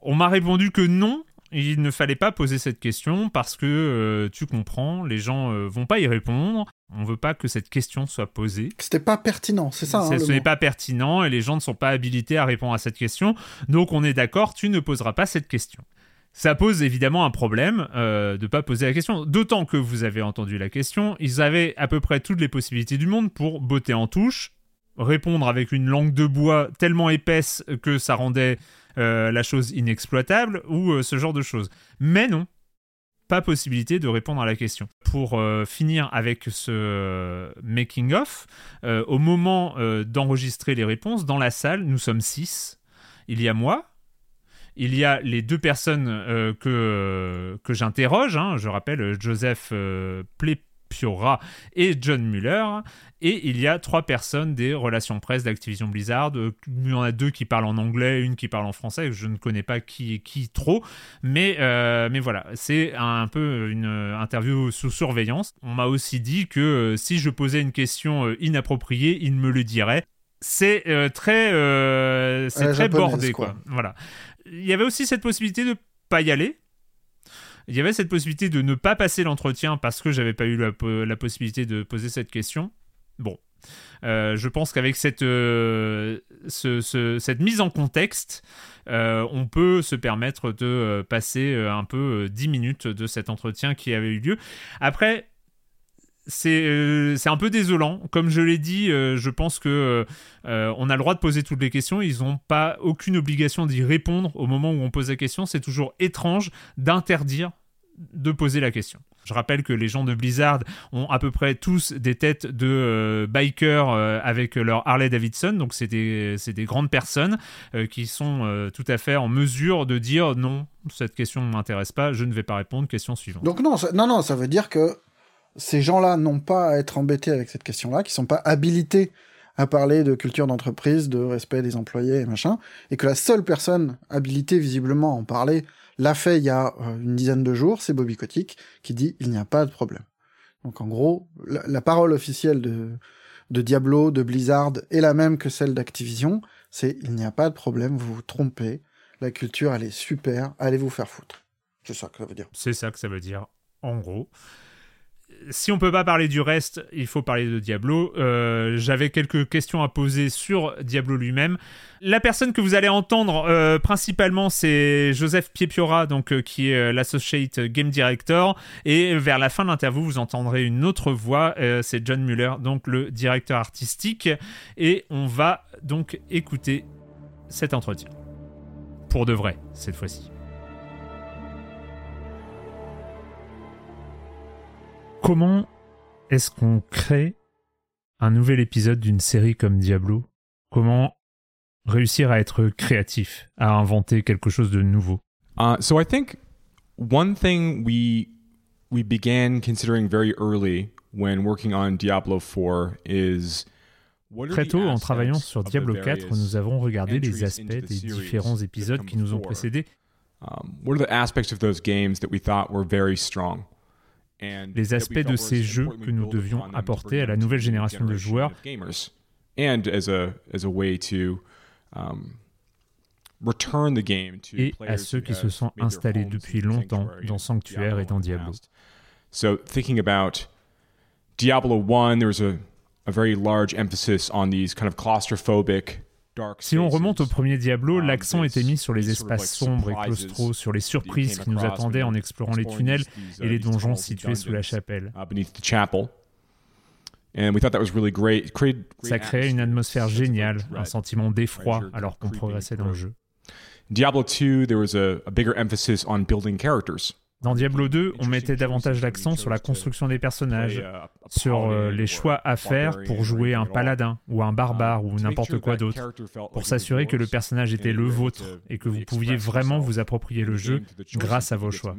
On m'a répondu que non, il ne fallait pas poser cette question parce que euh, tu comprends, les gens euh, vont pas y répondre. On veut pas que cette question soit posée. C'était pas pertinent, c'est ça. hein, ce n'est pas pertinent et les gens ne sont pas habilités à répondre à cette question. Donc on est d'accord, tu ne poseras pas cette question. Ça pose évidemment un problème euh, de ne pas poser la question. D'autant que vous avez entendu la question, ils avaient à peu près toutes les possibilités du monde pour botter en touche, répondre avec une langue de bois tellement épaisse que ça rendait euh, la chose inexploitable ou euh, ce genre de choses. Mais non, pas possibilité de répondre à la question. Pour euh, finir avec ce making of, euh, au moment d'enregistrer les réponses, dans la salle, nous sommes six. Il y a moi, il y a les deux personnes que, que j'interroge, hein, je rappelle Joseph euh, Plepiora et John Muller, et il y a trois personnes des relations presse d'Activision Blizzard. Il y en a deux qui parlent en anglais, une qui parle en français, je ne connais pas qui est qui trop, mais, euh, mais voilà, c'est un peu une interview sous surveillance. On m'a aussi dit que euh, si je posais une question euh, inappropriée, il me le dirait. C'est euh, très, c'est très bordé, quoi. quoi. Voilà. Il y avait aussi cette possibilité de pas y aller. Il y avait cette possibilité de ne pas passer l'entretien parce que j'avais pas eu la, po- la possibilité de poser cette question. Bon. Euh, je pense qu'avec cette, euh, mise en contexte, euh, on peut se permettre de passer un peu euh, 10 minutes de cet entretien qui avait eu lieu. Après, c'est euh, c'est un peu désolant. Comme je l'ai dit, euh, je pense que euh, on a le droit de poser toutes les questions. Ils n'ont pas aucune obligation d'y répondre au moment où on pose la question. C'est toujours étrange d'interdire de poser la question. Je rappelle que les gens de Blizzard ont à peu près tous des têtes de euh, bikers avec leur Harley Davidson, donc c'est des, des grandes personnes qui sont tout à fait en mesure de dire non, cette question ne m'intéresse pas, je ne vais pas répondre, question suivante. Donc non, non, non, ça veut dire que ces gens-là n'ont pas à être embêtés avec cette question-là, qui sont pas habilités à parler de culture d'entreprise, de respect des employés et machin, et que la seule personne habilitée visiblement à en parler l'a fait il y a euh, une dizaine de jours, c'est Bobby Kotick, qui dit il n'y a pas de problème. Donc en gros, la, parole officielle de Diablo, de Blizzard, est la même que celle d'Activision, c'est il n'y a pas de problème, vous vous trompez, la culture elle est super, allez vous faire foutre. C'est ça que ça veut dire. C'est ça que ça veut dire, en gros. Si on peut pas parler du reste, il faut parler de Diablo. Euh, J'avais quelques questions à poser sur Diablo lui-même. La personne que vous allez entendre euh, principalement, c'est Joseph Piepiora, donc euh, qui est l'associate game director. Et vers la fin de l'interview, vous entendrez une autre voix. c'est John Muller, donc le directeur artistique. Et on va donc écouter cet entretien. Pour de vrai, cette fois-ci. Comment est-ce qu'on crée un nouvel épisode d'une série comme Diablo? Comment réussir à être créatif, à inventer quelque chose de nouveau? Uh, so I think one thing we we began considering very early when working on Diablo 4 is Très tôt, en travaillant sur Diablo 4, various nous avons regardé les aspects des différents épisodes qui nous ont précédés. Um, what are the aspects of those games that we thought were very strong? les aspects de ces jeux que nous devions apporter à la nouvelle génération de joueurs. et à ceux qui se sont installés depuis longtemps dans Sanctuaire et dans Diablo. So thinking about Diablo 1, there was a, a very large emphasis on these kind of claustrophobic si l'on remonte au premier Diablo, l'accent était mis sur les espaces sombres et claustraux, sur les surprises qui nous attendaient en explorant les tunnels et les donjons situés sous la chapelle. Ça créait une atmosphère géniale, un sentiment d'effroi alors qu'on progressait dans le jeu. Diablo 2, there was a, a bigger emphasis on building characters. Dans Diablo 2, on mettait davantage l'accent sur la construction des personnages, sur euh, les choix à faire pour jouer un paladin ou un barbare ou n'importe quoi d'autre, pour s'assurer que le personnage était le vôtre et que vous pouviez vraiment vous approprier le jeu grâce à vos choix.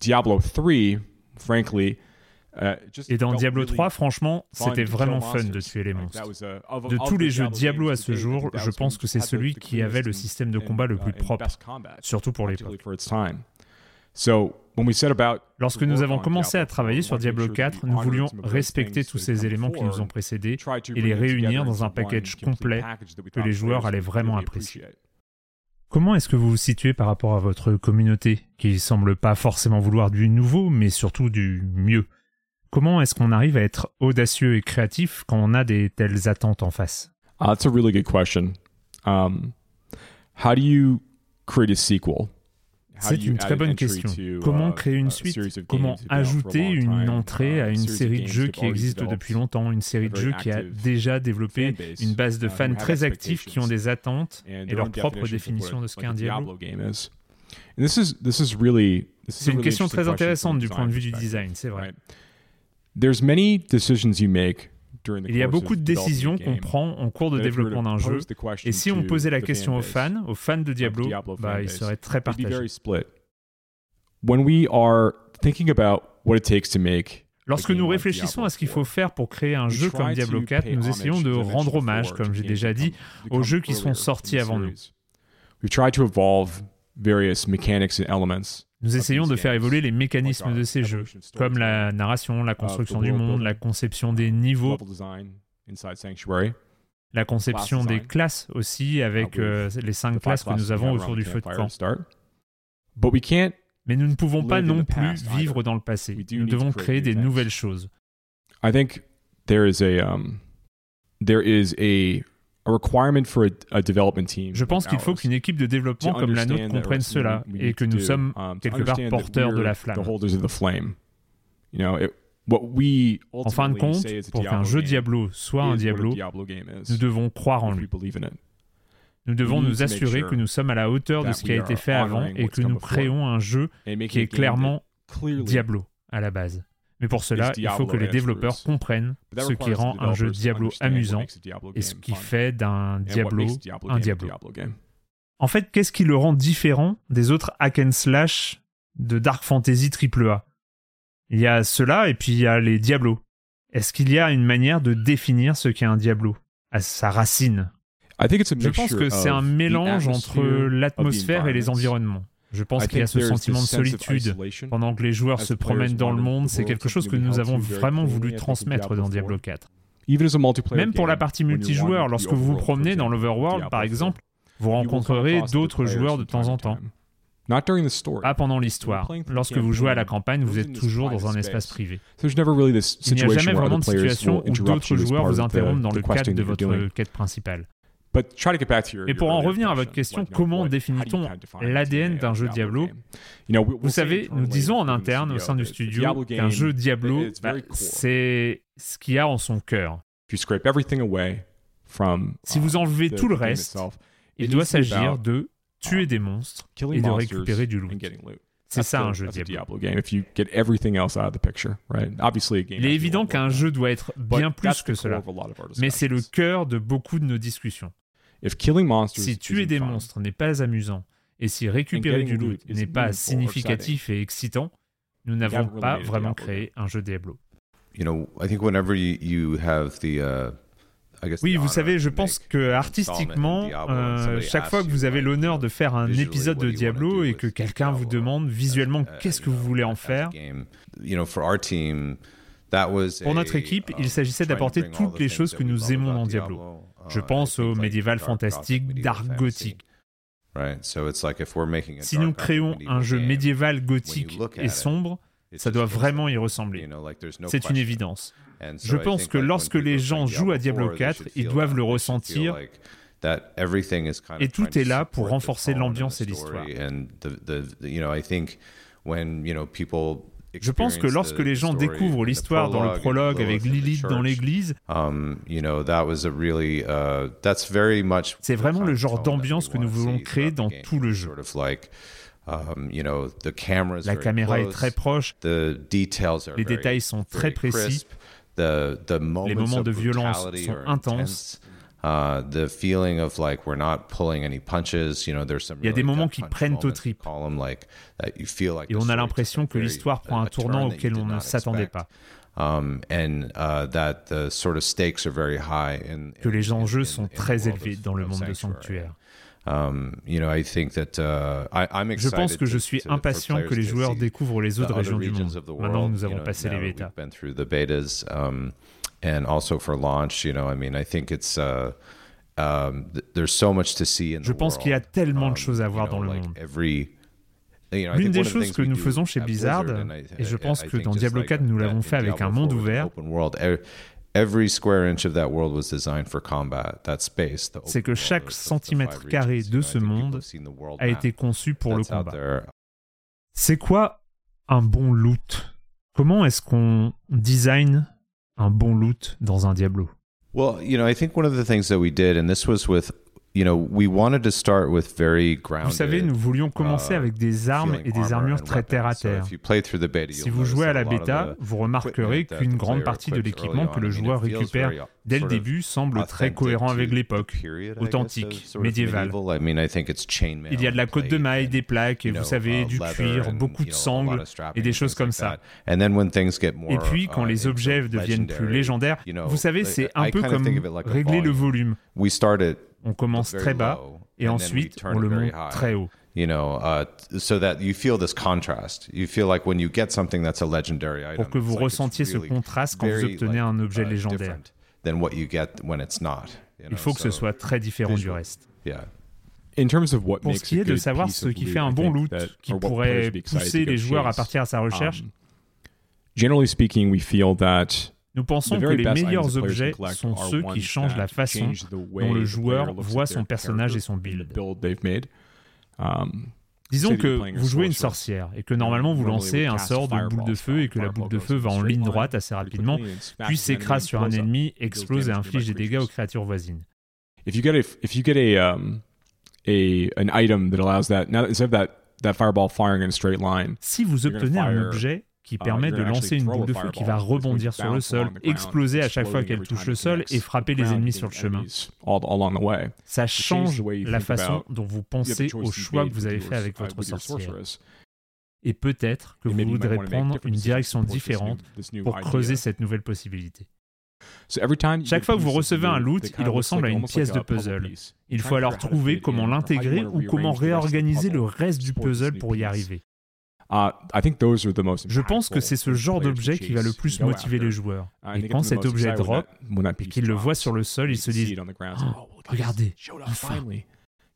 Diablo 3, frankly, et dans Diablo 3, franchement, c'était vraiment fun de tuer les monstres. De tous les jeux Diablo à ce jour, je pense que c'est celui qui avait le système de combat le plus propre, surtout pour l'époque. Lorsque nous avons commencé à travailler sur Diablo 4, nous voulions respecter tous ces éléments qui nous ont précédés et les réunir dans un package complet que les joueurs allaient vraiment apprécier. Comment est-ce que vous vous situez par rapport à votre communauté, qui semble pas forcément vouloir du nouveau, mais surtout du mieux comment est-ce qu'on arrive à être audacieux et créatif quand on a des telles attentes en face? That's a really good question. How do you create a sequel? C'est une très bonne question. Comment créer une suite Comment ajouter une entrée à une série de jeux qui existe depuis longtemps, une série de jeux qui a déjà développé une base de fans très actifs qui ont des attentes et leur propre définition de ce qu'est un Diablo C'est une question très intéressante du point de vue du design, c'est vrai. Il y a beaucoup de décisions qu'on prend en cours de développement d'un jeu, et si on posait la question aux fans, aux fans de Diablo, bah, ils seraient très partagés. Lorsque nous réfléchissons à ce qu'il faut faire pour créer un jeu comme Diablo 4, nous essayons de rendre hommage, comme j'ai déjà dit, aux jeux qui sont sortis avant nous. We've tried to evolve various mechanics and elements. Nous essayons de faire évoluer les mécanismes de ces jeux, comme la narration, la construction du monde, la conception des niveaux, la conception des classes aussi, avec euh, les cinq classes que nous avons autour du feu de camp. Mais nous ne pouvons pas non plus vivre dans le passé. Nous devons créer des nouvelles choses. I think there is je pense qu'il faut qu'une équipe de développement comme la nôtre comprenne cela et que nous sommes quelque part porteurs de la flamme. En fin de compte, pour qu'un jeu Diablo soit un Diablo, nous devons croire en lui. Nous devons nous assurer que nous sommes à la hauteur de ce qui a été fait avant et que nous créons un jeu qui est clairement Diablo à la base. Mais pour cela, il faut que les développeurs comprennent ce qui rend un jeu Diablo amusant et ce qui fait d'un Diablo un Diablo. En fait, qu'est-ce qui le rend différent des autres hack and slash de Dark Fantasy AAA Il y a cela et puis il y a les Diablo. Est-ce qu'il y a une manière de définir ce qu'est un Diablo à sa racine? Je pense que c'est un mélange entre l'atmosphère et les environnements. Je pense qu'il y a ce sentiment de solitude pendant que les joueurs se promènent dans le monde. C'est quelque chose que nous avons vraiment voulu transmettre dans Diablo 4. Même pour la partie multijoueur, lorsque vous vous promenez dans l'Overworld, par exemple, vous rencontrerez d'autres joueurs de temps en temps. Pas pendant l'histoire. Lorsque vous jouez à la campagne, vous êtes toujours dans un espace privé. Il n'y a jamais vraiment de situation où d'autres joueurs vous interrompent dans le cadre de votre quête principale. Et pour en revenir à votre question, comment définit-on l'ADN d'un jeu Diablo? Vous savez, nous disons en interne au sein du studio qu'un jeu Diablo, bah, c'est ce qu'il y a en son cœur. Si vous enlevez tout le reste, il doit s'agir de tuer des monstres et de récupérer du loot. C'est ça un jeu Diablo. Il est évident qu'un jeu doit être bien plus que cela, mais c'est le cœur de beaucoup de nos discussions. If killing monsters si tuer des monstres n'est pas amusant et si récupérer du loot n'est pas significatif et excitant, nous n'avons pas vraiment créé un jeu Diablo. Oui, vous savez, je pense que artistiquement, euh, chaque fois que vous avez l'honneur de faire un épisode de Diablo et que quelqu'un vous demande visuellement qu'est-ce que vous voulez en faire, pour notre équipe, il s'agissait d'apporter toutes les choses que nous aimons dans Diablo. Je uh, pense au médiéval fantastique, dark gothique. Si nous créons un jeu médiéval gothique et sombre, Ça doit vraiment y ressembler. C'est une évidence. Je pense que lorsque les gens jouent à Diablo 4, ils doivent le ressentir. Et tout est là pour renforcer l'ambiance et l'histoire. Je pense que lorsque les gens découvrent l'histoire dans le prologue avec Lilith dans l'église, c'est vraiment le genre d'ambiance que nous voulons créer dans tout le jeu. La caméra est très proche, les détails sont très précis, les moments de violence sont intenses. Uh, the feeling of like we're not pulling any punches, you know, there's some Il y a des moments qui prennent au trip. Like, that you feel like Et on a l'impression que l'histoire prend un tournant auquel on ne s'attendait pas. Um, and, uh, that the sort of stakes are very high in, que les enjeux sont très élevés dans le monde de Sanctuaire. Um, you know, I think that, uh, I, I'm je pense que je suis impatient que les joueurs découvrent les autres régions du monde. Maintenant que nous avons passé les bêtas. And also for launch. You know, I mean, I think it's uh, um, th- there's so much to see in Je pense qu'il y a tellement de choses à voir dans le monde. L'une des choses que nous faisons chez Blizzard, et je pense que dans Diablo 4 nous l'avons fait avec un monde ouvert, c'est que chaque centimètre carré de ce monde a été conçu pour le combat. C'est quoi un bon loot? Comment est-ce qu'on design un bon loot dans un Diablo. Well, you know, I think one of the things that we did, and this was with you know, we wanted to start with very grounded, Vous savez, nous voulions commencer avec des armes et des armures très terre à terre. Si vous jouez à la bêta, vous remarquerez qu'une grande partie de l'équipement que le joueur récupère dès le début semble très cohérent avec l'époque, authentique, médiévale. Il y a de la côte de maille, des plaques, et vous savez, du cuir, beaucoup de sangles et des choses comme ça. Et puis, quand les uh, objets deviennent plus légendaires, vous savez, c'est un peu comme régler le volume. On commence très bas et ensuite on le monte très haut. You know, uh, so that you feel this contrast. You feel like when you get something that's a legendary item, pour que vous ressentiez ce contraste quand vous obtenez un objet uh, légendaire. It's not. Il faut que ce soit très différent du reste. Pour ce qui est de savoir ce qui fait un bon loot, qui pourrait pousser les joueurs à partir à sa recherche, um, generally speaking, we feel that nous pensons que les meilleurs objets sont ceux qui changent la façon dont le joueur voit son personnage et son build. Um, Disons que vous jouez une sorcière et que normalement vous lancez un sort de boule de feu et que la boule de feu va en ligne droite assez rapidement, puis s'écrase sur un ennemi, explose et inflige des dégâts aux créatures voisines. If you get a, if you get a, um, a an item that allows that, now instead of that, that fireball firing in a straight line, si vous obtenez un objet qui permet de lancer une boule de feu qui va rebondir sur le sol, exploser à chaque fois qu'elle touche le sol et frapper les ennemis sur le chemin. Ça change la façon dont vous pensez au choix que vous avez fait avec votre sorcière. Et peut-être que vous voudrez prendre une direction différente pour creuser cette nouvelle possibilité. Chaque fois que vous recevez un loot, il ressemble à une pièce de puzzle. Il faut alors trouver comment l'intégrer ou comment réorganiser le reste du puzzle pour y arriver. Uh, Je pense que c'est ce genre d'objet qui va le plus motiver les joueurs. Uh, et quand cet objet drop, et qu'ils le voient sur le sol, ils se disent oh, Regardez, enfin.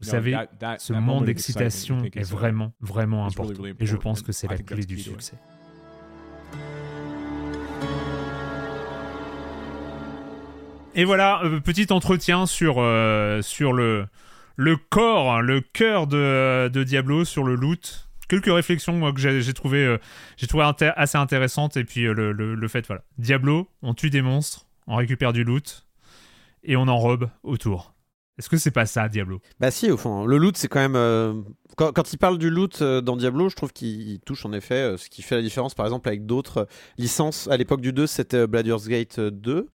Vous savez, ce moment d'excitation est vraiment, vraiment important. Et je pense que c'est la clé du succès. Et voilà, euh, petit entretien sur, euh, sur le, le corps, le cœur de, de Diablo, sur le loot quelques réflexions que j'ai trouvé, euh, assez intéressantes. Et puis euh, le, le, fait, voilà. Diablo, on tue des monstres, on récupère du loot et on enrobe autour. Est-ce que c'est pas ça, Diablo? Bah si, au fond. Le loot, c'est quand même... Euh, quand, quand, il parle du loot dans Diablo, je trouve qu'il touche en effet ce qui fait la différence, par exemple, avec d'autres licences. À l'époque du 2, c'était Bladur's Gate 2.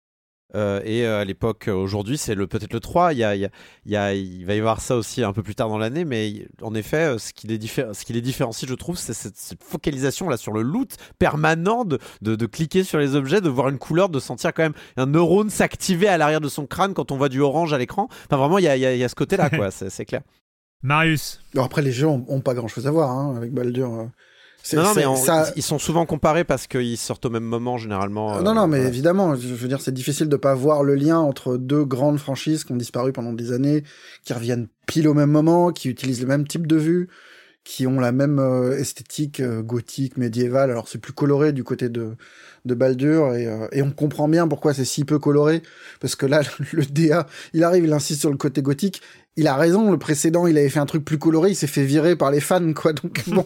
Euh, et euh, à l'époque, euh, aujourd'hui, c'est le, peut-être le 3. Il, y a, il, y a, il, va y avoir ça aussi un peu plus tard dans l'année. Mais en effet, ce qui les, ce qui les différencie, je trouve, c'est cette, focalisation là sur le loot permanent, de, de, cliquer sur les objets, de voir une couleur, de sentir quand même un neurone s'activer à l'arrière de son crâne quand on voit du orange à l'écran. Enfin, vraiment, il y a, il y a ce côté-là, quoi. c'est clair. Marius. Alors après, les jeux ont, pas grand-chose à voir hein, avec Baldur. Non, mais ils sont souvent comparés parce qu'ils sortent au même moment généralement. non, non, mais évidemment, je veux dire, c'est difficile de pas voir le lien entre deux grandes franchises qui ont disparu pendant des années, qui reviennent pile au même moment, qui utilisent le même type de vue, qui ont la même euh, esthétique euh, gothique, médiévale. Alors c'est plus coloré du côté de, de Baldur et, euh, et on comprend bien pourquoi c'est si peu coloré parce que là le DA il arrive, il insiste sur le côté gothique. Il a raison, le précédent il avait fait un truc plus coloré, il s'est fait virer par les fans quoi. Donc bon.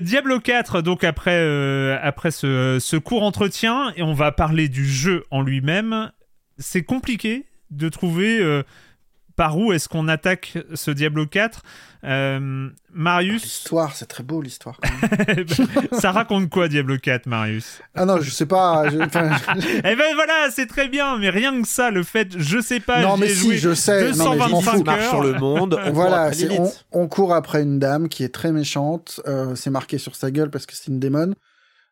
Diablo 4, donc après, euh, après ce, ce court entretien, et on va parler du jeu en lui-même. C'est compliqué de trouver euh, par où est-ce qu'on attaque ce Diablo 4. Euh, Marius. L'histoire, c'est très beau l'histoire. ça raconte quoi Diablo 4, Marius? Ah non, je sais pas. je- enfin, Eh ben voilà, c'est très bien, mais rien que ça, le fait, je sais pas, Non, mais ai si, je sais. Non, mais je m'en 225 fous. marche sur le monde. On voilà, court on, court après une dame qui est très méchante. euh, c'est marqué sur sa gueule parce que c'est une démon.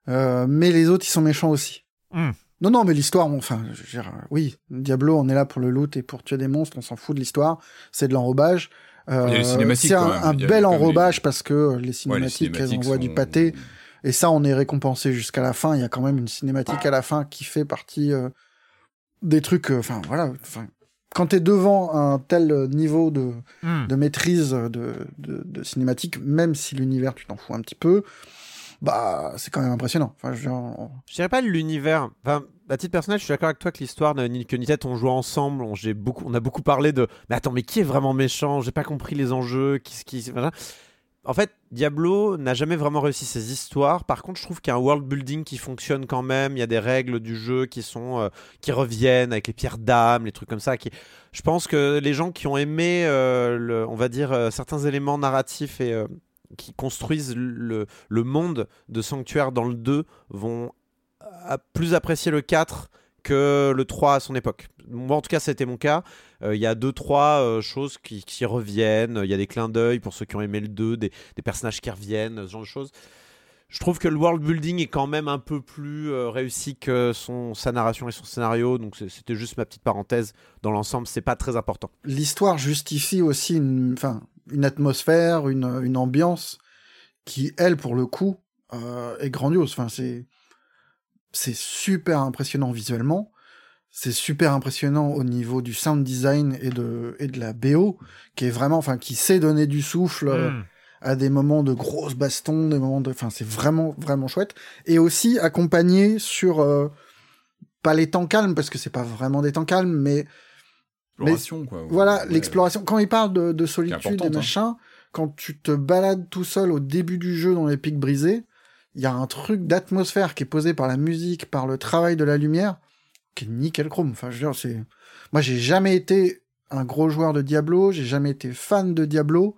Euh, mais les autres, ils sont méchants aussi. Hmm. Non, non, mais l'histoire, bon, enfin, je veux dire, oui, Diablo, on est là pour le loot et pour tuer des monstres, on s'en fout de l'histoire, c'est de l'enrobage. Euh, cinématiques, c'est un, bel enrobage parce que les Ouais, les cinématiques, elles cinématiques envoient du pâté. Et ça, on est récompensé jusqu'à la fin. Il y a quand même une cinématique à la fin qui fait partie euh, des trucs. euh, Enfin, voilà. Enfin, quand t'es devant un tel niveau de, Hmm. de maîtrise de, de, de cinématique, même si l'univers, tu t'en fous un petit peu, bah, c'est quand même impressionnant. Enfin, je on- Je dirais pas l'univers. Enfin, à titre personnel, je suis d'accord avec toi que l'histoire de ni ni tête, on joue ensemble. On, beaucoup, on a beaucoup parlé de. Mais attends, mais qui est vraiment méchant? J'ai pas compris les enjeux. Qui, qui. En fait, Diablo n'a jamais vraiment réussi ses histoires. Par contre, je trouve qu'il y a un world building qui fonctionne quand même. Il y a des règles du jeu qui sont euh, qui reviennent avec les pierres d'âme, les trucs comme ça. Qui, je pense que les gens qui ont aimé, euh, on va dire, euh, certains éléments narratifs et qui construisent le, le monde de Sanctuaire dans le 2 vont a- plus apprécier le 4 que le 3 à son époque. Moi, en tout cas, c'était mon cas. Euh, Il y a deux, trois euh, choses qui, qui reviennent. Il y a des clins d'œil pour ceux qui ont aimé le 2, des, des personnages qui reviennent, ce genre de choses. Je trouve que le world building est quand même un peu plus euh, réussi que son, sa narration et son scénario. Donc, c'était juste ma petite parenthèse. Dans l'ensemble, c'est pas très important. l'histoire justifie aussi une, une atmosphère, une, une ambiance qui, elle, pour le coup, est grandiose. Enfin, c'est, c'est super impressionnant visuellement. C'est super impressionnant au niveau du sound design et de, et de la BO, qui est vraiment, enfin, qui sait donner du souffle euh, Hmm. à des moments de grosses bastons, des moments de, enfin, c'est vraiment, vraiment chouette. Et aussi accompagné sur, euh, pas les temps calmes, parce que c'est pas vraiment des temps calmes, mais Exploration, quoi. voilà, Ouais. l'exploration. Quand il parle de, de solitude et hein. machin, quand tu te balades tout seul au début du jeu dans les pics brisés, il y a un truc d'atmosphère qui est posé par la musique, par le travail de la lumière, qui est nickel chrome. Enfin, je veux dire, c'est. Moi, j'ai jamais été un gros joueur de Diablo, j'ai jamais été fan de Diablo,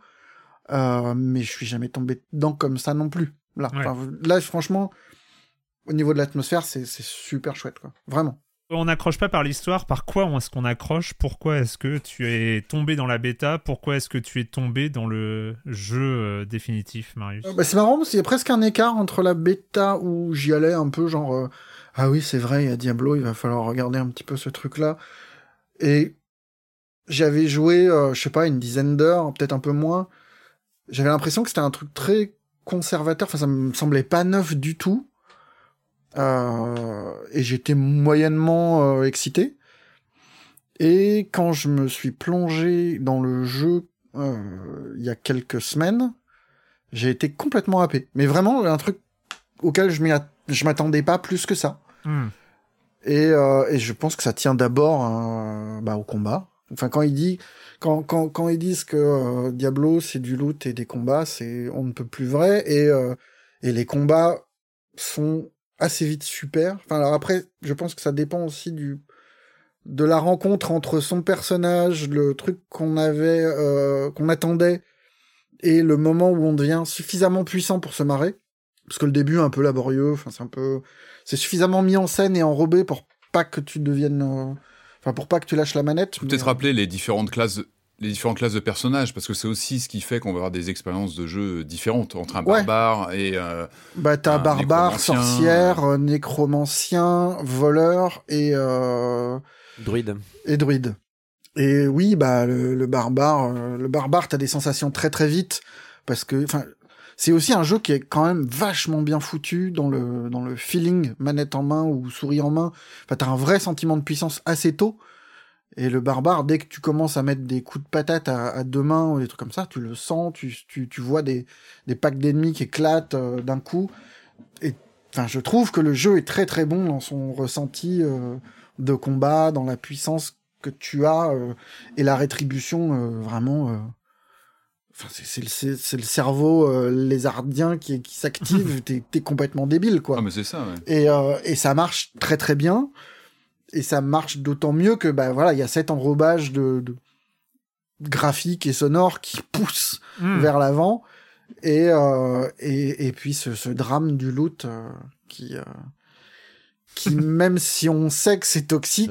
euh, mais je suis jamais tombé dedans comme ça non plus. Là, Ouais. Enfin, là franchement, au niveau de l'atmosphère, c'est c'est super chouette, quoi. Vraiment. On n'accroche pas par l'histoire, par quoi est-ce qu'on accroche? Pourquoi est-ce que tu es tombé dans la bêta? Pourquoi est-ce que tu es tombé dans le jeu euh, définitif, Marius? Euh, bah, c'est marrant parce qu'il y a presque un écart entre la bêta où j'y allais un peu genre euh, ah oui c'est vrai il y a Diablo il va falloir regarder un petit peu ce truc là et j'avais joué euh, je sais pas une dizaine d'heures peut-être un peu moins. J'avais l'impression que c'était un truc très conservateur. Enfin ça me semblait pas neuf du tout et j'étais moyennement euh, excité et quand je me suis plongé dans le jeu euh, il y a quelques semaines j'ai été complètement happé. Mais vraiment, un truc auquel je m'attendais pas plus que ça. Hmm. Et, euh, et je pense que ça tient d'abord euh, bah, au combat. Enfin, quand il dit, quand, quand, quand ils disent que euh, Diablo c'est du loot et des combats, c'est on ne peut plus vrai. Et, euh, et les combats sont assez vite super. Enfin, alors après, je pense que ça dépend aussi du de la rencontre entre son personnage, le truc qu'on avait, euh, qu'on attendait, et le moment où on devient suffisamment puissant pour se marrer. Parce que le début est un peu laborieux, enfin c'est un peu, c'est suffisamment mis en scène et enrobé pour pas que tu deviennes, euh, enfin pour pas que tu lâches la manette. mais- Peut-être rappeler les différentes classes. Les différentes classes de personnages, parce que c'est aussi ce qui fait qu'on va avoir des expériences de jeu différentes entre un Ouais. barbare et. euh, Bah t'as un barbare, sorcière, euh, nécromancien, voleur et euh, Druide. et druide. Et oui, bah le, le barbare, le barbare, t'as des sensations très très vite parce que, enfin, c'est aussi un jeu qui est quand même vachement bien foutu dans le dans le feeling manette en main ou souris en main. Enfin, t'as un vrai sentiment de puissance assez tôt. Et le barbare, dès que tu commences à mettre des coups de patate à, à deux mains ou des trucs comme ça, tu le sens, tu, tu, tu vois des, des packs d'ennemis qui éclatent euh, d'un coup. Et enfin, je trouve que le jeu est très très bon dans son ressenti euh, de combat, dans la puissance que tu as euh, et la rétribution vraiment. Enfin, c'est- c'est le- le cerveau euh, lézardien qui, qui s'active. T'es t'es complètement débile, quoi. Ah, mais c'est ça, ouais. Et, euh, et ça marche très très bien. Et ça marche d'autant mieux que bah voilà, il y a cet enrobage de, de graphique et sonore qui pousse Mm. vers l'avant. Et, euh, et, et puis ce, ce drame du loot euh, qui, euh, qui même si on sait que c'est toxique,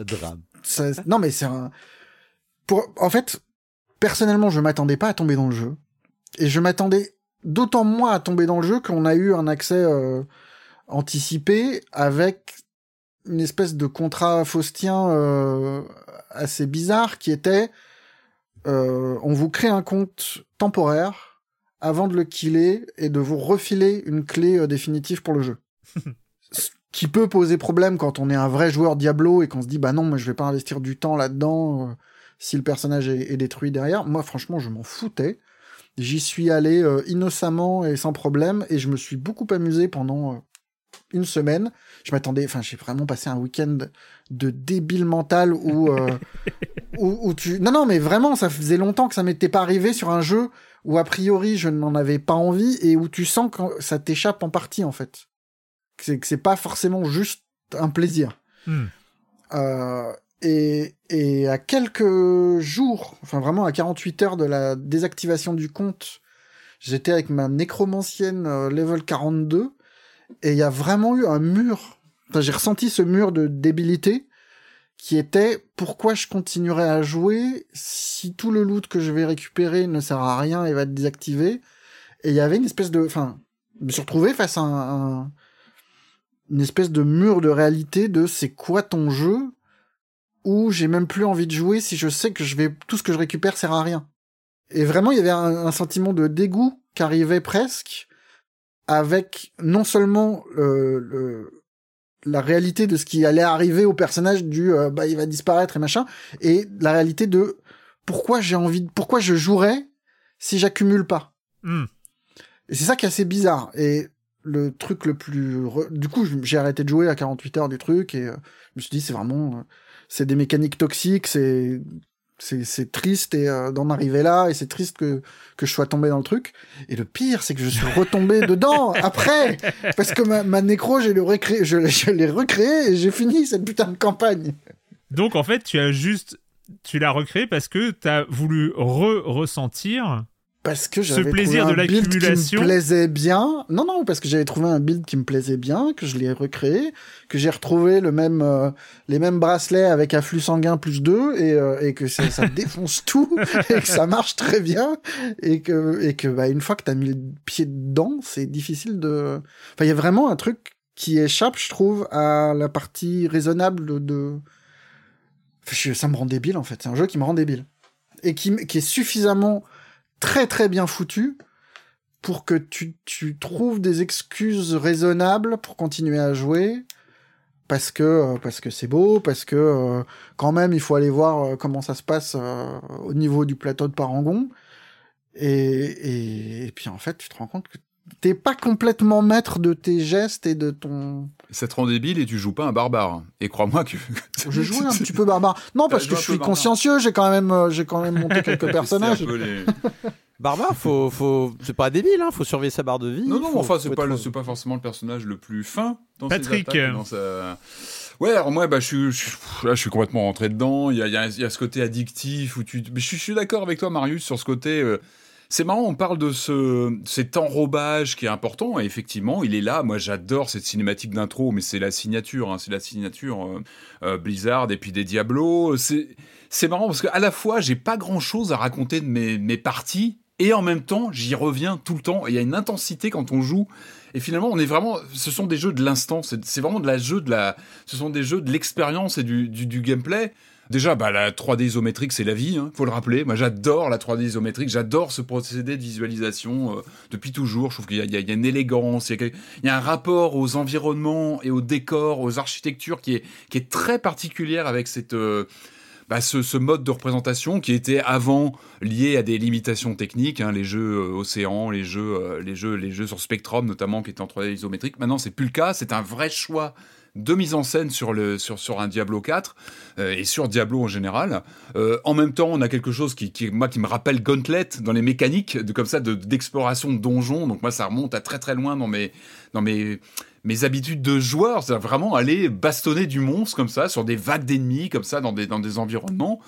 ça- non mais c'est un. Pour, en fait, personnellement, je m'attendais pas à tomber dans le jeu. Et je m'attendais d'autant moins à tomber dans le jeu qu'on a eu un accès anticipé avec une espèce de contrat faustien euh, assez bizarre qui était euh, on vous crée un compte temporaire avant de le killer et de vous refiler une clé euh, définitive pour le jeu. Ce qui peut poser problème quand on est un vrai joueur Diablo et qu'on se dit bah non, moi je vais pas investir du temps là-dedans euh, si le personnage est, est détruit derrière. Moi franchement, je m'en foutais. J'y suis allé euh, innocemment et sans problème et je me suis beaucoup amusé pendant une semaine. Je m'attendais, enfin, j'ai vraiment passé un week-end de débile mental où, euh, où, où tu. Non, non, mais vraiment, ça faisait longtemps que ça m'était pas arrivé sur un jeu où a priori je n'en avais pas envie et où tu sens que ça t'échappe en partie en fait. Que c'est que c'est pas forcément juste un plaisir. Hmm. Euh, et, et à quelques jours, enfin vraiment à 48 heures de la désactivation du compte, j'étais avec ma nécromancienne euh, level 42 et il y a vraiment eu un mur. Enfin, j'ai ressenti ce mur de débilité qui était pourquoi je continuerai à jouer si tout le loot que je vais récupérer ne sert à rien et va être désactivé? Et il y avait une espèce de, enfin, je me suis retrouvé face à un, un- une espèce de mur de réalité de c'est quoi ton jeu où j'ai même plus envie de jouer si je sais que je vais tout ce que je récupère sert à rien. Et vraiment, il y avait un, un sentiment de dégoût qui arrivait presque avec non seulement euh, le, la réalité de ce qui allait arriver au personnage du euh, bah il va disparaître et machin et la réalité de pourquoi j'ai envie de, pourquoi je jouerais si j'accumule pas? Hmm. Et c'est ça qui est assez bizarre. Et le truc le plus... re- Du coup, j'ai arrêté de jouer à 48 heures du truc et euh, je me suis dit, c'est vraiment... euh, c'est des mécaniques toxiques, c'est... C'est, triste et euh, d'en arriver là et c'est triste que, que je sois tombé dans le truc et le pire c'est que je suis retombé dedans après parce que ma, ma nécro je, l'ai- je l'ai recréé et j'ai fini cette putain de campagne Donc en fait, tu as juste. Tu l'as recréé parce que tu as voulu re-ressentir parce que j'avais plaisir trouvé un build qui me plaisait bien. Non, non, parce que j'avais trouvé un build qui me plaisait bien, que je l'ai recréé, que j'ai retrouvé le même, euh, les mêmes bracelets avec afflux sanguin plus 2 et, euh, et que ça, ça défonce tout et que ça marche très bien et que, et que bah, une fois que t'as mis le pied dedans, c'est difficile de. Enfin, il y a vraiment un truc qui échappe, je trouve, à la partie raisonnable de. Enfin, ça me rend débile en fait. C'est un jeu qui me rend débile et qui, qui est suffisamment très très bien foutu pour que tu, tu trouves des excuses raisonnables pour continuer à jouer parce que euh, parce que c'est beau parce que euh, quand même il faut aller voir euh, comment ça se passe au niveau du plateau de Parangon. Et, et, et puis en fait tu te rends compte que t'es pas complètement maître de tes gestes et de ton Ça te rend débile et tu joues pas un barbare. Et crois-moi que. je jouais un petit peu barbare non parce que je suis consciencieux j'ai quand même euh, j'ai quand même monté quelques personnages les- Barbare, faut, faut, c'est pas débile, hein, faut surveiller sa barre de vie. Non, non, faut- enfin, c'est pas, être- pas forcément le personnage le plus fin dans ses Patrick. attaques, dans sa- Ouais, alors moi, bah, je, suis, je, suis- là, je suis complètement rentré dedans. Il y a, il y a- y a ce côté addictif où tu. Mais je, suis- je suis d'accord avec toi, Marius, sur ce côté. euh, C'est marrant, on parle de ce, cet enrobage qui est important, et effectivement, il est là. Moi, j'adore cette cinématique d'intro, mais c'est la signature, hein, c'est la signature euh, euh, Blizzard et puis des Diablos. C'est marrant parce qu'à la fois, j'ai pas grand chose à raconter de mes, mes parties, et en même temps, j'y reviens tout le temps. Et Il y a une intensité quand on joue. Et finalement, on est vraiment. Ce sont des jeux de l'instant. C'est vraiment de la jeu de la. Ce sont des jeux de l'expérience et du, du gameplay. Déjà, bah, la 3D isométrique, c'est la vie, hein, faut le rappeler. Moi, j'adore la 3D isométrique, j'adore ce procédé de visualisation euh, depuis toujours. Je trouve qu'il y, a- une élégance, il y a, un rapport aux environnements et aux décors, aux architectures qui est, très particulière avec cette, euh, bah, ce, mode de représentation qui était avant lié à des limitations techniques, hein, les jeux euh, Océan, les jeux, les jeux, les jeux sur Spectrum notamment qui étaient en 3D isométrique. Maintenant, c'est plus le cas. C'est un vrai choix de mise en scène sur, le, sur, sur un Diablo 4 euh, et sur Diablo en général. Euh, en même temps, on a quelque chose qui, me rappelle Gauntlet dans les mécaniques de, comme ça de- d'exploration de, donjons. Donc moi, ça remonte à très très loin dans mes, dans mes, mes habitudes de joueur. C'est vraiment aller bastonner du monstre comme ça sur des vagues d'ennemis comme ça dans des, dans des environnements.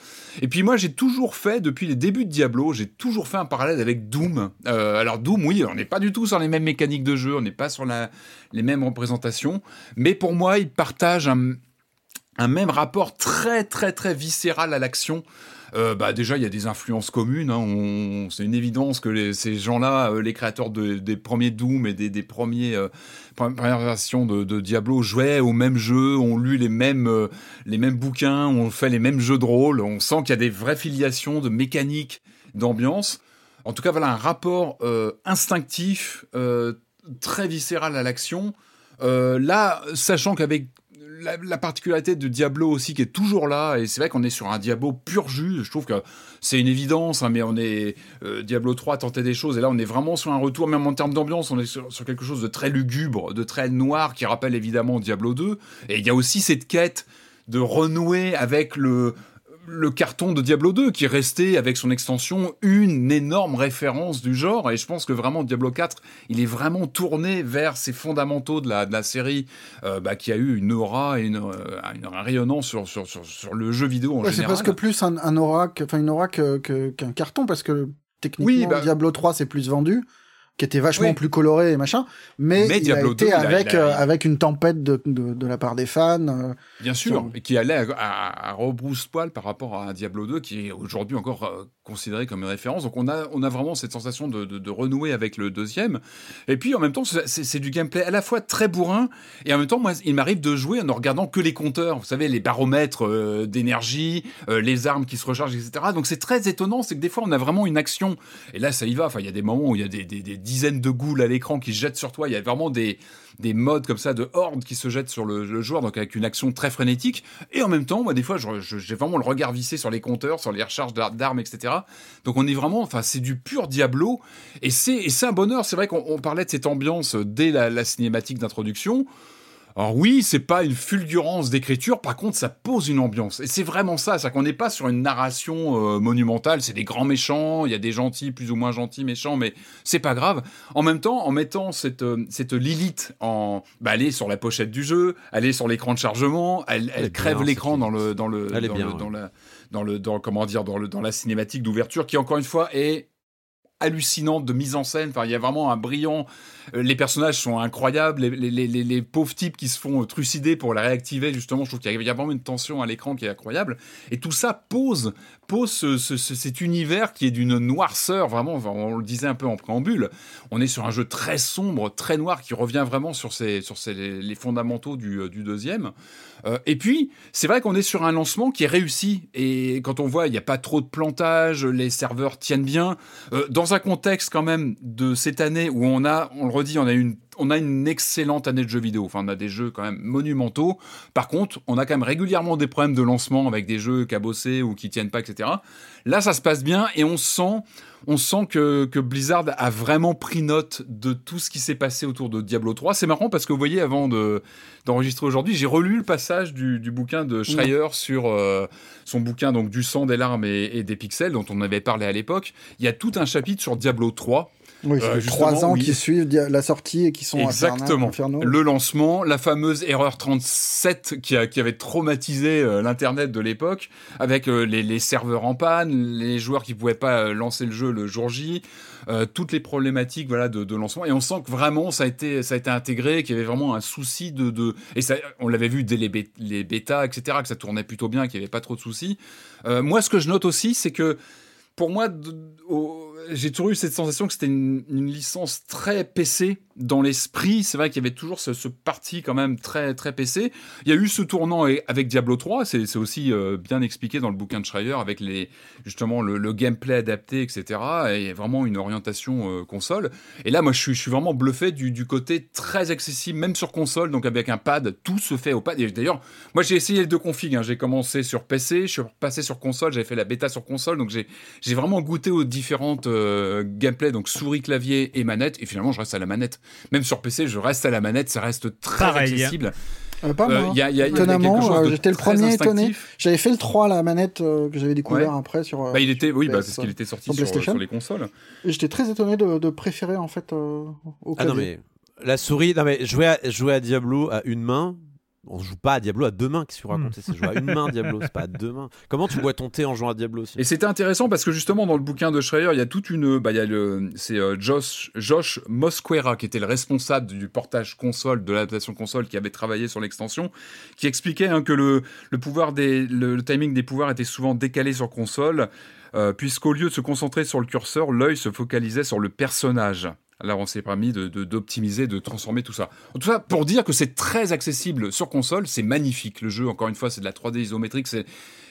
Et puis moi, j'ai toujours fait, depuis les débuts de Diablo, j'ai toujours fait un parallèle avec Doom. Euh, alors Doom, oui, on n'est pas du tout sur les mêmes mécaniques de jeu, on n'est pas sur les mêmes représentations, mais pour moi, ils partagent un même rapport très très très viscéral à l'action. Euh, bah déjà, il y a des influences communes. hein. C'est une évidence que ces gens-là, euh, les créateurs de- des premiers Doom et des, premiers euh, premières versions de, Diablo, jouaient au même jeu, ont lu les mêmes les mêmes bouquins, ont fait les mêmes jeux de rôle. On sent qu'il y a des vraies filiations de mécanique, d'ambiance. En tout cas, voilà un rapport instinctif, très viscéral à l'action. Là, sachant qu'avec la, la particularité de Diablo aussi qui est toujours là, et c'est vrai qu'on est sur un Diablo pur jus, je trouve que c'est une évidence, hein, mais on est euh, Diablo 3 tentait des choses, et là on est vraiment sur un retour, même en termes d'ambiance, on est sur, sur quelque chose de très lugubre, de très noir, qui rappelle évidemment Diablo 2, et il y a aussi cette quête de renouer avec le le carton de Diablo 2 qui est resté avec son extension une énorme référence du genre et je pense que vraiment Diablo 4 il est vraiment tourné vers ces fondamentaux de la, de la série euh, bah, qui a eu une aura et une, euh, une- un rayonnement sur, sur, sur, sur le jeu vidéo en Ouais, c'est général. presque plus un, un aura, qu'un carton parce que techniquement Oui, bah- Diablo 3 c'est plus vendu, qui était vachement Oui. plus coloré et machin, mais, Mais il Diablo a été 2, il a- avec il a- euh, avec une tempête de, de, de la part des fans. euh, Bien sûr, et qui allait à, à, à rebrousse-poil par rapport à Diablo 2 qui est aujourd'hui encore euh, considéré comme une référence. Donc on a, on a vraiment cette sensation de, de- de renouer avec le deuxième. Et puis en même temps, c'est du gameplay à la fois très bourrin et en même temps, moi, il m'arrive de jouer en ne regardant que les compteurs. Vous savez, les baromètres d'énergie, les armes qui se rechargent, etc. Donc c'est très étonnant, c'est que des fois on a vraiment une action. Et là, ça y va. Enfin, il y a des moments où il y a des, des- des dizaines de goules à l'écran qui se jettent sur toi. Il y a vraiment des des modes comme ça de horde qui se jettent sur le, joueur, donc avec une action très frénétique. Et en même temps, moi, des fois, j'ai vraiment le regard vissé sur les compteurs, sur les recharges d'ar- d'armes, etc. Donc on est vraiment, enfin, c'est du pur Diablo. Et c'est un bonheur. C'est vrai qu'on on parlait de cette ambiance dès la, la cinématique d'introduction. Alors oui, c'est pas une fulgurance d'écriture, par contre ça pose une ambiance. Et c'est vraiment ça, c'est qu'on n'est pas sur une narration euh, monumentale, c'est des grands méchants, il y a des gentils, plus ou moins gentils, méchants, mais c'est pas grave. En même temps, en mettant cette, euh, cette Lilith en... Bah, elle est sur la pochette du jeu, elle est sur l'écran de chargement, elle, elle crève l'écran dans le... Dans le, dans bien, le- ouais. dans la, dans le dans comment dire dans le dans la cinématique d'ouverture qui encore une fois est hallucinante de mise en scène. Enfin, il y a vraiment un brillant. euh, Les personnages sont incroyables. Les, les- pauvres types qui se font euh, trucider pour la réactiver, justement, je trouve qu'il y a vraiment une tension à l'écran qui est incroyable. Et tout ça pose, pose ce- ce- ce- cet univers qui est d'une noirceur, vraiment. on le disait un peu en préambule. On est sur un jeu très sombre, très noir, qui revient vraiment sur, les fondamentaux du, euh, deuxième. Euh, et puis, c'est vrai qu'on est sur un lancement qui est réussi. Et quand on voit, il n'y a pas trop de plantage, les serveurs tiennent bien. Euh, dans un contexte quand même de cette année où on a, on le redit, on a une on a une excellente année de jeux vidéo. Enfin, on a des jeux quand même monumentaux. Par contre, on a quand même régulièrement des problèmes de lancement avec des jeux cabossés ou qui tiennent pas, etc. Là, ça se passe bien et on sent, on sent que, que Blizzard a vraiment pris note de tout ce qui s'est passé autour de Diablo 3. C'est marrant parce que vous voyez, avant de, d'enregistrer aujourd'hui, j'ai relu le passage du, du bouquin de Schreier sur euh, son bouquin donc du sang, des larmes et, et des pixels dont on avait parlé à l'époque. Il y a tout un chapitre sur Diablo 3. Oui, Euh, trois ans oui. qui suivent la sortie et qui sont Exactement. Le lancement, la fameuse erreur 37 qui, a, qui avait traumatisé euh, l'internet de l'époque, avec euh, les, les serveurs en panne, les joueurs qui pouvaient pas euh, lancer le jeu le jour J, toutes les problématiques voilà de, de lancement. Et on sent que vraiment ça a été ça a été intégré, qu'il y avait vraiment un souci de, de et ça, on l'avait vu dès les, bé- les bêtas, etc. Que ça tournait plutôt bien, qu'il y avait pas trop de soucis. Moi, ce que je note aussi, c'est que pour moi, au- j'ai toujours eu cette sensation que c'était une, licence très PC dans l'esprit, c'est vrai qu'il y avait toujours ce, parti quand même très très PC. Il y a eu ce tournant avec Diablo 3, c'est aussi euh, bien expliqué dans le bouquin de Schreier avec les justement le, gameplay adapté, etc. Et vraiment une orientation euh, console. Et là, moi, je suis, vraiment bluffé du, côté très accessible, même sur console, donc avec un pad, tout se fait au pad. D'ailleurs, moi, j'ai essayé les deux configs. Hein. J'ai commencé sur PC, je suis passé sur console, j'avais fait la bêta sur console, donc j'ai vraiment goûté aux différentes euh, gameplay, donc souris, clavier et manette. Et finalement, je reste à la manette. Même sur PC, je reste à la manette, ça reste très Pareil. accessible. Euh, pas moi. Y a, y a, Étonnamment, euh, j'étais le premier étonné. J'avais fait le 3 la manette euh, que j'avais découvert ouais. après sur. Bah, il était, oui, bah, parce qu'il était sorti sur, sur, sur, les consoles. Et j'étais très étonné de, de, préférer en fait au clavier. Ah non mais la souris, non mais jouer à, jouer à Diablo à une main, on joue pas à Diablo à deux mains, qu'est-ce que tu racontes C'est jouer à une main Diablo, c'est pas à deux mains. Comment tu bois ton thé en jouant à Diablo aussi? Et c'était intéressant parce que justement dans le bouquin de Schreier, il y a toute une, bah il y a le, c'est euh, Josh, Josh Mosquera qui était le responsable du portage console de l'adaptation console qui avait travaillé sur l'extension, qui expliquait hein, que le, le pouvoir des, le, le, timing des pouvoirs était souvent décalé sur console, euh, puisqu'au lieu de se concentrer sur le curseur, l'œil se focalisait sur le personnage. Là, on s'est permis d'optimiser, de, de, de, transformer tout ça. Tout ça pour dire que c'est très accessible sur console, c'est magnifique. Le jeu, encore une fois, c'est de la 3D isométrique, c'est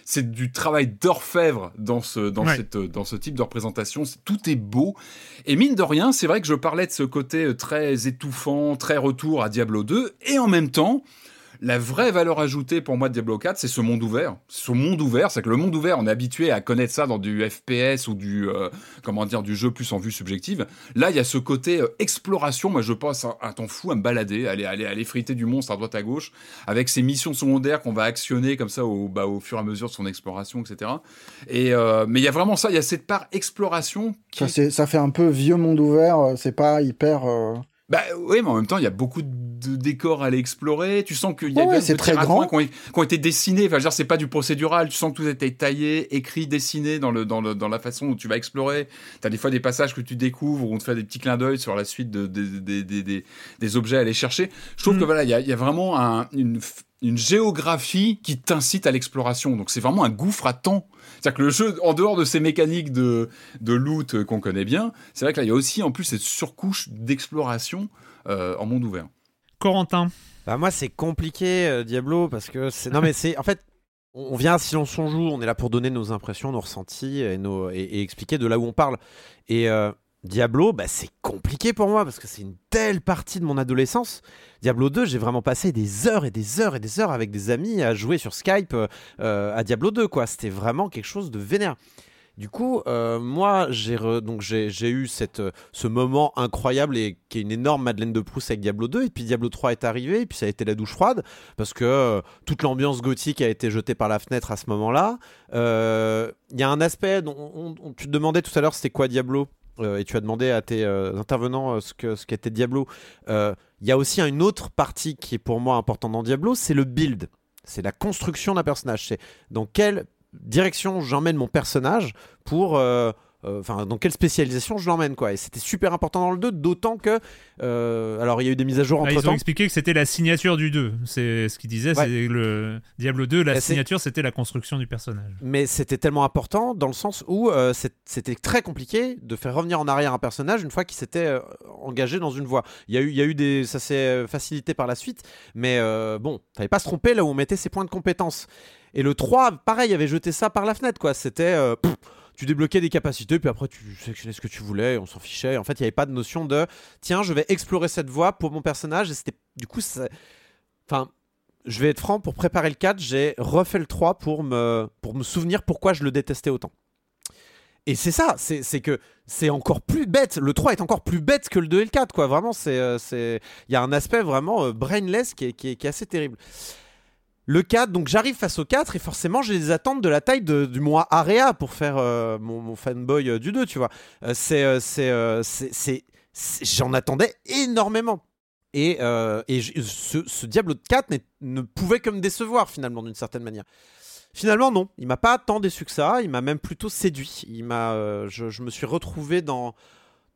c'est du travail d'orfèvre dans ce dans ouais. cette dans ce type de représentation. Tout est beau et mine de rien, c'est vrai que je parlais de ce côté très étouffant, très retour à Diablo 2 et en même temps la vraie valeur ajoutée pour moi de Diablo 4, c'est ce monde ouvert. Ce monde ouvert, c'est que le monde ouvert, on est habitué à connaître ça dans du FPS ou du euh, comment dire du jeu plus en vue subjective. Là, il y a ce côté euh, exploration. Moi, je passe un, un, temps fou à me balader, aller aller aller friter du monstre à droite à gauche, avec ces missions secondaires qu'on va actionner comme ça au bah, au fur et à mesure de son exploration, etc. Et euh, mais il y a vraiment ça. Il y a cette part exploration. Qui... Ça, ça fait un peu vieux monde ouvert. C'est pas hyper. Bah oui, mais en même temps, il y a beaucoup de décors à aller explorer. Tu sens qu'il y a ouais, des très grand. Qui, ont, été dessinés. Enfin, je veux dire, c'est pas du procédural. Tu sens que tout a été taillé, écrit, dessiné dans le dans le dans la façon où tu vas explorer. T'as des fois des passages que tu découvres où on te fait des petits clins d'œil sur la suite de, de, de, de, des objets à aller chercher. Je trouve mm. que voilà, il y a, y a vraiment un, une une géographie qui t'incite à l'exploration. Donc c'est vraiment un gouffre à temps. C'est-à-dire que le jeu, en dehors de ces mécaniques de, de loot qu'on connaît bien, c'est vrai que là, il y a aussi en plus cette surcouche d'exploration euh, en monde ouvert. Corentin bah Moi, c'est compliqué, euh, Diablo, parce que c'est. Non, mais c'est. En fait, on vient à Silence on joue, on est là pour donner nos impressions, nos ressentis et, nos... et, et expliquer de là où on parle. Et. Euh... Diablo, bah, c'est compliqué pour moi parce que c'est une telle partie de mon adolescence. Diablo 2, j'ai vraiment passé des heures et des heures et des heures avec des amis à jouer sur Skype euh, à Diablo 2. quoi. C'était vraiment quelque chose de vénère. Du coup, euh, moi, j'ai eu cette, ce moment incroyable et qui est une énorme Madeleine de Proust avec Diablo 2. Et puis Diablo 3 est arrivé, et puis ça a été la douche froide parce que euh, toute l'ambiance gothique a été jetée par la fenêtre à ce moment-là. Il euh, y a un aspect dont on, on, tu te demandais tout à l'heure, c'était quoi Diablo? Euh, et tu as demandé à tes euh, intervenants euh, ce que ce qu'était Diablo. Il y a aussi une autre partie qui est pour moi importante dans Diablo, c'est le build. C'est la construction d'un personnage. C'est dans quelle direction j'emmène mon personnage pour enfin euh, dans quelle spécialisation je l'emmène quoi. Et c'était super important dans le 2 d'autant que euh, alors il y a eu des mises à jour entre Là, temps ils ont expliqué que c'était la signature du 2 c'est ce qu'ils disaient ouais. c'est le Diablo 2 la signature c'était la construction du personnage. Mais c'était tellement important dans le sens où euh, c'était très compliqué de faire revenir en arrière un personnage une fois qu'il s'était engagé dans une voie. Il y a eu il y a eu des ça s'est facilité par la suite mais euh, bon fallait pas se tromper là où on mettait ses points de compétence. Et le 3 pareil avait jeté ça par la fenêtre quoi. C'était tu débloquais des capacités, puis après tu sélectionnais ce que tu voulais, on s'en fichait. En fait, il n'y avait pas de notion de tiens, je vais explorer cette voie pour mon personnage. C'était du coup, enfin, je vais être franc, pour préparer le 4, j'ai refait le 3 pour me, pour me souvenir pourquoi je le détestais autant. Et c'est ça, c'est que c'est encore plus bête. Le 3 est encore plus bête que le 2 et le 4, quoi. Vraiment, c'est. Il y a un aspect vraiment euh, brainless qui est, qui est assez terrible. Le 4, donc j'arrive face au 4 et forcément j'ai des attentes de la taille de, du mois Area pour faire euh, mon, fanboy euh, du 2, tu vois. Euh, c'est, j'en attendais énormément. Et, et ce, ce, Diablo 4 ne pouvait que me décevoir finalement d'une certaine manière. Finalement non, il m'a pas tant déçu que ça, il m'a même plutôt séduit. Il je, me suis retrouvé dans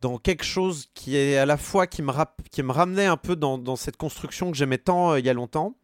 dans quelque chose qui est à la fois qui me, qui me ramenait un peu dans, dans cette construction que j'aimais tant il y a longtemps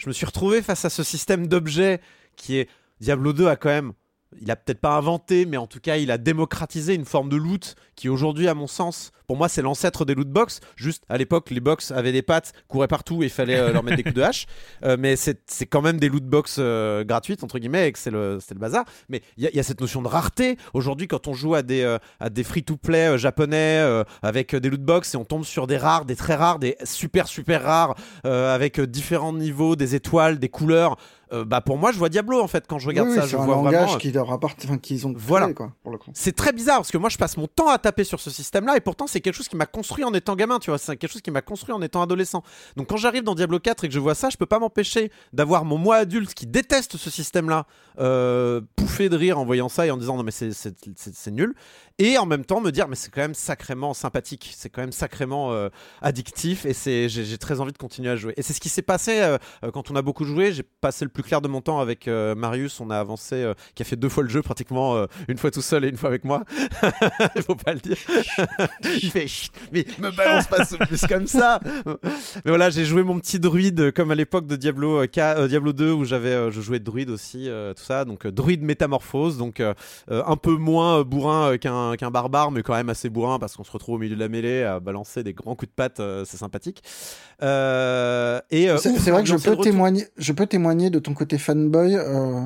je me suis retrouvé face à ce système d'objets qui est Diablo 2 a quand même il a peut-être pas inventé, mais en tout cas, il a démocratisé une forme de loot qui aujourd'hui, à mon sens, pour moi, c'est l'ancêtre des loot box. Juste à l'époque, les box avaient des pattes, couraient partout et il fallait euh, leur mettre des coups de hache. Euh, mais c'est quand même des loot box euh, gratuites entre guillemets, et que c'est le le bazar. Mais il y, a- il y a cette notion de rareté. Aujourd'hui, quand on joue à des à des free to play japonais avec des loot box et on tombe sur des rares, des très rares, des super super rares avec différents niveaux, des étoiles, des couleurs. Euh, bah pour moi, je vois Diablo en fait quand je regarde Oui, ça. oui, je un vois langage vraiment. qui leur appartient, enfin, qu'ils ont Voilà. créé, quoi, pour le coup. C'est très bizarre parce que moi je passe mon temps à taper sur ce système-là et pourtant c'est quelque chose qui m'a construit en étant gamin, tu vois, c'est quelque chose qui m'a construit en étant adolescent. Donc quand j'arrive dans Diablo 4 et que je vois ça, je peux pas m'empêcher d'avoir mon moi adulte qui déteste ce système-là euh, pouffer de rire en voyant ça et en disant non mais c'est- c'est c'est- c'est nul et en même temps me dire mais c'est quand même sacrément sympathique, c'est quand même sacrément euh, addictif et c'est j'ai j'ai très envie de continuer à jouer. Et c'est ce qui s'est passé euh, euh, quand on a beaucoup joué, j'ai passé le plus clair de mon temps avec euh, Marius, on a avancé euh, qui a fait deux fois le jeu pratiquement euh, une fois tout seul et une fois avec moi. Il faut pas le dire. Il fait Chut, mais me balance pas ce plus comme ça. Mais voilà, j'ai joué mon petit druide comme à l'époque de Diablo euh, K- euh, Diablo 2 où j'avais euh, je jouais de druide aussi euh, tout ça donc euh, druide métamorphose donc un peu moins euh, bourrin euh, qu'un qu'un barbare mais quand même assez bourrin parce qu'on se retrouve au milieu de la mêlée à balancer des grands coups de patte euh, c'est sympathique. Euh, et euh, C'est vrai que je peux témoigner, je peux témoigner de ton côté fanboy. euh,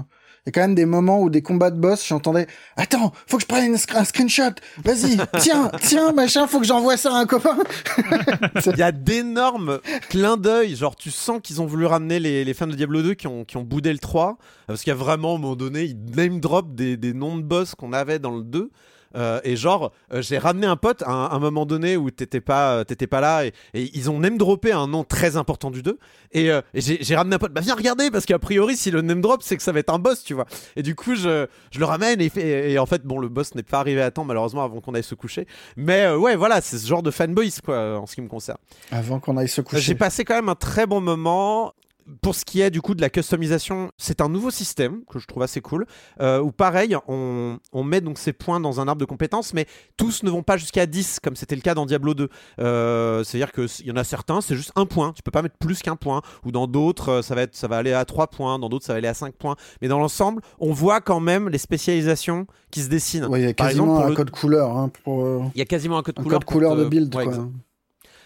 Il y a quand même des moments où des combats de boss, j'entendais Attends, faut que je prenne sc- un screenshot. Vas-y, tiens, tiens, machin, faut que j'envoie ça à un copain. Il y a d'énormes clins d'œil. Genre, tu sens qu'ils ont voulu ramener les, les fans de Diablo 2 qui ont, qui ont boudé le 3. Parce qu'il y a vraiment, à un moment donné, ils name drop des, des noms de boss qu'on avait dans le 2. Euh, et genre, euh, j'ai ramené un pote à un, un moment donné où t'étais pas, euh, t'étais pas là et, et ils ont name droppé un nom très important du 2. Et, et j'ai ramené un pote, bah viens regarder parce qu'a priori, si le name drop, c'est que ça va être un boss, tu vois. Et du coup, je, je le ramène et, et en fait, bon, le boss n'est pas arrivé à temps malheureusement avant qu'on aille se coucher. Mais ouais, voilà, c'est ce genre de fanboys quoi, en ce qui me concerne. Avant qu'on aille se coucher. J'ai passé quand même un très bon moment. Pour ce qui est du coup de la customisation, c'est un nouveau système que je trouve assez cool. euh, où pareil, on, on met donc ces points dans un arbre de compétences, mais tous ne vont pas jusqu'à 10 comme c'était le cas dans Diablo 2. Euh, C'est-à-dire qu'il y en a certains, c'est juste un point. Tu peux pas mettre plus qu'un point. Ou dans d'autres, euh, ça va, être, ça va aller à 3 points. Dans d'autres, ça va aller à 5 points. Mais dans l'ensemble, on voit quand même les spécialisations qui se dessinent. Ouais, il y a quasiment un code couleur. Euh, il y a quasiment un code couleur. code couleur pour de te- build. Ouais, quoi. exact.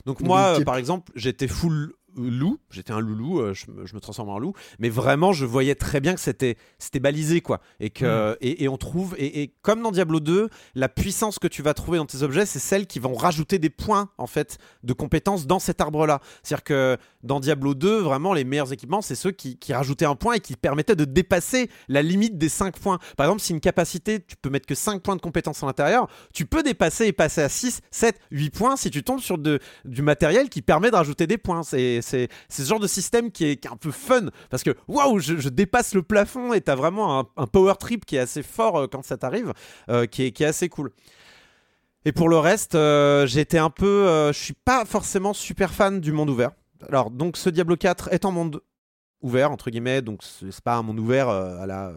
Donc moi, euh, par exemple, j'étais full loup, j'étais un loulou, euh, je, me, je me transforme en loup, mais vraiment, je voyais très bien que c'était c'était balisé, quoi. Et, que, et, et on trouve, et, et comme dans Diablo 2, la puissance que tu vas trouver dans tes objets, c'est celles qui vont rajouter des points, en fait, de compétences dans cet arbre-là. C'est-à-dire que dans Diablo 2, vraiment, les meilleurs équipements, c'est ceux qui, qui rajoutaient un point et qui permettaient de dépasser la limite des 5 points. Par exemple, si une capacité, tu peux mettre que 5 points de compétences à l'intérieur, tu peux dépasser et passer à 6, 7, 8 points si tu tombes sur de, du matériel qui permet de rajouter des points. C'est c'est- ce genre de système qui est, un peu fun parce que waouh, je, dépasse le plafond et t'as vraiment un, power trip qui est assez fort euh, quand ça t'arrive, euh, qui, est, assez cool. Et pour le reste, euh, j'étais un peu. je suis pas forcément super fan du monde ouvert. Alors, donc, ce Diablo 4 est en monde ouvert, entre guillemets, donc c'est pas un monde ouvert à la.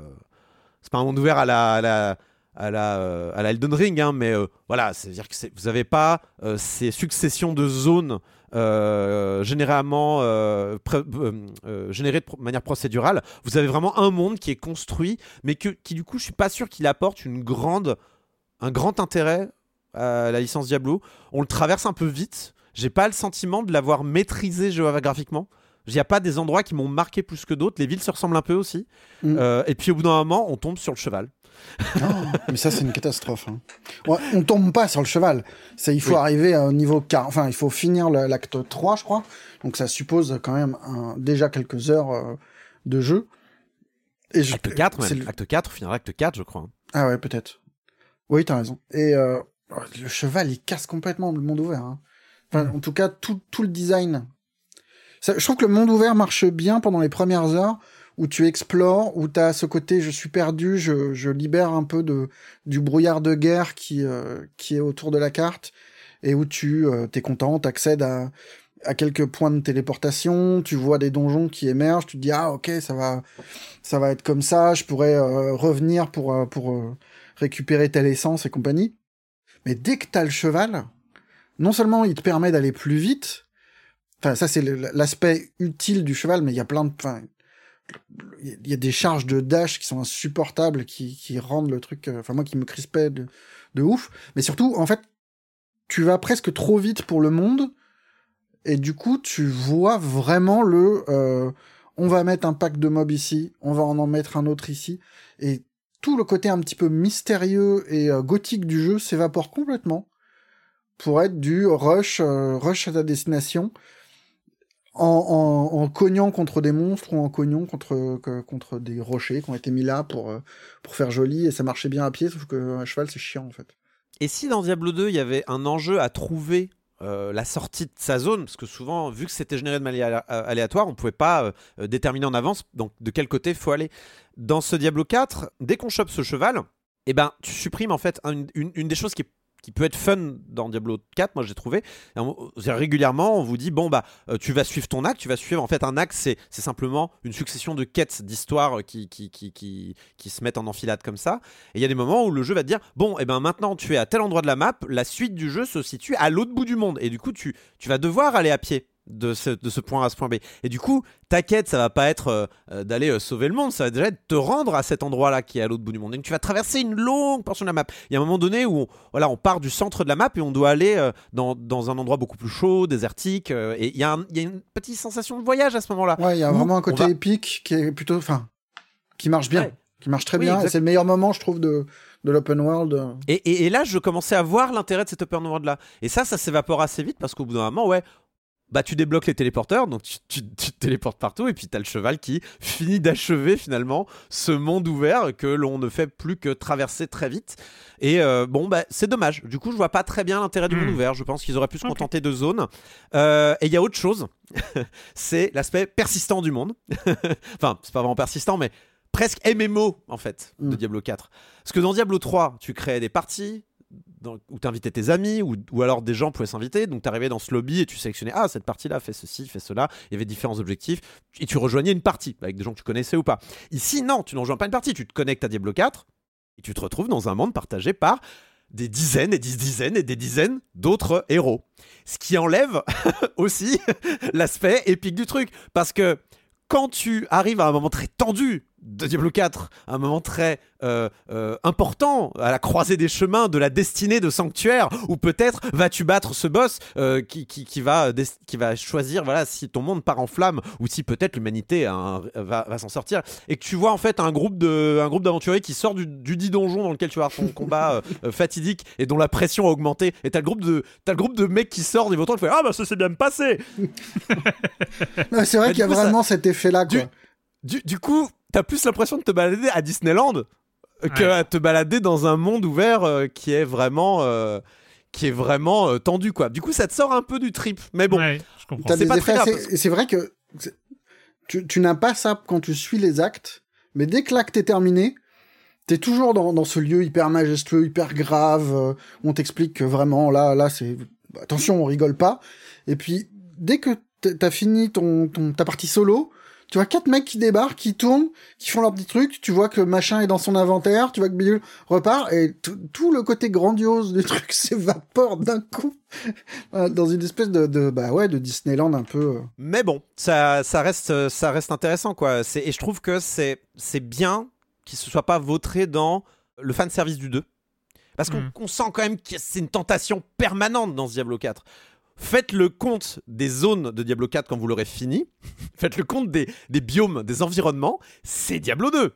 c'est pas un monde ouvert. À la à la, euh, à la Elden Ring, hein, mais euh, voilà, c'est-à-dire que vous n'avez pas euh, ces successions de zones généralement générées de manière procédurale. Vous avez vraiment un monde qui est construit, mais que, qui du coup, je suis pas sûr qu'il apporte une grande, un grand intérêt à la licence Diablo. On le traverse un peu vite. J'ai pas le sentiment de l'avoir maîtrisé géographiquement. Il n'y a pas des endroits qui m'ont marqué plus que d'autres. Les villes se ressemblent un peu aussi. Mm. Et puis au bout d'un moment, on tombe sur le cheval. Mais ça, c'est une catastrophe. hein. Ouais, on tombe pas sur le cheval. C'est, il faut Oui. arriver au niveau 40. Enfin, il faut finir l'acte 3, je crois. Donc, ça suppose quand même un- déjà quelques heures euh, de jeu. Et je- Acte 4 c'est même. le- Acte 4, finir acte 4, je crois. Ah ouais, peut-être. Oui, t'as raison. Et euh, le cheval, il casse complètement le monde ouvert. hein. Enfin, en tout cas, tout, tout le design. Ça- je trouve que le monde ouvert marche bien pendant les premières heures où tu explores, où tu as ce côté je suis perdu, je, libère un peu du brouillard de guerre qui, euh, qui est autour de la carte et où tu euh, content, tu accèdes à, à quelques points de téléportation, tu vois des donjons qui émergent, tu te dis ah ok ça va ça va être comme ça, je pourrais euh, revenir pour euh, récupérer telle essence et compagnie. Mais dès que t'as le cheval, non seulement il te permet d'aller plus vite, enfin ça c'est l'aspect utile du cheval, mais il y a plein de, il y a des charges de dash qui sont insupportables, qui, rendent le truc, euh, enfin moi qui me crispait de, de ouf. Mais surtout, en fait, tu vas presque trop vite pour le monde, et du coup, tu vois vraiment le, euh, on va mettre un pack de mobs ici, on va en en mettre un autre ici, et tout le côté un petit peu mystérieux et euh, gothique du jeu s'évapore complètement pour être du rush, euh, rush à ta destination en, cognant contre des monstres ou en cognant contre, contre des rochers qui ont été mis là pour, euh, pour faire joli et ça marchait bien à pied, sauf que à cheval c'est chiant en fait. Et si dans Diablo 2, il y avait un enjeu à trouver euh, la sortie de sa zone, parce que souvent, vu que c'était généré de manière alé- aléatoire, on ne pouvait pas euh, euh, déterminer en avance donc de quel côté faut aller. Dans ce Diablo 4, dès qu'on chope ce cheval, eh ben, tu supprimes en fait un- une, une des choses qui, qui peut être fun dans Diablo 4, moi j'ai trouvé. Régulièrement, on vous dit bon bah euh, tu vas suivre ton acte, tu vas suivre en fait un acte, c'est simplement une succession de quêtes, d'histoires qui, qui, qui, qui, qui se mettent en enfilade comme ça. Et il y a des moments où le jeu va te dire bon, et ben maintenant tu es à tel endroit de la map, la suite du jeu se situe à l'autre bout du monde. Et du coup, tu, tu vas devoir aller à pied de ce, de ce point A à ce point B. Et du coup, ta quête, ça va pas être euh, euh, d'aller euh, sauver le monde, ça va déjà être te rendre à cet endroit-là qui est à l'autre bout du monde. Donc tu vas traverser une longue portion de la map. Il y a un moment donné où on, voilà, on part du centre de la map et on doit aller euh, dans, dans un endroit beaucoup plus chaud, désertique. et il y, a y une petite sensation de voyage à ce moment-là. Ouais, il y a vraiment un côté va- épique qui est plutôt, enfin, qui marche bien, Ouais. qui marche très Oui, bien. C'est le meilleur moment, je trouve, de, de l'open world. Et, et- et là, je commençais à voir l'intérêt de cet open world là. Et ça, ça s'évapore assez vite parce qu'au bout d'un moment, ouais, bah tu débloques les téléporteurs, donc tu, tu- tu te téléportes partout, et puis t'as le cheval qui finit d'achever finalement ce monde ouvert que l'on ne fait plus que traverser très vite. Et euh, bon, bah c'est dommage. Du coup, je vois pas très bien l'intérêt du monde ouvert. Je pense qu'ils auraient pu se contenter de zones. Euh, et il y a autre chose, c'est l'aspect persistant du monde. enfin, c'est pas vraiment persistant, mais presque MMO en fait de Diablo 4. Parce que dans Diablo 3, tu créais des parties dans- où tu invitais tes amis ou, alors des gens pouvaient s'inviter. Donc tu arrivais dans ce lobby et tu sélectionnais ah cette partie-là fait ceci, fait cela. Il y avait différents objectifs et tu rejoignais une partie avec des gens que tu connaissais ou pas. Ici non, tu ne rejoins pas une partie, tu te connectes à Diablo 4 et tu te retrouves dans un monde partagé par des dizaines et des dizaines et des dizaines d'autres héros. Ce qui enlève aussi l'aspect épique du truc. Parce que quand tu arrives à un moment très tendu de Diablo 4, un moment très euh, euh, important à la croisée des chemins de la destinée de Sanctuaire, où peut-être vas-tu battre ce boss euh, qui, qui, qui va, qui va choisir voilà, si ton monde part en flamme ou si peut-être l'humanité va, va s'en sortir, et que tu vois en fait un groupe de un groupe d'aventuriers qui sort du, du dit donjon dans lequel tu vas avoir ton combat fatidique et dont la pression a augmenté, et t'as le groupe de t'as le groupe de mecs qui sortent devant toi, et fait ah bah ça s'est bien passé, c'est vrai Bah, qu'il y a ça- vraiment cet effet-là, quoi. du, du coup, t'as plus l'impression de te balader à Disneyland euh, que Ouais. à te balader dans un monde ouvert euh, qui est vraiment, euh, qui est vraiment euh, tendu, quoi. Du coup, ça te sort un peu du trip. Mais bon, Ouais, c'est pas effets très que- C'est vrai que tu, tu n'as pas ça quand tu suis les actes, mais dès que l'acte est terminé, t'es toujours dans, dans ce lieu hyper majestueux, hyper grave, euh, où on t'explique que vraiment, là, là, c'est... Attention, on rigole pas. Et puis, dès que t'as fini ton, ton, ta partie solo, tu vois quatre mecs qui débarquent, qui tournent, qui font leur petit truc, tu vois que machin est dans son inventaire, tu vois que Bill repart, et tout- le côté grandiose du truc s'évapore d'un coup, Voilà, dans une espèce de, de, bah ouais, de Disneyland un peu... euh. Mais bon, ça, ça, reste, euh, ça reste intéressant, quoi. C'est- Et je trouve que c'est c'est bien qu'il se soit pas vautré dans le fan service du 2. Parce qu'on Mm. qu'on sent quand même que c'est une tentation permanente dans ce Diablo 4. Faites le compte des zones de Diablo 4 quand vous l'aurez fini. Faites le compte des, biomes, des environnements. C'est Diablo 2.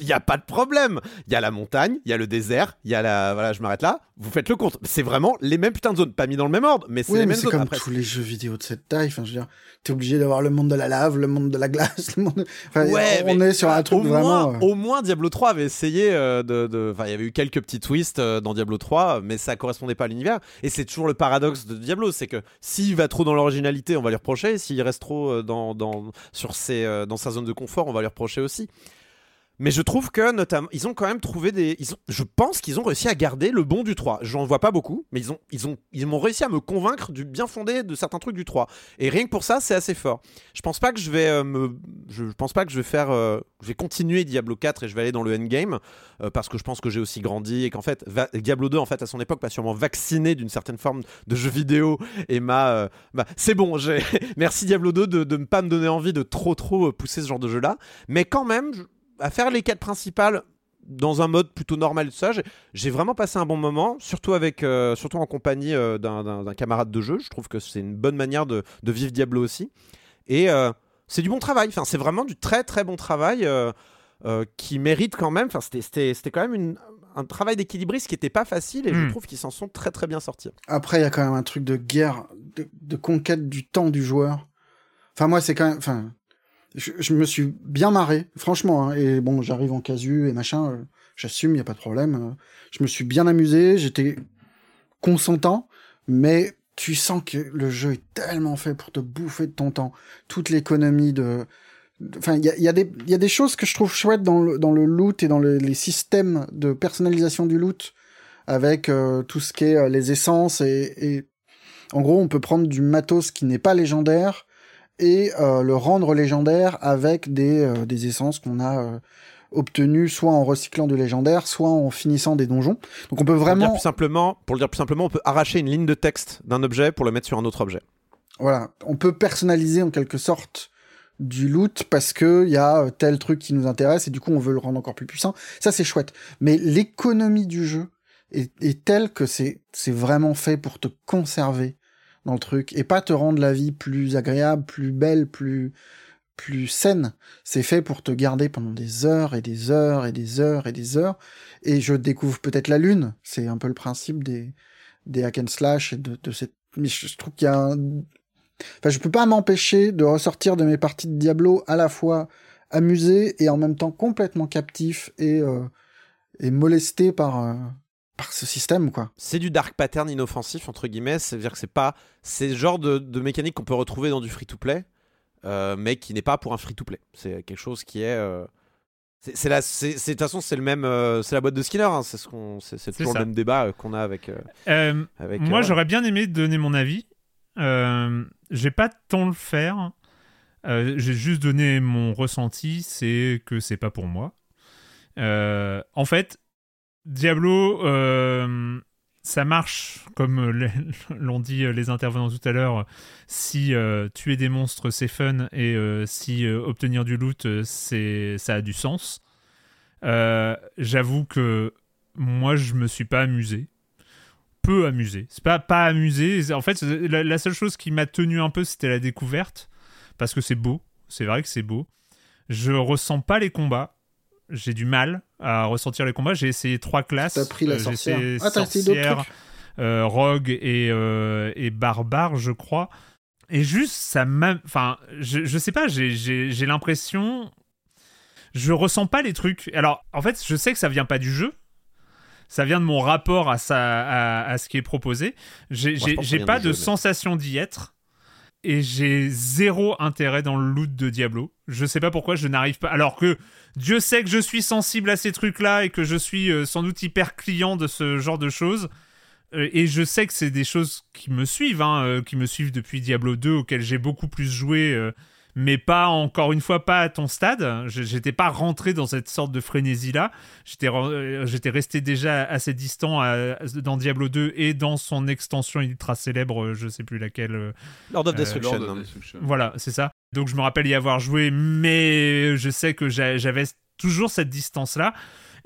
Il n'y a pas de problème. Il y a la montagne, il y a le désert, il y a la. Voilà, je m'arrête là. Vous faites le compte. C'est vraiment les mêmes putains de zones. Pas mis dans le même ordre, mais c'est Oui, les mais mêmes c'est zones. comme Après, tous les jeux vidéo de cette taille. Enfin, je veux dire, t'es obligé d'avoir le monde de la lave, le monde de la glace, le monde. Enfin, Ouais, on est sur un truc au vraiment. Moins, euh, Au moins, Diablo 3 avait essayé euh, de. de- Enfin, il y avait eu quelques petits twists euh, dans Diablo 3, mais ça correspondait pas à l'univers. Et c'est toujours le paradoxe de Diablo, c'est que s'il va trop dans l'originalité, on va lui reprocher. S'il reste trop dans, dans, sur ses, dans sa zone de confort, on va lui reprocher aussi. Mais je trouve que notamment, ils ont quand même trouvé des. Ils ont, je pense qu'ils ont réussi à garder le bon du 3. J'en vois pas beaucoup, mais ils ont, ils ont, ils m'ont réussi à me convaincre du bien fondé de certains trucs du 3. Et rien que pour ça, c'est assez fort. Je pense pas que je vais euh, me, je pense pas que je vais faire, euh, je vais continuer Diablo 4 et je vais aller dans le endgame euh, parce que je pense que j'ai aussi grandi et qu'en fait Diablo 2 en fait à son époque m'a sûrement vacciné d'une certaine forme de jeu vidéo et m'a, bah, c'est bon. j'ai- Merci Diablo 2 de, ne pas me donner envie de trop trop pousser ce genre de jeu là, mais quand même. À faire les quêtes principales dans un mode plutôt normal tout ça j'ai- vraiment passé un bon moment surtout avec euh, surtout en compagnie euh, d'un- camarade de jeu je trouve que c'est une bonne manière de, de vivre Diablo aussi et euh, c'est du bon travail enfin c'est vraiment du très très bon travail euh, euh, qui mérite quand même enfin c'était- c'était c'était quand même une- un travail d'équilibriste qui était pas facile et je Hmm. trouve qu'ils s'en sont très très bien sortis Après, il y a quand même un truc de guerre, de, de conquête du temps du joueur. Enfin, moi, c'est quand même. Enfin, je, je me suis bien marré, franchement. hein. et bon, j'arrive en casu et machin. euh, J'assume, il y a pas de problème. euh, je me suis bien amusé, j'étais consentant, mais tu sens que le jeu est tellement fait pour te bouffer de ton temps. Toute l'économie de. Enfin, il y a, y, y a des choses que je trouve chouettes dans le, dans le loot et dans le- les systèmes de personnalisation du loot avec euh, tout ce qui est euh, les essences et, et en gros on peut prendre du matos qui n'est pas légendaire et euh, le rendre légendaire avec des, euh, des essences qu'on a euh, obtenues soit en recyclant du légendaire soit en finissant des donjons. Donc on peut pour le, dire vraiment plus simplement, pour le dire plus simplement on peut arracher une ligne de texte d'un objet pour le mettre sur un autre objet. Voilà. On peut personnaliser en quelque sorte du loot parce que il y a tel truc qui nous intéresse et du coup on veut le rendre encore plus puissant. Ça c'est chouette. Mais l'économie du jeu est, est telle que c'est c'est vraiment fait pour te conserver dans le truc et pas te rendre la vie plus agréable plus belle plus plus saine. C'est fait pour te garder pendant des heures et des heures et des heures et des heures. Et je découvre peut-être la lune. C'est un peu le principe des des hack and slash et de, de cette mais je, trouve qu'il y a un Enfin, je peux pas m'empêcher de ressortir de mes parties de Diablo à la fois amusé et en même temps complètement captif et, euh, et molesté par, euh, par ce système, quoi. c'est du dark pattern inoffensif entre guillemets c'est à dire que c'est pas c'est le genre de, de mécanique qu'on peut retrouver dans du free to play mais qui n'est pas pour un free to play c'est quelque chose qui est euh, c'est la c'est de toute façon c'est le même euh, c'est la boîte de Skinner hein, c'est ce qu'on c'est toujours ça. le même débat euh, qu'on a avec euh, Euh, avec moi, euh, j'aurais bien aimé donner mon avis. Euh, j'ai pas tant le faire. Euh, j'ai juste donné mon ressenti, c'est que c'est pas pour moi. Euh, en fait, Diablo, euh, ça marche, comme les- l'ont dit euh, les intervenants tout à l'heure, si euh, tuer des monstres c'est fun et euh, si euh, obtenir du loot euh, ça a du sens. Euh, J'avoue que moi je me suis pas amusé peu amusé. C'est pas pas amusé. En fait, la, la seule chose qui m'a tenu un peu, c'était la découverte, parce que c'est beau. C'est vrai que c'est beau. Je ressens pas les combats. J'ai du mal à ressentir les combats. J'ai essayé trois classes. T'as pris la Euh, j'ai sorcière. essayé Ah, t'as essayé d'autres sorcière, trucs euh, rogue et, euh, et barbare, je crois. Et juste, ça m'a. Enfin, je, je sais pas, j'ai- j'ai j'ai l'impression. Je ressens pas les trucs. Alors, en fait, je sais que ça vient pas du jeu. Ça vient de mon rapport à, ça, à, à ce qui est proposé. J'ai Moi, pas de jeu, mais- sensation d'y être. Et j'ai zéro intérêt dans le loot de Diablo. Je sais pas pourquoi je n'arrive pas. Alors que Dieu sait que je suis sensible à ces trucs-là et que je suis euh, sans doute hyper client de ce genre de choses. Euh, et je sais que c'est des choses qui me suivent, hein, euh, qui me suivent depuis Diablo 2, auquel j'ai beaucoup plus joué, mais pas encore une fois pas à ton stade. Je- J'étais pas rentré dans cette sorte de frénésie là. J'étais euh, j'étais resté déjà assez distant à- dans Diablo 2 et dans son extension ultra célèbre, euh, je sais plus laquelle. euh, Lord of euh, Destruction. Lord of. Destruction. voilà, c'est ça. Donc je me rappelle y avoir joué, mais je sais que j'a- j'avais toujours cette distance-là.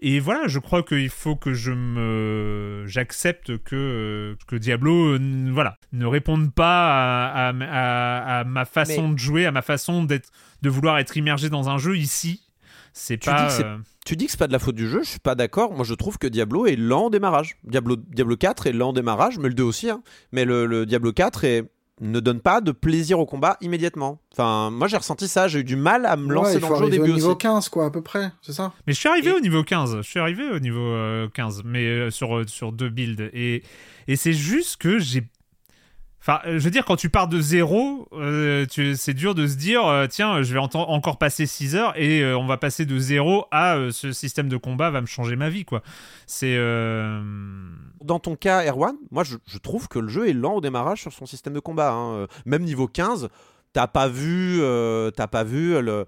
Et voilà, je crois qu'il faut que je me, j'accepte que euh, que Diablo, euh, voilà, ne réponde pas à, à- à- à ma façon Mais- de jouer, à ma façon d'être, de vouloir être immergé dans un jeu ici. C'est Tu pas. dis que c'est- euh, Tu dis que c'est pas de la faute du jeu, je suis pas d'accord. Moi, je trouve que Diablo est lent au démarrage. Diablo, Diablo 4 est lent au démarrage, mais le 2 aussi. hein. Mais le, le Diablo 4 est- ne donne pas de plaisir au combat immédiatement. Enfin, moi, j'ai ressenti ça. J'ai eu du mal à me Ouais, lancer il dans le jeu au début au niveau aussi. 15, quoi, à peu près, c'est ça? Mais je suis arrivé au niveau 15. Je suis arrivé au niveau euh, 15, mais euh, sur, euh, sur deux builds. Et, et c'est juste que j'ai. Enfin, euh, je veux dire, quand tu pars de zéro, euh, c'est dur de se dire, euh, tiens, je vais encore passer 6 heures et on va passer de zéro à ce système de combat va me changer ma vie, quoi. C'est. Dans ton cas, Erwan, moi je, trouve que le jeu est lent au démarrage sur son système de combat. hein. Même niveau 15, t'as pas vu, t'as pas vu le,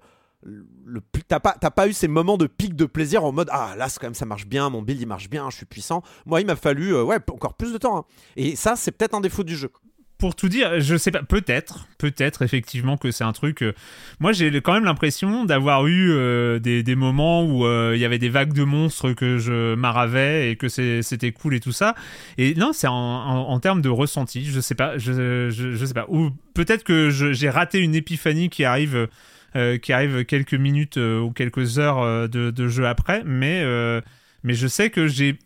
t'as pas, pas eu ces moments de pic de plaisir en mode ah là quand même ça marche bien, mon build il marche bien, je suis puissant. Moi il m'a fallu ouais encore plus de temps. hein. Et ça c'est peut-être un défaut du jeu. Pour tout dire, je sais pas, peut-être, peut-être effectivement que c'est un truc. euh, moi, j'ai quand même l'impression d'avoir eu euh, des, moments où euh, il y avait des vagues de monstres que je maravais et que c'était cool et tout ça. Et non, c'est en, termes de ressenti, je sais pas, je, sais pas. Ou peut-être que j'ai raté une épiphanie qui arrive. qui arrive quelques minutes ou quelques heures de, de jeu après, mais, mais je sais que j'ai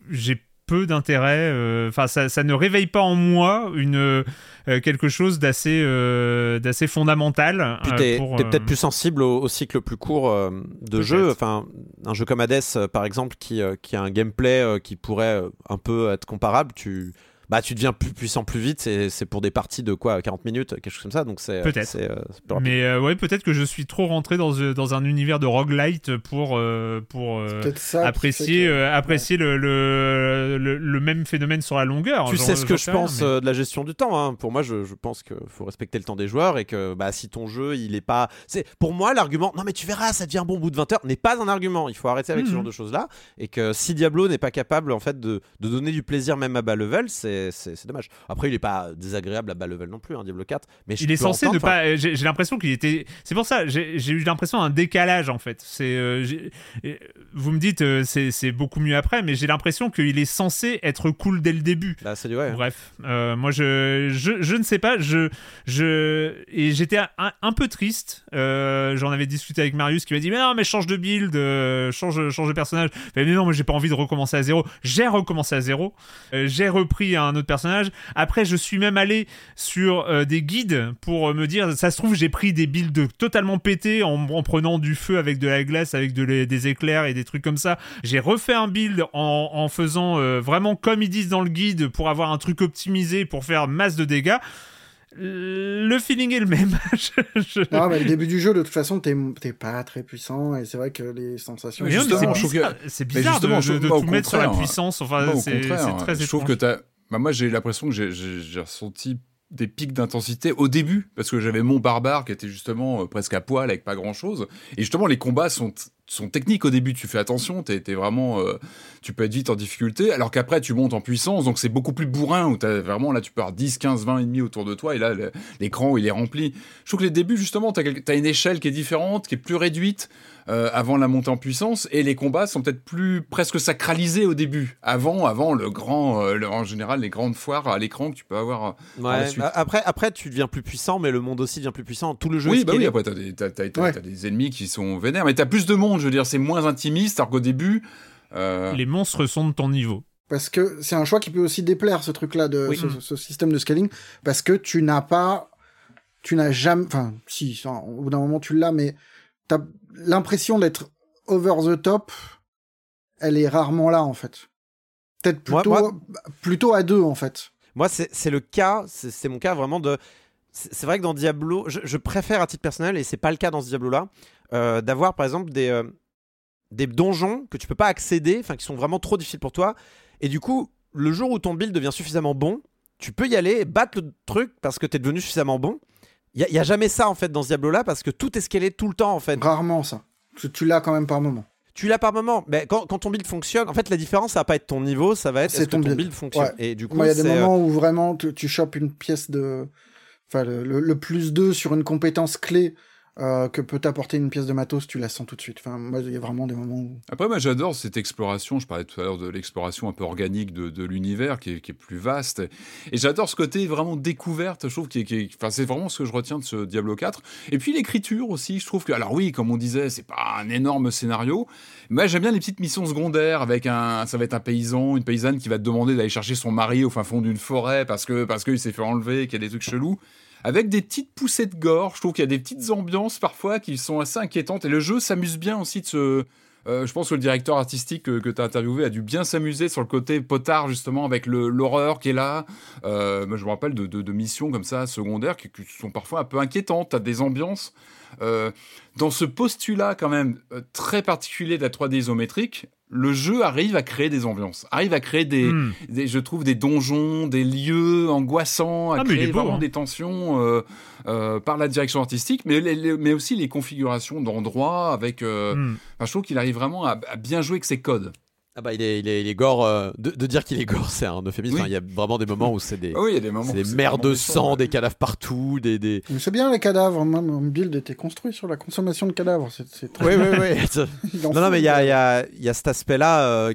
peu d'intérêt. euh, Enfin, ça, ça ne réveille pas en moi une euh, quelque chose d'assez euh, d'assez fondamental. Puis t'es pour, t'es peut-être plus sensible au, au cycle plus court de jeu. Enfin, un jeu comme Hades, par exemple, qui, qui a un gameplay qui pourrait un peu être comparable, tu, bah, tu deviens plus puissant plus vite. C'est c'est pour des parties de quoi 40 minutes, quelque chose comme ça. Donc c'est Peut-être. euh. Mais euh, ouais, peut-être que je suis trop rentré dans, euh, dans un univers de roguelite pour, euh, pour euh, ça apprécier, que- euh, apprécier le, le, le, le même phénomène sur la longueur. Tu sais ce que je pense mais- euh, de la gestion du temps. hein. Pour moi, je, je pense qu'il faut respecter le temps des joueurs et que bah, si ton jeu, il est pas. C'est pour moi l'argument. Non, mais tu verras, ça devient bon au bout de 20 heures n'est pas un argument. Il faut arrêter avec ce Mhm. genre de choses là. Et que si Diablo n'est pas capable en fait de, de donner du plaisir même à bas level, c'est c'est- dommage. Après, il est pas désagréable à bas level non plus, hein, Diablo 4. Mais il est censé entendre, ne pas. euh, J'ai l'impression qu'il était. C'est pour ça. J'ai eu l'impression d'un décalage en fait. C'est. euh, euh, vous me dites euh, c'est beaucoup mieux après, mais j'ai l'impression qu'il est censé être cool dès le début. Bah, c'est ouais. Bref, euh, moi je, je je ne sais pas. Je je et j'étais un, un peu triste. J'en avais discuté avec Marius qui m'a dit mais non mais change de build, change change de personnage. Mais non moi j'ai pas envie de recommencer à zéro. J'ai recommencé à zéro. J'ai repris un autre personnage. Après je suis même allé sur euh, des guides pour euh, me dire ça se trouve j'ai pris des builds totalement pétés en, en prenant du feu avec de la glace avec de les- des éclairs et des trucs comme ça j'ai refait un build en, en faisant euh, vraiment comme ils disent dans le guide pour avoir un truc optimisé pour faire masse de dégâts le feeling est le même Je- je- Non, mais le début du jeu, de toute façon, t'es pas très puissant et c'est vrai que les sensations. C'est bizarre, de, tout mettre sur la puissance enfin c'est très je trouve que t'as. Bah, moi, j'ai l'impression que j'ai- ressenti des pics d'intensité au début parce que j'avais mon barbare qui était justement euh, presque à poil avec pas grand chose et justement les combats sont sont techniques au début. Tu fais attention t'es vraiment euh, tu peux être vite en difficulté alors qu'après tu montes en puissance. Donc c'est beaucoup plus bourrin où t'as vraiment là tu peux avoir 10 15 20 ennemis autour de toi et là l'écran il est rempli. Je trouve que les débuts justement t'as t'as une échelle qui est différente qui est plus réduite euh, avant la montée en puissance et les combats sont peut-être plus presque sacralisés au début avant avant le grand euh, le- en général les grandes foires à l'écran que tu peux avoir euh, la Ouais, suite. bah, après, après, tu deviens plus puissant, mais le monde aussi devient plus puissant. Tout le jeu Oui, est bah oui, après, t'as des, t'as- t'as- t'as- Ouais. t'as des ennemis qui sont vénères, mais t'as plus de monde, je veux dire, c'est moins intimiste, alors qu'au début. euh, les monstres sont de ton niveau Parce que c'est un choix qui peut aussi déplaire, ce truc-là, de Oui. ce, ce système de scaling, parce que tu n'as pas, tu n'as jamais, enfin, si, au bout d'un moment tu l'as, mais t'as l'impression d'être over the top, elle est rarement là, en fait. Peut-être plutôt, moi- plutôt à deux, en fait. Moi, c'est le cas, c'est mon cas vraiment de. C'est c'est vrai que dans Diablo, je, je préfère à titre personnel, et c'est pas le cas dans ce Diablo-là, euh, d'avoir par exemple des, euh, des donjons que tu peux pas accéder, enfin qui sont vraiment trop difficiles pour toi. Et du coup, le jour où ton build devient suffisamment bon, tu peux y aller et battre le truc parce que t'es devenu suffisamment bon. Il y, a- jamais ça en fait dans ce Diablo-là parce que tout est scalé tout le temps en fait. Rarement, ça. Tu, tu l'as quand même par moment. Tu l'as par moment, mais quand, quand ton build fonctionne, en fait la différence ça va pas être ton niveau, ça va être C'est est-ce que ton ton build. fonctionne. Ouais. Et du coup, il y a des euh, moments où vraiment tu, tu chopes une pièce de. Enfin, le, le- le plus 2 sur une compétence clé euh, que peut t'apporter une pièce de matos, tu la sens tout de suite. Enfin, moi, il y a vraiment des moments où. Après, moi, j'adore cette exploration. Je parlais tout à l'heure de l'exploration un peu organique de, l'univers qui est, qui plus vaste. Et j'adore ce côté vraiment découverte. Je trouve que enfin, c'est vraiment ce que je retiens de ce Diablo 4. Et puis l'écriture aussi. Je trouve que, alors oui, comme on disait, c'est pas un énorme scénario. Mais j'aime bien les petites missions secondaires avec un, ça va être un paysan, une paysanne qui va te demander d'aller chercher son mari au fin fond d'une forêt parce que, parce qu'il s'est fait enlever, qu'il y a des trucs chelous avec des petites poussées de gore. Je trouve qu'il y a des petites ambiances parfois qui sont assez inquiétantes et le jeu s'amuse bien aussi de se Euh, je pense que le directeur artistique que, tu as interviewé a dû bien s'amuser sur le côté potard, justement, avec l'horreur qui est là. Euh, je me rappelle de, missions comme ça, secondaires, qui, qui sont parfois un peu inquiétantes. Tu as des ambiances. euh, dans ce postulat, quand même, euh, très particulier de la 3D isométrique, le jeu arrive à créer des ambiances, arrive à créer des, Hmm. des- je trouve, des donjons, des lieux angoissants, à Ah, créer beau, vraiment hein. des tensions euh, euh, par la direction artistique, mais, les- les- mais aussi les configurations d'endroits avec. euh, Hmm. enfin, je trouve qu'il arrive vraiment à, à bien jouer avec ses codes. Ah bah il est, il est, il est gore. euh, de, de dire qu'il est gore, c'est un euphémisme. Oui. Enfin, Il y a vraiment des moments où c'est des, Ah oui, il y a des moments mers de sang, ouais. des cadavres partout, des. des... C'est bien les cadavres. Moi, mon build était construit sur la consommation de cadavres. C'est très. Oui, oui, oui. Non, non, mais il y a, y, a, il y a cet aspect-là. euh,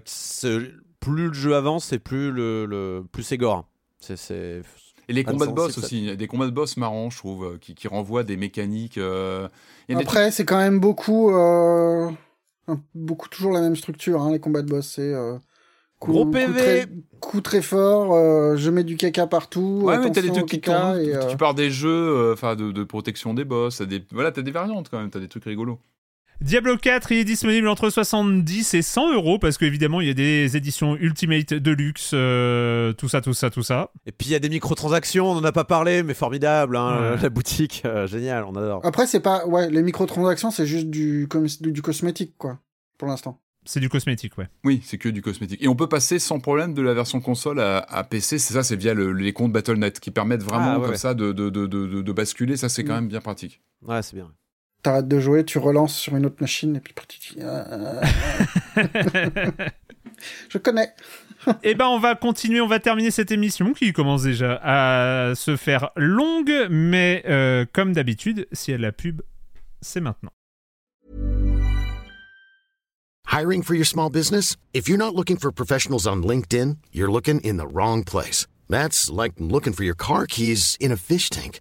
plus le jeu avance et plus, le, le- plus c'est gore. C'est, c'est... Et les combats de boss ça. aussi, il y a des combats de boss marrants, je trouve, euh, qui, qui renvoient des mécaniques. euh, des Après, c'est quand même beaucoup, euh, un- beaucoup toujours la même structure. Hein, les combats de boss, c'est euh, coup- Gros coup PV. très, coup très fort. euh, je mets du caca partout. Ouais, mais t'as des attention trucs au qui caca, tournent. et, euh, Tu pars des jeux euh, enfin de, de protection des boss. Des, voilà, t'as des variantes quand même, t'as des trucs rigolos. Diablo 4, il est disponible entre 70 et 100 euros parce qu'évidemment, il y a des éditions Ultimate Deluxe, euh, tout ça, tout ça, tout ça. Et puis il y a des microtransactions, on en a pas parlé, mais formidable. hein, Ouais. La boutique, euh, génial, on adore. Après, c'est pas, ouais, les microtransactions, c'est juste du, com- du, du cosmétique, quoi, pour l'instant. C'est du cosmétique, ouais. Oui, c'est que du cosmétique. Et on peut passer sans problème de la version console à, à PC. C'est ça, c'est via le- les comptes Battle.net qui permettent vraiment Ah, ouais, comme ouais. ça de, de, de, de, de basculer. Ça, c'est quand Mm. même bien pratique. Ouais, c'est bien. T'arrêtes de jouer, tu relances sur une autre machine, et puis dis, ah, Je connais. Eh ben, on va continuer, on va terminer cette émission qui commence déjà à se faire longue, mais euh, comme d'habitude, si elle a la pub, c'est maintenant. Hiring for your small business? If you're not looking for professionals on LinkedIn, you're looking in the wrong place. That's like looking for your car keys in a fish tank.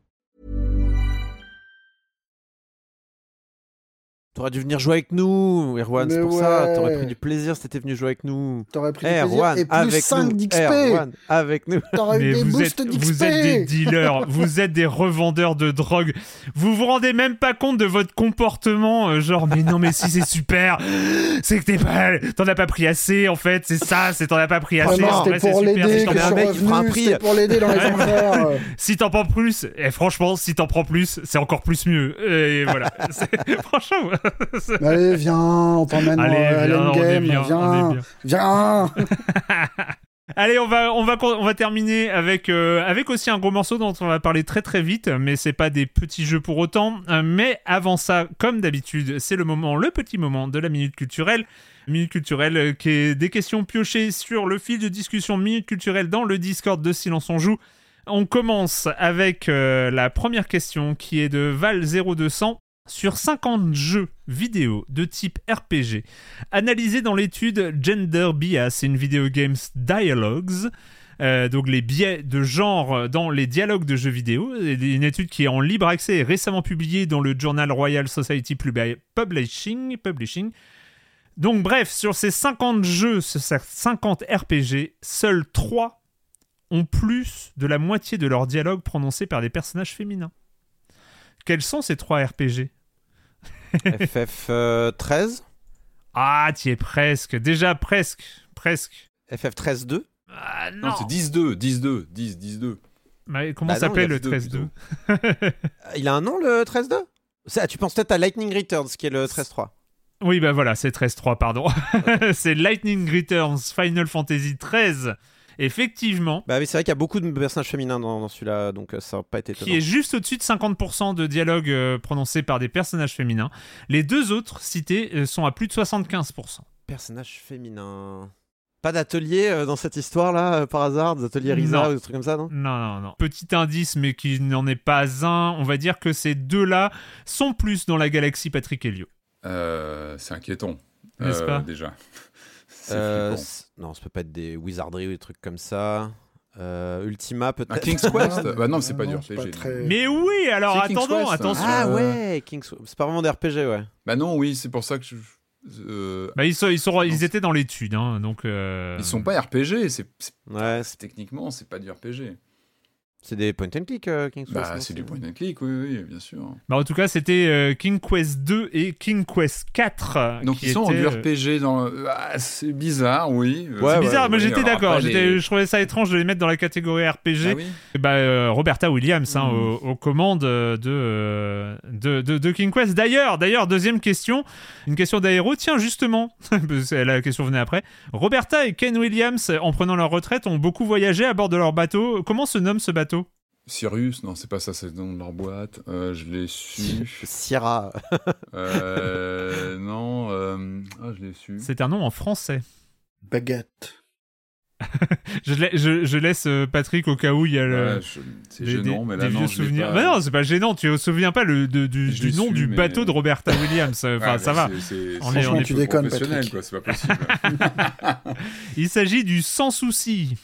T'aurais dû venir jouer avec nous, Erwan, c'est pour ça. T'aurais pris du plaisir si t'étais venu jouer avec nous. T'aurais pris du Erwan, plaisir, et plus avec 5 nous. d'XP. Erwan, avec nous. T'aurais eu Mais des vous boosts êtes, d'XP. vous êtes des dealers, vous êtes des revendeurs de drogue. Vous vous rendez même pas compte de votre comportement, euh, genre mais non mais si c'est super, c'est que t'es pas, t'en as pas pris assez en fait, c'est ça, c'est t'en as pas pris assez. Vraiment, en vrai, c'était c'est pour super, l'aider que je suis mec qui fera un revenu, prix. c'était pour l'aider dans les affaires. Si t'en prends plus, et franchement, si t'en prends plus, c'est encore plus mieux. Et voilà. C'est- franchement. Allez, viens, on t'emmène à viens, l'endgame, viens, bien. viens. Allez, on va, on va, on va terminer avec, euh, avec aussi un gros morceau dont on va parler très très vite, mais c'est pas des petits jeux pour autant. Euh, mais avant ça, comme d'habitude, c'est le moment, le petit moment de la minute culturelle. Minute culturelle euh, qui est des questions piochées sur le fil de discussion minute culturelle dans le Discord de Silence on joue. On commence avec euh, la première question qui est de Val0200. Sur 50 jeux vidéo de type RPG analysés dans l'étude Gender Bias in Video Games Dialogues, euh, donc les biais de genre dans les dialogues de jeux vidéo, une étude qui est en libre accès et récemment publiée dans le journal Royal Society Pub- Publishing. Publishing. Donc bref, sur ces 50 jeux, sur ces 50 RPG, seuls 3 ont plus de la moitié de leurs dialogues prononcés par des personnages féminins. Quels sont ces 3 RPG FF13 Ah, tu es presque. Déjà presque. Presque. FF13 2 Ah Non, c'est 10-2, 10-2, 10, 10-2. Mais comment Bah non, a le 12, 13-2 Il a un nom le 13-2 Ça, Tu penses peut-être à Lightning Returns qui est le 13-3. Oui, bah voilà, c'est 13-3, pardon. c'est Lightning Returns Final Fantasy 13. Effectivement, Bah oui, c'est vrai qu'il y a beaucoup de personnages féminins dans, dans celui-là, donc euh, ça n'a pas été étonnant. qui est juste au-dessus de 50% de dialogues euh, prononcés par des personnages féminins. Les deux autres cités euh, sont à plus de 75%. Personnage féminin. Pas d'atelier euh, dans cette histoire-là, euh, par hasard Des ateliers Risa Non. ou des trucs comme ça, non? Non, non, non. Petit indice, mais qui n'en est pas un. On va dire que ces deux-là sont plus dans la galaxie Patrick Helio. Euh, c'est inquiétant. N'est-ce Euh, pas? Déjà. C'est Euh, Non, ça peut pas être des wizardries ou des trucs comme ça. Euh, Ultima peut-être. Un King's Quest Bah non, c'est pas du RPG. Mais oui, alors C'est attendons, Quest, hein. attention. Ah ouais, King's... c'est pas vraiment des RPG, ouais. Bah non, oui, c'est pour ça que je. euh, Bah, ils, sont, ils, sont, ils étaient dans l'étude, hein, donc. euh, Ils sont pas RPG, c'est c'est- Ouais, c'est- techniquement c'est pas du RPG. C'est des point and click, euh, King's Quest. Bah c'est du point and click, oui, oui, bien sûr. Bah, en tout cas, c'était euh, King Quest 2 et King Quest 4. Donc qui ils sont en étaient, du euh, RPG dans. Ah, c'est bizarre, oui. Euh, Ouais, C'est bizarre, mais oui, j'étais d'accord. les- Je trouvais ça étrange de les mettre dans la catégorie RPG. Ah oui Bah, euh, Roberta Williams hein, Mm. aux, aux commandes euh, de, euh, de, de, de King Quest. D'ailleurs, d'ailleurs, deuxième question, une question d'aéro. Tiens, justement, la question venait après. Roberta et Ken Williams, en prenant leur retraite, ont beaucoup voyagé à bord de leur bateau. Comment se nomme ce bateau? Cyrus, non, c'est pas ça, c'est le nom de leur boîte. Euh, je l'ai su. Sierra. Euh, non, euh, ah, je l'ai su. C'est un nom en français. Baguette. Je, la- je- je laisse Patrick au cas où il y a le. Ouais, je- c'est gênant, des- mais là, des non, vieux je souvenirs. pas. Bah non, c'est pas gênant. Tu te souviens pas le, de- du, nom su, du mais- bateau de Roberta Williams. Enfin, Ouais, ça va. c'est- c'est- On est- Franchement, on est tu déconnes, Patrick. quoi, c'est pas possible. Il s'agit du sans souci.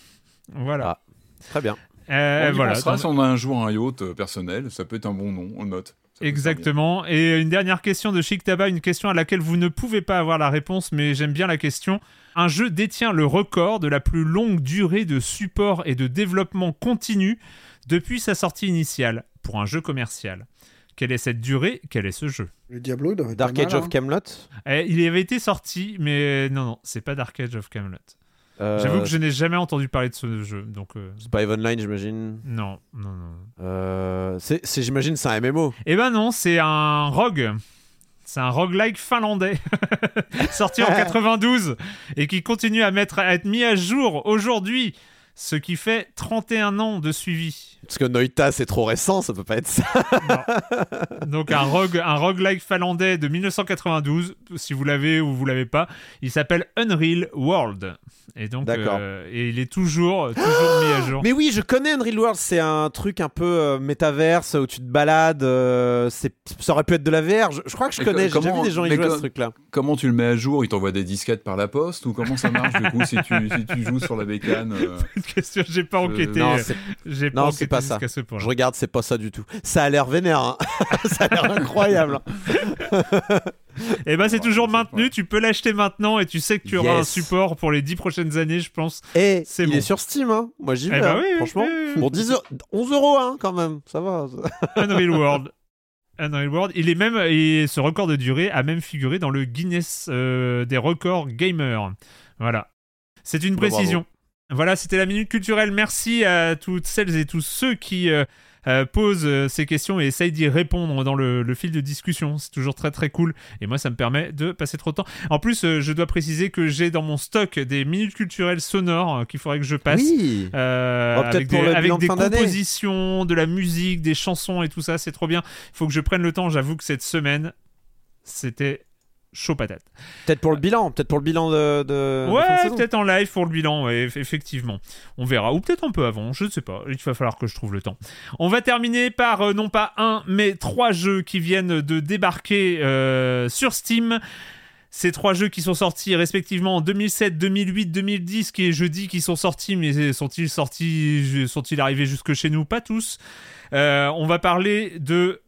Voilà. Très bien. Euh, on y voilà. pensera Donc- si on a un jour un yacht euh, personnel, ça peut être un bon nom, on le note. Exactement. Et une dernière question de Chic Tabac, une question à laquelle vous ne pouvez pas avoir la réponse, mais j'aime bien la question. Un jeu détient le record de la plus longue durée de support et de développement continu depuis sa sortie initiale pour un jeu commercial. Quelle est cette durée? Quel est ce jeu? Le Diablo Dark mal, Age of hein. Camelot. Eh, Il avait été sorti, mais non, non, c'est pas Dark Age of Camelot. Euh, J'avoue que je n'ai jamais entendu parler de ce jeu, donc euh, C'est pas Eve Online, j'imagine. non, non, non. Euh, c'est, c'est- j'imagine, c'est un MMO. Eh ben non, c'est un rogue. C'est un roguelike finlandais sorti en 92 et qui continue à, mettre, à être mis à jour aujourd'hui, ce qui fait 31 ans de suivi. Parce que Noita, c'est trop récent, ça peut pas être ça. Donc un rogue, un roguelike finlandais de 1992, si vous l'avez ou vous l'avez pas, il s'appelle Unreal World. Et donc, D'accord. euh, et il est toujours, toujours mis à jour. Mais oui, je connais Unreal World, c'est un truc un peu euh, métaverse où tu te balades. euh, c'est, ça aurait pu être de la VR. Je, je crois que je connais, co- j'ai déjà vu des gens y jouer à ce truc-là. Comment tu le mets à jour? Il t'envoie des disquettes par la poste ou comment ça marche du coup si tu, si tu joues sur la bécane euh, question, j'ai pas Je- enquêté. Non, euh, c'est, J'ai pas non, enquêté c'est pas ça. jusqu'à ce point. Je regarde, c'est pas ça du tout. Ça a l'air vénère, hein. ça a l'air incroyable. Et ben c'est Ouais, toujours maintenu, tu peux l'acheter maintenant et tu sais que tu auras un support pour les 10 prochaines années, je pense. Et C'est il bon. est sur Steam, hein. Moi j'y Eh vais, bah hein, oui, franchement. oui, oui. Pour 10 euros- 11 euros, hein, quand même. Ça va. Unreal World. Unreal World, il est même et ce record de durée a même figuré dans le Guinness euh, des records gamer. Voilà. C'est une Bah, précision. Voilà, c'était la minute culturelle. Merci à toutes celles et tous ceux qui euh, euh, posent euh, ces questions et essayent d'y répondre dans le, le fil de discussion. C'est toujours très très cool. Et moi, ça me permet de passer trop de temps. En plus, euh, je dois préciser que j'ai dans mon stock des minutes culturelles sonores qu'il faudrait que je passe. Oui. Oh, avec des, avec compositions, de la musique, des chansons et tout ça, c'est trop bien. Il faut que je prenne le temps. J'avoue que cette semaine, c'était chaud patate. Peut-être pour le bilan, peut-être pour le bilan de. de- Ouais, peut-être en live pour le bilan, ouais, effectivement. On verra. Ou peut-être un peu avant, je ne sais pas. Il va falloir que je trouve le temps. On va terminer par euh, non pas un, mais trois jeux qui viennent de débarquer euh, sur Steam. Ces trois jeux qui sont sortis respectivement en 2007, 2008, 2010, qui est jeudi, qui sont sortis, mais sont-ils sortis, sont-ils arrivés jusque chez nous? Pas tous. Euh, on va parler de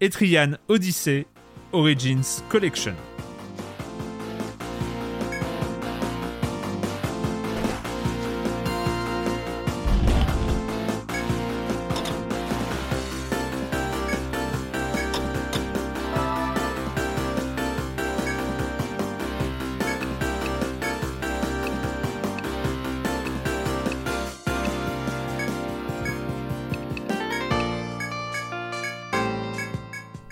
Etrian Odyssey Origins Collection.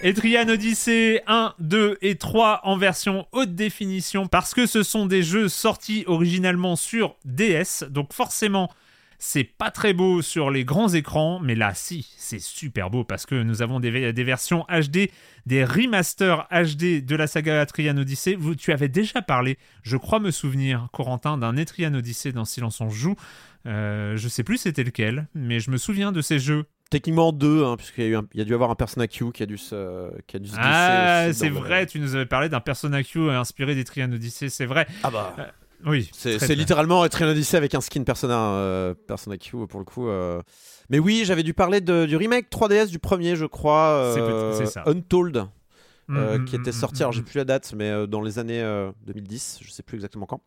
Etrian Odyssey 1, 2 et 3 en version haute définition parce que ce sont des jeux sortis originalement sur DS, donc forcément c'est pas très beau sur les grands écrans, mais là si, c'est super beau parce que nous avons des, versions HD, des remasters HD de la saga Etrian Odyssey. Vous, tu avais déjà parlé, je crois me souvenir, Corentin, d'un Etrian Odyssey dans Silence on joue. Euh, je sais plus c'était lequel, mais je me souviens de ces jeux. Techniquement deux, hein, puisqu'il y, y a dû avoir un Persona Q qui a dû se, qui a dû se Ah, c'est le- vrai, tu nous avais parlé d'un Persona Q inspiré des Trian Odyssey, c'est vrai. Ah bah. Euh, Oui. C'est littéralement Etrian Odyssey avec un skin Persona, euh, Persona Q pour le coup. euh. Mais oui, j'avais dû parler de- du remake 3DS du premier, je crois. C'est ça. Untold. euh, Mm, qui mm, était mm, sorti, mm, alors j'ai mm. plus la date, mais euh, dans les années euh, 2010, je sais plus exactement quand.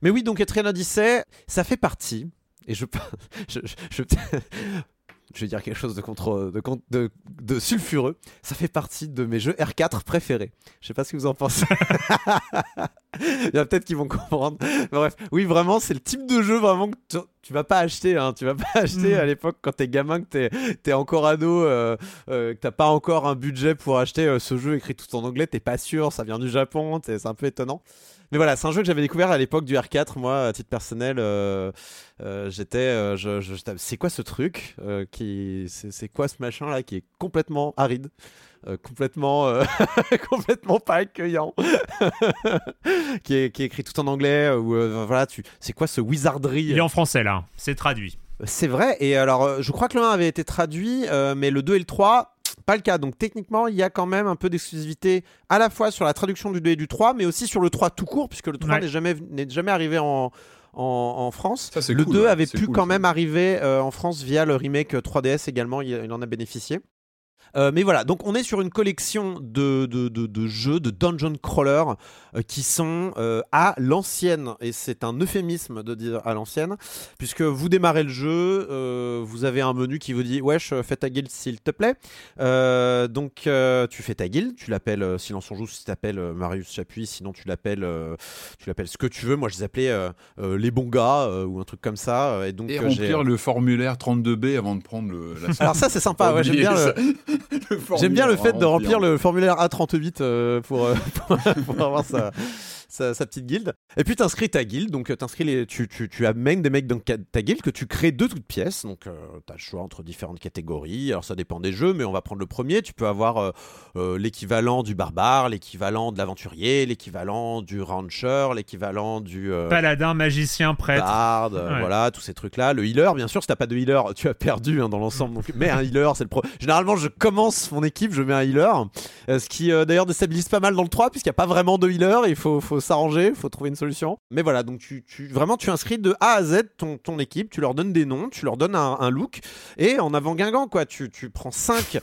Mais oui, donc Etrian Odyssey, ça fait partie, et je, je, je, je- je vais dire quelque chose de, contre, de, de, de sulfureux, ça fait partie de mes jeux R4 préférés. Je sais pas ce que vous en pensez. Il y a peut-être qui vont comprendre. Bref, oui, vraiment, c'est le type de jeu vraiment que tu, vas pas acheter. Hein. Tu vas pas acheter Mm. à l'époque quand t'es gamin, que t'es es encore ado, euh, euh, que t'as pas encore un budget pour acheter euh, ce jeu écrit tout en anglais. T'es pas sûr, ça vient du Japon, c'est un peu étonnant. Mais voilà, c'est un jeu que j'avais découvert à l'époque du R4. Moi, à titre personnel, euh, euh, j'étais. euh, je, je- c'est quoi ce truc euh, qui, c'est, c'est quoi ce machin là qui est complètement aride, euh, complètement, euh, complètement pas accueillant, qui, est, qui est écrit tout en anglais ou euh, voilà. Tu, c'est quoi ce wizardry Il est en français là, c'est traduit. c'est vrai, et alors je crois que le 1 avait été traduit, euh, mais le 2 et le 3, pas le cas. Donc techniquement, il y a quand même un peu d'exclusivité à la fois sur la traduction du 2 et du 3, mais aussi sur le 3 tout court, puisque le 3 Ouais. n'est jamais, n'est jamais arrivé en, en, en France. Ça, le cool, 2 ouais, avait pu cool, quand ça. même arriver euh, en France via le remake 3DS également, il, il en a bénéficié. Euh, mais voilà, donc on est sur une collection de, de, de- de jeux, de dungeon crawler euh, qui sont euh, à l'ancienne. Et c'est un euphémisme de dire à l'ancienne, puisque vous démarrez le jeu, vous avez un menu qui vous dit Wesh, fais ta guilde s'il te plaît. Donc tu fais ta guilde, tu l'appelles Silence on joue si tu t'appelles Marius Chapuis, sinon tu l'appelles tu l'appelles ce que tu veux. Moi je les appelais les bons gars ou un truc comme ça. Et donc Et j'ai- remplir le formulaire 32B avant de prendre le, la Alors ça c'est sympa, ouais, j'aime bien. Le J'aime bien le fait de remplir. le formulaire A38 euh, pour, euh, pour, pour avoir sa, sa, sa petite guilde. Et puis t'inscris ta guilde, donc euh, t'inscris les, tu, tu, tu amènes des mecs dans ta guilde que tu crées de toutes pièces. Donc euh, t'as le choix entre différentes catégories. Alors ça dépend des jeux, mais on va prendre le premier. Tu peux avoir euh, euh, l'équivalent du barbare, l'équivalent de l'aventurier, l'équivalent du rancher, l'équivalent du Paladin, magicien, prêtre. Bard, Ouais. voilà, tous ces trucs-là. Le healer, bien sûr, si t'as pas de healer, tu as perdu hein, dans l'ensemble. Donc, mais un healer, c'est le pro. Généralement, je commence mon équipe, je mets un healer, ce qui d'ailleurs déstabilise pas mal dans le 3 puisqu'il n'y a pas vraiment de healer. Il faut, faut s'arranger, faut trouver une solution. Mais voilà, donc tu, tu vraiment tu inscris de A à Z ton, ton équipe, tu leur donnes des noms, tu leur donnes un, look et en avant Guingamp quoi, tu, tu prends 5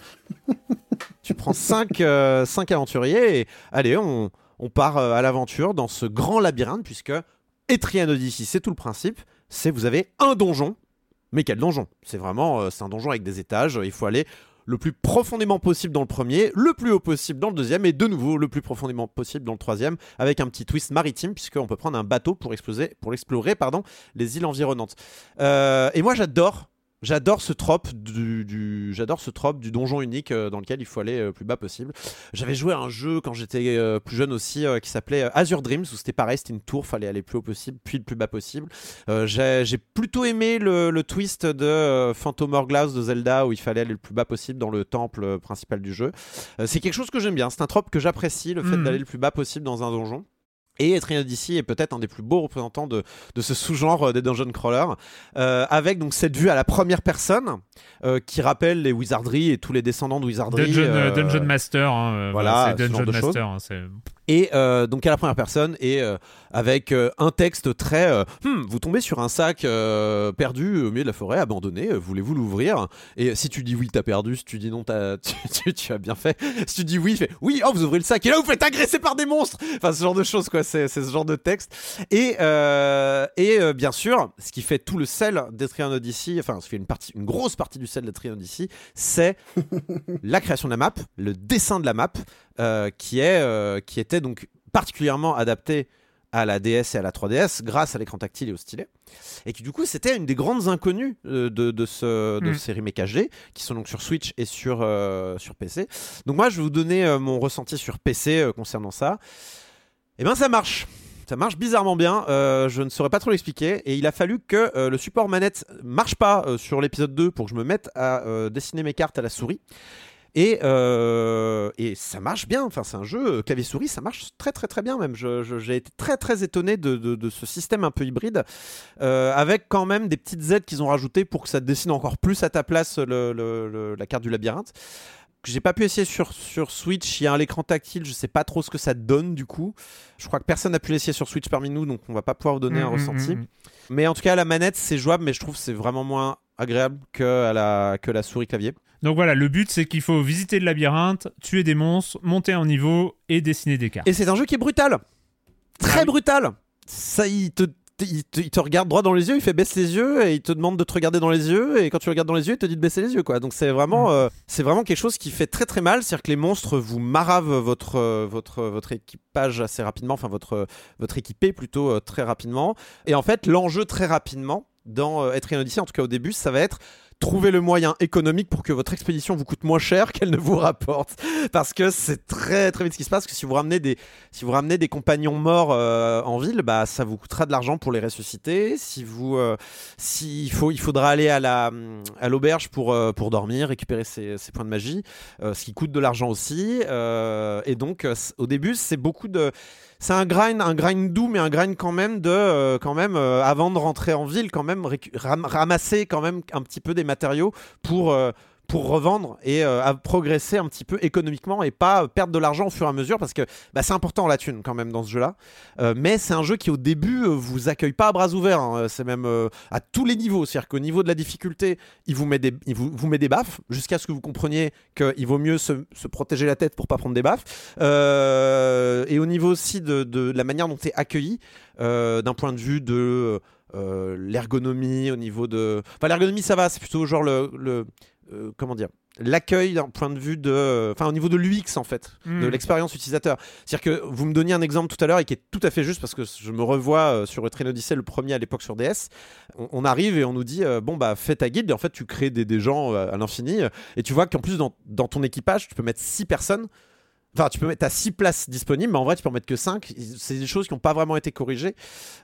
tu prends 5 aventuriers et allez, on, on part euh, à l'aventure dans ce grand labyrinthe puisque Etrian Odyssey, c'est tout le principe. C'est vous avez un donjon, mais quel donjon? C'est vraiment euh, c'est un donjon avec des étages. Il faut aller le plus profondément possible dans le premier, le plus haut possible dans le deuxième, et de nouveau le plus profondément possible dans le troisième, avec un petit twist maritime puisqu'on peut prendre un bateau pour exploser, pour explorer pardon les îles environnantes. Euh, et moi j'adore. J'adore ce trope du, du- j'adore ce trope du donjon unique euh, dans lequel il faut aller euh, le plus bas possible. J'avais joué à un jeu quand j'étais euh, plus jeune aussi euh, qui s'appelait euh, Azure Dreams où c'était pareil, c'était une tour, fallait aller le plus haut possible puis le plus bas possible. Euh, j'ai j'ai plutôt aimé le, le twist de euh, Phantom Hourglass de Zelda où il fallait aller le plus bas possible dans le temple euh, principal du jeu. Euh, c'est quelque chose que j'aime bien, c'est un trope que j'apprécie, le fait Mhm. d'aller le plus bas possible dans un donjon. Et Etrian Odyssey est peut-être un des plus beaux représentants de, de ce sous-genre euh, des dungeon crawlers, euh, avec donc cette vue à la première personne euh, qui rappelle les wizardries et tous les descendants de wizardries. Dungeon, euh, Dungeon Master. hein, voilà, c'est ce genre Dungeon. Master. hein, Et donc à la première personne et avec un texte très Hmm, vous tombez sur un sac perdu au milieu de la forêt abandonné voulez-vous l'ouvrir? Et si tu dis oui t'as perdu si tu dis non t'as tu, tu- tu as bien fait si tu dis oui fais oui oh vous ouvrez le sac et là vous faites agresser par des monstres enfin ce genre de choses quoi c'est c'est ce genre de texte et euh, et euh, bien sûr ce qui fait tout le sel d'Etrian Odyssey enfin ce qui fait une partie une grosse partie du sel d'Etrian Odyssey c'est la création de la map, le dessin de la map, euh, qui, est, euh, qui était donc particulièrement adapté à la DS et à la 3DS grâce à l'écran tactile et au stylet. Et qui du coup c'était une des grandes inconnues de, de, ce, de Mm. ces remakes HD qui sont donc sur Switch et sur, euh, sur PC. Donc moi je vais vous donner euh, mon ressenti sur PC euh, concernant ça. Et ben ça marche. Ça marche bizarrement bien, euh, je ne saurais pas trop l'expliquer, et il a fallu que euh, le support manette marche pas euh, sur l'épisode 2 pour que je me mette à dessiner mes cartes à la souris. Et, ça marche bien, enfin c'est un jeu clavier-souris, ça marche très très très bien même. J'ai été très très étonné de, ce système un peu hybride, avec quand même des petites aides qu'ils ont rajoutées pour que ça dessine encore plus à ta place la carte du labyrinthe. Que j'ai pas pu essayer sur, sur Switch. Il y a un écran tactile, je sais pas trop ce que ça donne du coup. Je crois que personne n'a pu l'essayer sur Switch parmi nous, donc on va pas pouvoir vous donner un Mm, mm, ressenti. mm. Mais en tout cas, la manette, c'est jouable, mais je trouve que c'est vraiment moins agréable que, à la, que la souris clavier. Donc voilà, le but c'est qu'il faut visiter le labyrinthe, tuer des monstres, monter en niveau et dessiner des cartes. Et c'est un jeu qui est brutal. Très brutal. Ça, il te, il, te, il te regarde droit dans les yeux, il fait baisse les yeux et il te demande de te regarder dans les yeux. Et quand tu regardes dans les yeux, il te dit de baisser les yeux. quoi. Donc c'est vraiment, euh, c'est vraiment quelque chose qui fait très très mal. C'est-à-dire que les monstres vous maravent votre, euh, votre, votre équipage assez rapidement, enfin votre, votre équipé plutôt euh, très rapidement. Et en fait, l'enjeu très rapidement dans euh, Etrian Odyssey, en tout cas au début, ça va être trouver le moyen économique pour que votre expédition vous coûte moins cher qu'elle ne vous rapporte. Parce que c'est très très vite ce qui se passe, que si vous ramenez des, si vous ramenez des compagnons morts euh, en ville, bah, ça vous coûtera de l'argent pour les ressusciter. Si vous, euh, faut, il faudra aller à la, à l'auberge pour, euh, pour dormir, récupérer ses, ses points de magie, euh, ce qui coûte de l'argent aussi. Euh, et donc, euh, au début, c'est beaucoup de c'est un grind, un grind doux, mais un grind quand même de, euh, quand même, euh, avant de rentrer en ville, quand même ramasser quand même un petit peu des matériaux pour euh, pour revendre et euh, à progresser un petit peu économiquement et pas perdre de l'argent au fur et à mesure parce que bah, c'est important la thune quand même dans ce jeu-là. Euh, mais c'est un jeu qui au début euh, vous accueille pas à bras ouverts. hein. C'est même à tous les niveaux. C'est-à-dire qu'au niveau de la difficulté, il vous met des, il vous, vous met des baffes jusqu'à ce que vous compreniez qu'il vaut mieux se, se protéger la tête pour pas prendre des baffes. Et au niveau aussi de, de la manière dont tu es accueilli, d'un point de vue de l'ergonomie, au niveau de. Enfin, l'ergonomie, ça va, c'est plutôt genre le euh, comment dire L'accueil d'un point de vue de. Enfin, au niveau de l'UX, en fait, de Mm. l'expérience utilisateur. C'est-à-dire que vous me donniez un exemple tout à l'heure et qui est tout à fait juste parce que je me revois euh, sur Train Odyssey, le premier à l'époque sur DS. On, on arrive et on nous dit euh, bon, bah, fais ta guilde et en fait, tu crées des, des gens euh, à l'infini. euh, Et tu vois qu'en plus, dans, dans ton équipage, tu peux mettre 6 personnes. Enfin, tu peux mettre, as 6 places disponibles, mais en vrai, tu peux en mettre que 5. C'est des choses qui n'ont pas vraiment été corrigées,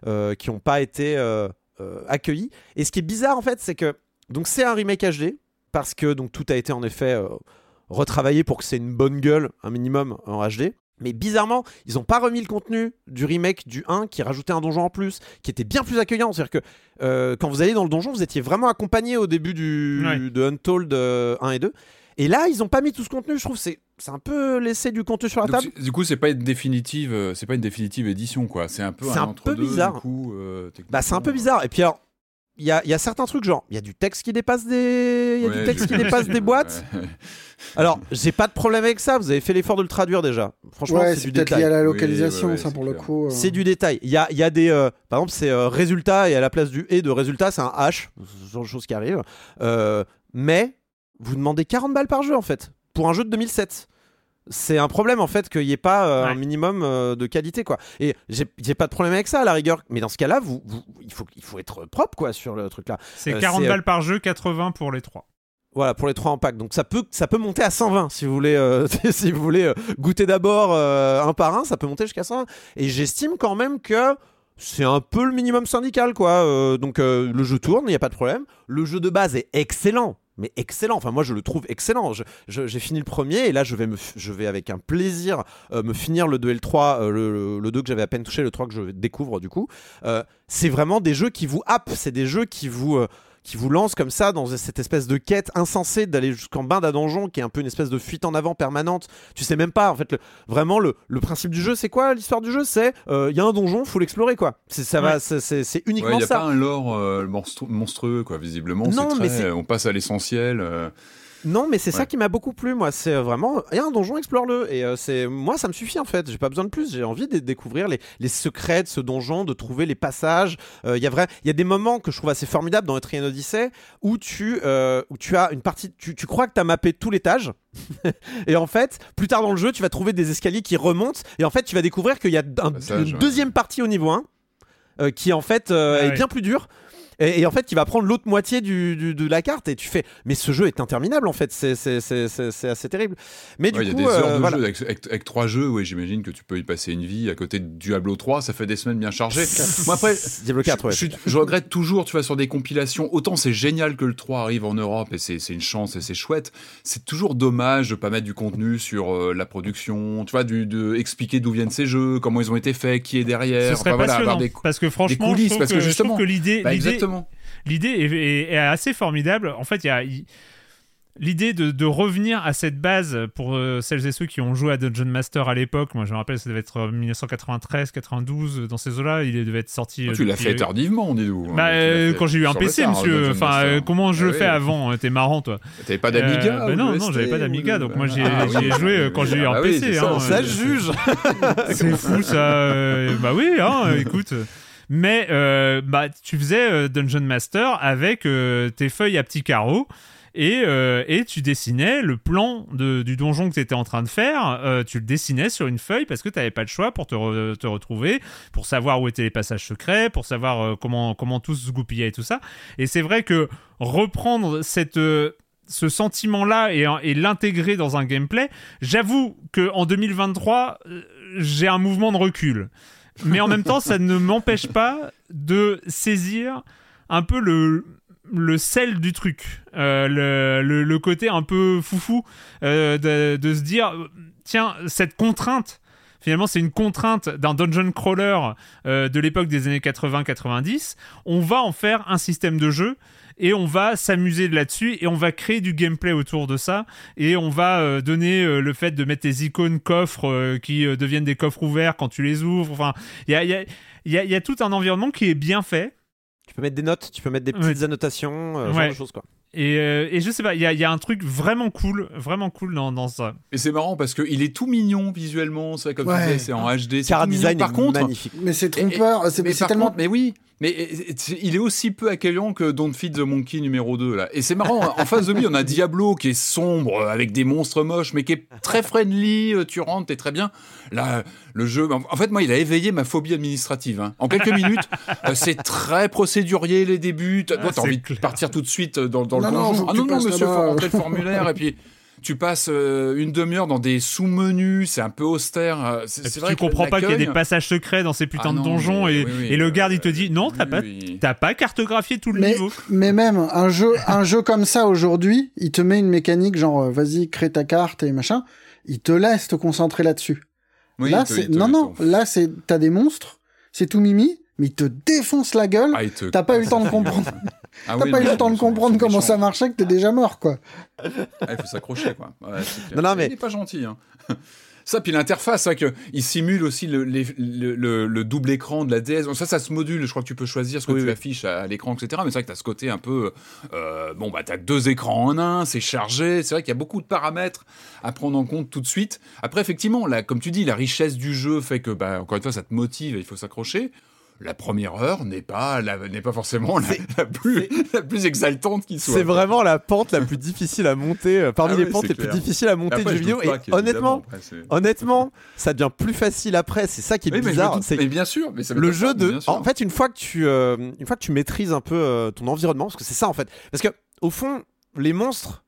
euh, qui n'ont pas été euh, euh, accueillies. Et ce qui est bizarre, en fait, c'est que. Donc, c'est un remake HD, parce que donc, tout a été en effet euh, retravaillé pour que c'est une bonne gueule, un minimum en HD. Mais bizarrement, ils n'ont pas remis le contenu du remake du 1 qui rajoutait un donjon en plus, qui était bien plus accueillant. C'est-à-dire que euh, quand vous allez dans le donjon, vous étiez vraiment accompagné au début du, Ouais. de Untold euh, 1 et 2. Et là, ils n'ont pas mis tout ce contenu. Je trouve que c'est c'est un peu laisser du contenu sur la Donc, table. du coup, c'est pas une définitive, euh, c'est pas une définitive édition, quoi. C'est un peu C'est un peu bizarre. Du coup, euh, Bah, c'est un peu bizarre. Et puis alors, il y a, il y a certains trucs, genre, il y a du texte qui dépasse des, il y a du texte qui dépasse des boîtes. Ouais. Alors, j'ai pas de problème avec ça. Vous avez fait l'effort de le traduire déjà. Franchement, Ouais, c'est c'est du peut-être détail. lié à la Oui, localisation, ça pour le coup. euh. C'est du détail. Il y a, il y a des. euh, par exemple, c'est euh, résultat et à la place du et de résultat, c'est un H. Ce genre de choses qui arrivent. Euh, mais vous demandez 40 balles par jeu en fait. Pour un jeu de 2007. C'est un problème en fait qu'il n'y ait pas euh, un minimum euh, de qualité quoi. Et j'ai pas de problème avec ça à la rigueur. Mais dans ce cas-là, vous, vous- il, faut, il faut être propre quoi sur le truc là. C'est Euh, 40 c'est, euh, balles par jeu, 80 pour les trois. Voilà, pour les trois en pack. Donc ça peut, ça peut monter à 120 si vous voulez, si vous voulez goûter d'abord un par un, ça peut monter jusqu'à 120. Et j'estime quand même que c'est un peu le minimum syndical, quoi. Donc le jeu tourne, il n'y a pas de problème. Le jeu de base est excellent. Mais excellent, enfin moi je le trouve excellent. J'ai fini le premier et là je vais, me, je vais avec un plaisir euh, me finir le 2 et le 3, euh, le, le- le 2 que j'avais à peine touché, le 3 que je découvre du coup. Euh, c'est vraiment des jeux qui vous happent, c'est des jeux qui vous, qui vous lancent comme ça dans cette espèce de quête insensée d'aller jusqu'en bain d'un donjon qui est un peu une espèce de fuite en avant permanente. Tu sais même pas en fait le- vraiment le, le principe du jeu c'est quoi l'histoire du jeu? C'est il y a un donjon faut l'explorer quoi. C'est ça va Ouais. c'est- c'est c'est Il uniquement n'y a ça. pas un lore euh, monstru- monstrueux, quoi, visiblement. Non, mais on passe à l'essentiel. euh, Non, mais c'est ça qui m'a beaucoup plu, moi. C'est euh, vraiment, il y a un donjon, explore-le. Et euh, c'est, moi, ça me suffit en fait. J'ai pas besoin de plus. J'ai envie de découvrir les, les secrets de ce donjon, de trouver les passages. Euh, Il y a vrai, il y a des moments que je trouve assez formidables dans Etrian Odyssey où tu, euh, où tu as une partie, tu, tu crois que tu as mappé tout l'étage. et en fait, plus tard dans le jeu, tu vas trouver des escaliers qui remontent. Et en fait, tu vas découvrir qu'il y a un- Passage, une ouais. deuxième partie au niveau 1 euh, qui en fait euh, Ah est ouais. bien plus dure. Et, et en fait, qui va prendre l'autre moitié du, du- de la carte. Et tu fais, mais ce jeu est interminable en fait. C'est assez terrible. Mais ouais, du il y a coup, des heures euh, de voilà. jeu avec, avec- avec trois jeux, ouais, j'imagine que tu peux y passer une vie à côté de Diablo 3, ça fait des semaines bien chargées. Moi après, Diablo 4, ouais. je, je- je regrette toujours, tu vois, sur des compilations, autant c'est génial que le 3 arrive en Europe et c'est c'est une chance et c'est chouette, c'est toujours dommage de pas mettre du contenu sur euh, la production, tu vois, du, de expliquer d'où viennent ces jeux, comment ils ont été faits, qui est derrière, Ce serait enfin, voilà, avoir des, parce que franchement, coulisses, je trouve parce que que, je trouve justement- que l'idée, Bah, l'idée, exactement. l'idée est, est- est assez formidable. En fait, il y a, l'idée de, de revenir à cette base pour euh, celles et ceux qui ont joué à Dungeon Master à l'époque. Moi, je me rappelle, ça devait être euh, 1993, 92, euh, dans ces eaux-là. Il devait être sorti. euh, tu l'as fait tardivement, dis-nous. Bah, Tu l'as euh, fait quand j'ai eu un PC, tard, monsieur. Enfin, euh, comment je Ah le fais oui. avant T'es marrant, toi. T'avais pas d'Amiga Euh, bah Non, non, j'avais pas d'Amiga, donc moi j'ai Ah j'y ai oui, joué euh, oui, quand j'ai eu ah un oui, PC. ça, hein, Ça euh, juge. c'est fou ça. euh, bah oui, hein, écoute. Mais euh, bah, tu faisais euh, Dungeon Master avec euh, tes feuilles à petits carreaux. Et, et tu dessinais le plan du donjon que tu étais en train de faire, tu le dessinais sur une feuille parce que tu n'avais pas le choix pour te, te retrouver, pour savoir où étaient les passages secrets, pour savoir comment, comment tout se goupillait et tout ça. Et c'est vrai que reprendre cette, ce sentiment-là et, et l'intégrer dans un gameplay, j'avoue que en 2023, euh, j'ai un mouvement de recul. Mais en même temps, ça ne m'empêche pas de saisir un peu le, le sel du truc, Euh, le, le- côté un peu foufou euh, de, se dire, tiens, cette contrainte, finalement, c'est une contrainte d'un dungeon crawler euh, de l'époque des années 80-90. On va en faire un système de jeu et on va s'amuser là-dessus et on va créer du gameplay autour de ça et on va euh, donner euh, le fait de mettre des icônes coffres euh, qui euh, deviennent des coffres ouverts quand tu les ouvres. Enfin, il y a, il y a- il y a- il y a tout un environnement qui est bien fait. Tu peux mettre des notes, tu peux mettre des petites annotations, euh, ce genre Ouais. de choses quoi. Et, euh, et je sais pas, il y a, il y a un truc vraiment cool, vraiment cool dans, dans ça. Et c'est marrant parce qu'il est tout mignon visuellement, c'est comme Ouais. tu disais, c'est en HD. c'est Car mignon. design Par contre, magnifique. Mais c'est trompeur. C'est mais c'est par tellement. contre, mais oui, mais il est aussi peu accueillant que Don't Feed the Monkey numéro 2 là. Et c'est marrant, en face de lui, on a Diablo qui est sombre euh, avec des monstres moches mais qui est très friendly, euh, tu rentres, t'es très bien. Là, le jeu en fait moi, il a éveillé ma phobie administrative hein. En quelques minutes, euh, c'est très procédurier les débuts, toi Ah, t'as c'est envie clair. de partir tout de suite dans, dans Non, le non, que Ah non non monsieur, faut rentrer le formulaire et puis tu passes euh, une demi-heure dans des sous-menus, c'est un peu austère. euh, C'est Et c'est puis vrai tu que comprends pas qu'il y a des passages secrets dans ces putains Ah de donjons mais et, oui, oui, et le garde euh, il te dit non, t'as oui, pas, oui. t'as pas cartographié tout le Mais, niveau. mais même un jeu, un jeu comme ça aujourd'hui, il te met une mécanique genre euh, vas-y crée ta carte et machin. Il te laisse te concentrer là-dessus. Oui, là c'est non non, te- là c'est t'as des monstres, c'est tout mimi, mais il te défonce la gueule. Ah, te- T'as pas eu le temps de comprendre. Ah T'as oui, pas eu le temps de comprendre comment ça marchait que t'es déjà mort quoi. Ah, il faut s'accrocher, quoi. Ouais. Non, non, mais- Il est pas gentil, hein. Ça, puis l'interface, c'est vrai que il simule aussi le, les- le, le- le double écran de la DS. Ça, ça se module. Je crois que tu peux choisir ce que Oui, tu oui. affiches à, à l'écran, etc. Mais c'est vrai que tu as ce côté un peu. euh, bon, bah, tu as deux écrans en un, c'est chargé. C'est vrai qu'il y a beaucoup de paramètres à prendre en compte tout de suite. Après, effectivement, là, comme tu dis, la richesse du jeu fait que, bah, encore une fois, ça te motive et il faut s'accrocher. La première heure n'est pas, n'est pas forcément la, la plus, la plus exaltante qui soit. C'est vraiment la pente la plus difficile à monter, euh, parmi Ah les pentes les plus difficiles à monter Après, du vidéo. Et honnêtement, après, honnêtement, ça devient plus facile après. C'est ça qui est Oui, bizarre. mais bien sûr, mais ça le jeu de. bien sûr. En fait, une fois que tu, euh, une fois que tu maîtrises un peu euh, ton environnement, parce que c'est ça en fait. Parce que au fond, les monstres.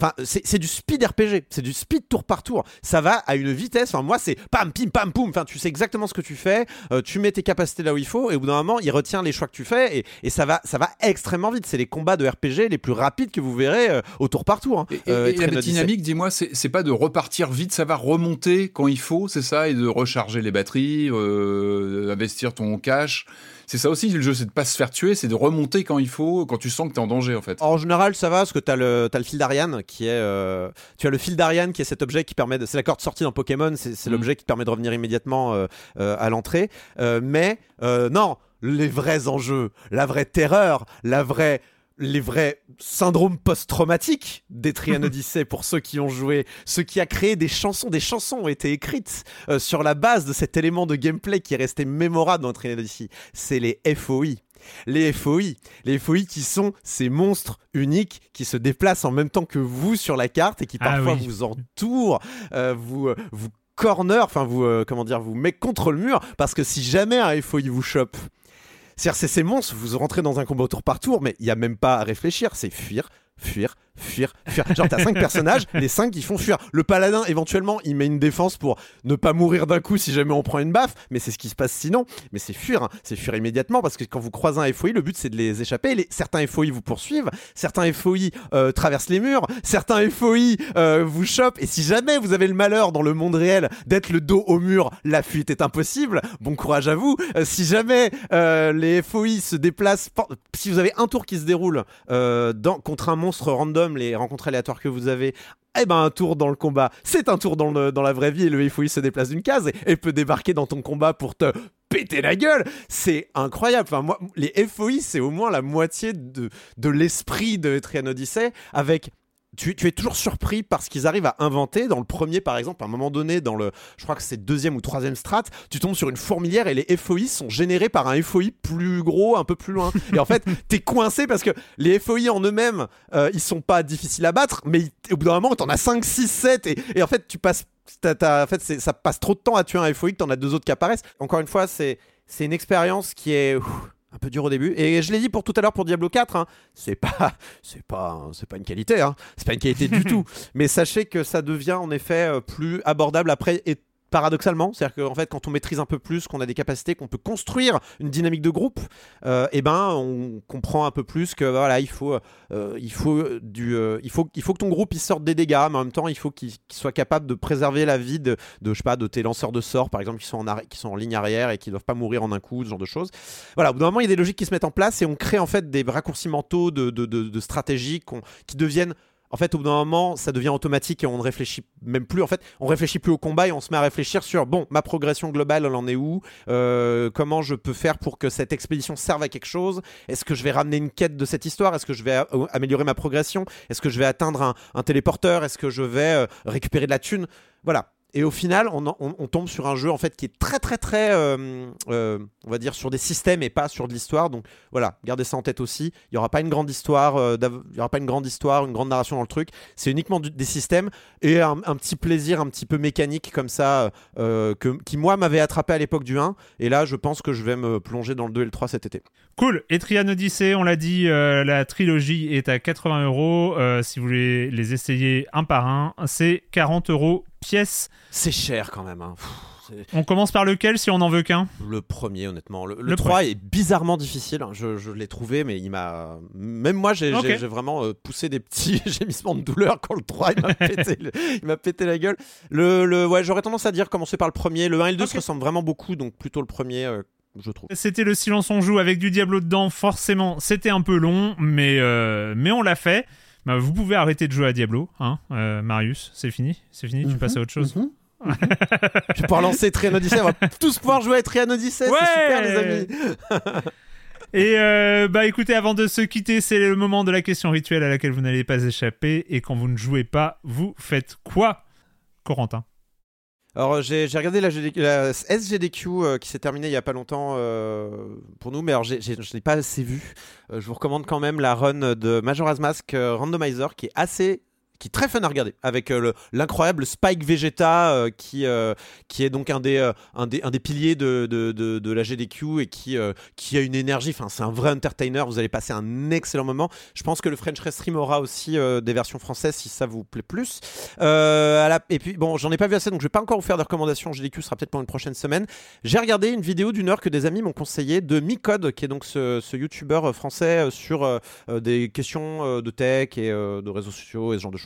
Enfin, c'est c'est du speed RPG, c'est du speed tour par tour. Ça va à une vitesse. Enfin, moi, c'est pam, pim, pam, poum. Enfin, tu sais exactement ce que tu fais. euh, tu mets tes capacités là où il faut, et au bout d'un moment, il retient les choix que tu fais, et, et ça va, ça va extrêmement vite. C'est les combats de RPG les plus rapides que vous verrez euh, au tour par tour. hein. Et, Euh, et la dynamique, dis-moi, c'est c'est pas de repartir vite, ça va remonter quand il faut, c'est ça, et de recharger les batteries, euh, investir ton cash. C'est ça aussi le jeu, c'est de pas se faire tuer, c'est de remonter quand il faut, quand tu sens que t'es en danger en fait. En général, ça va parce que tu as le, t'as le fil d'Ariane qui est. euh, tu as le fil d'Ariane qui est cet objet qui permet de. C'est la corde sortie dans Pokémon, c'est, c'est Mm. l'objet qui permet de revenir immédiatement euh, euh, à l'entrée. Euh, mais euh, non, les vrais enjeux, la vraie terreur, la vraie. Les vrais syndromes post-traumatiques des Trian Odyssey pour ceux qui ont joué, ce qui a créé des chansons, des chansons ont été écrites euh, sur la base de cet élément de gameplay qui est resté mémorable dans Trian Odyssey. C'est les FOI les FOI. Les FOI qui sont ces monstres uniques qui se déplacent en même temps que vous sur la carte et qui Ah parfois oui. vous entourent, euh, vous, euh, vous corner, enfin vous, euh, comment dire, vous met contre le mur parce que si jamais un FOI vous chope, c'est-à-dire c'est ces monstres, vous rentrez dans un combat tour par tour, mais il y a même pas à réfléchir, c'est fuir, fuir, fuir, fuir. Genre t'as cinq personnages, les cinq qui font fuir. Le paladin éventuellement il met une défense pour ne pas mourir d'un coup si jamais on prend une baffe, mais c'est ce qui se passe sinon. Mais c'est fuir, hein. c'est fuir immédiatement parce que quand vous croisez un FOI, le but c'est de les échapper. Certains FOI vous poursuivent, certains FOI euh, traversent les murs, certains FOI euh, vous chopent. Et si jamais vous avez le malheur dans le monde réel d'être le dos au mur, la fuite est impossible. Bon courage à vous. Euh, si jamais les FOI se déplacent, si vous avez un tour qui se déroule dans, contre un monstre random les rencontres aléatoires que vous avez, eh ben un tour dans le combat, c'est un tour dans, la vraie vie et le FOI se déplace d'une case et, peut débarquer dans ton combat pour te péter la gueule. C'est incroyable. Enfin, moi, les FOI, c'est au moins la moitié de, de l'esprit de Etrian Odyssey avec. Tu, es toujours surpris par ce qu'ils arrivent à inventer. Dans le premier, par exemple, à un moment donné, dans le, je crois que c'est deuxième ou troisième strat, tu tombes sur une fourmilière et les FOI sont générés par un FOI plus gros, un peu plus loin. Et en fait, t'es coincé parce que les FOI en eux-mêmes, euh, ils sont pas difficiles à battre, mais au bout d'un moment, t'en as 5, 6, 7 et, en fait, tu passes. ça passe trop de temps à tuer un FOI que t'en as deux autres qui apparaissent. Encore une fois, c'est une expérience qui est un peu dure au début. Et je l'ai dit pour tout à l'heure pour Diablo 4, hein, c'est pas c'est pas c'est pas une qualité, hein. c'est pas une qualité du tout. Mais sachez que ça devient en effet euh, plus abordable après et paradoxalement, c'est-à-dire qu'en fait, quand on maîtrise un peu plus, qu'on a des capacités, qu'on peut construire une dynamique de groupe, euh, et ben, on comprend un peu plus que voilà, il faut, euh, il faut du, euh, il faut, il faut que ton groupe il sorte des dégâts, mais en même temps, il faut qu'il soit capable de préserver la vie de, je sais pas, de tes lanceurs de sorts, par exemple, qui sont en, qui sont en ligne arrière et qui doivent pas mourir en un coup, ce genre de choses. Voilà, au bout moment, il y a des logiques qui se mettent en place et on crée en fait des raccourcis mentaux de, de, stratégies qui deviennent en fait, au bout d'un moment, ça devient automatique et on ne réfléchit même plus. En fait, on réfléchit plus au combat et on se met à réfléchir sur bon, ma progression globale, elle en est où? Euh, Comment je peux faire pour que cette expédition serve à quelque chose? Est-ce que je vais ramener une quête de cette histoire? Est-ce que je vais a- améliorer ma progression? Est-ce que je vais atteindre un, un téléporteur? Est-ce que je vais euh, récupérer de la thune? Voilà. Et au final, on, tombe sur un jeu en fait qui est très très très, euh, euh, on va dire sur des systèmes et pas sur de l'histoire. Donc voilà, gardez ça en tête aussi. Il y aura pas une grande histoire, euh, il y aura pas une grande histoire, une grande narration dans le truc. C'est uniquement des systèmes et un, petit plaisir un petit peu mécanique comme ça que, qui moi m'avait attrapé à l'époque du 1. Et là, je pense que je vais me plonger dans le 2 et le 3 cet été. Cool. Etrian Odyssey, on l'a dit, euh, la trilogie est à 80 euros. Euh, Si vous voulez les essayer un par un, c'est 40 euros pièce. C'est cher quand même. hein. On commence par lequel si on n'en veut qu'un? Le premier, honnêtement. Le, le Le 3 est bizarrement difficile. hein. Je, je l'ai trouvé, mais il m'a. Même moi, j'ai vraiment euh, poussé des petits gémissements de douleur quand le 3 il m'a pété, le- la gueule. Le, ouais, J'aurais tendance à dire commencer par le premier. Le 1 et le 2 se ressemblent vraiment beaucoup, donc plutôt le premier, je trouve. C'était le silence on joue avec du Diablo dedans. Forcément, c'était un peu long, mais, euh, mais on l'a fait. Bah, vous pouvez arrêter de jouer à Diablo, hein, euh, Marius. C'est fini C'est fini Tu Mhm, passes à autre chose mhm. Je vais pouvoir lancer Trian Odyssey. On va tous pouvoir jouer à Trian Odyssey. Ouais C'est super, les amis. Et euh, bah écoutez, avant de se quitter, c'est le moment de la question rituelle à laquelle vous n'allez pas échapper. Et quand vous ne jouez pas, vous faites quoi, Corentin? Alors j'ai j'ai regardé la, GD la SGDQ euh, qui s'est terminée il y a pas longtemps euh, pour nous, mais alors je n'ai pas assez vu. Euh, je vous recommande quand même la run de Majora's Mask euh, Randomizer qui est assez qui est très fun à regarder avec euh, le- l'incroyable Spike Vegeta euh, qui, euh, qui est donc un des, un des, un des piliers de, de, de, la GDQ et qui, qui a une énergie, enfin c'est un vrai entertainer, vous allez passer un excellent moment. Je pense que le French Restream aura aussi des versions françaises si ça vous plaît plus. Et puis bon, j'en ai pas vu assez donc je vais pas encore vous faire de recommandations, GDQ sera peut-être pour une prochaine semaine. J'ai regardé une vidéo d'une heure que des amis m'ont conseillé de Micode qui est donc ce, ce youtubeur français sur des questions de tech et de réseaux sociaux et ce genre de choses,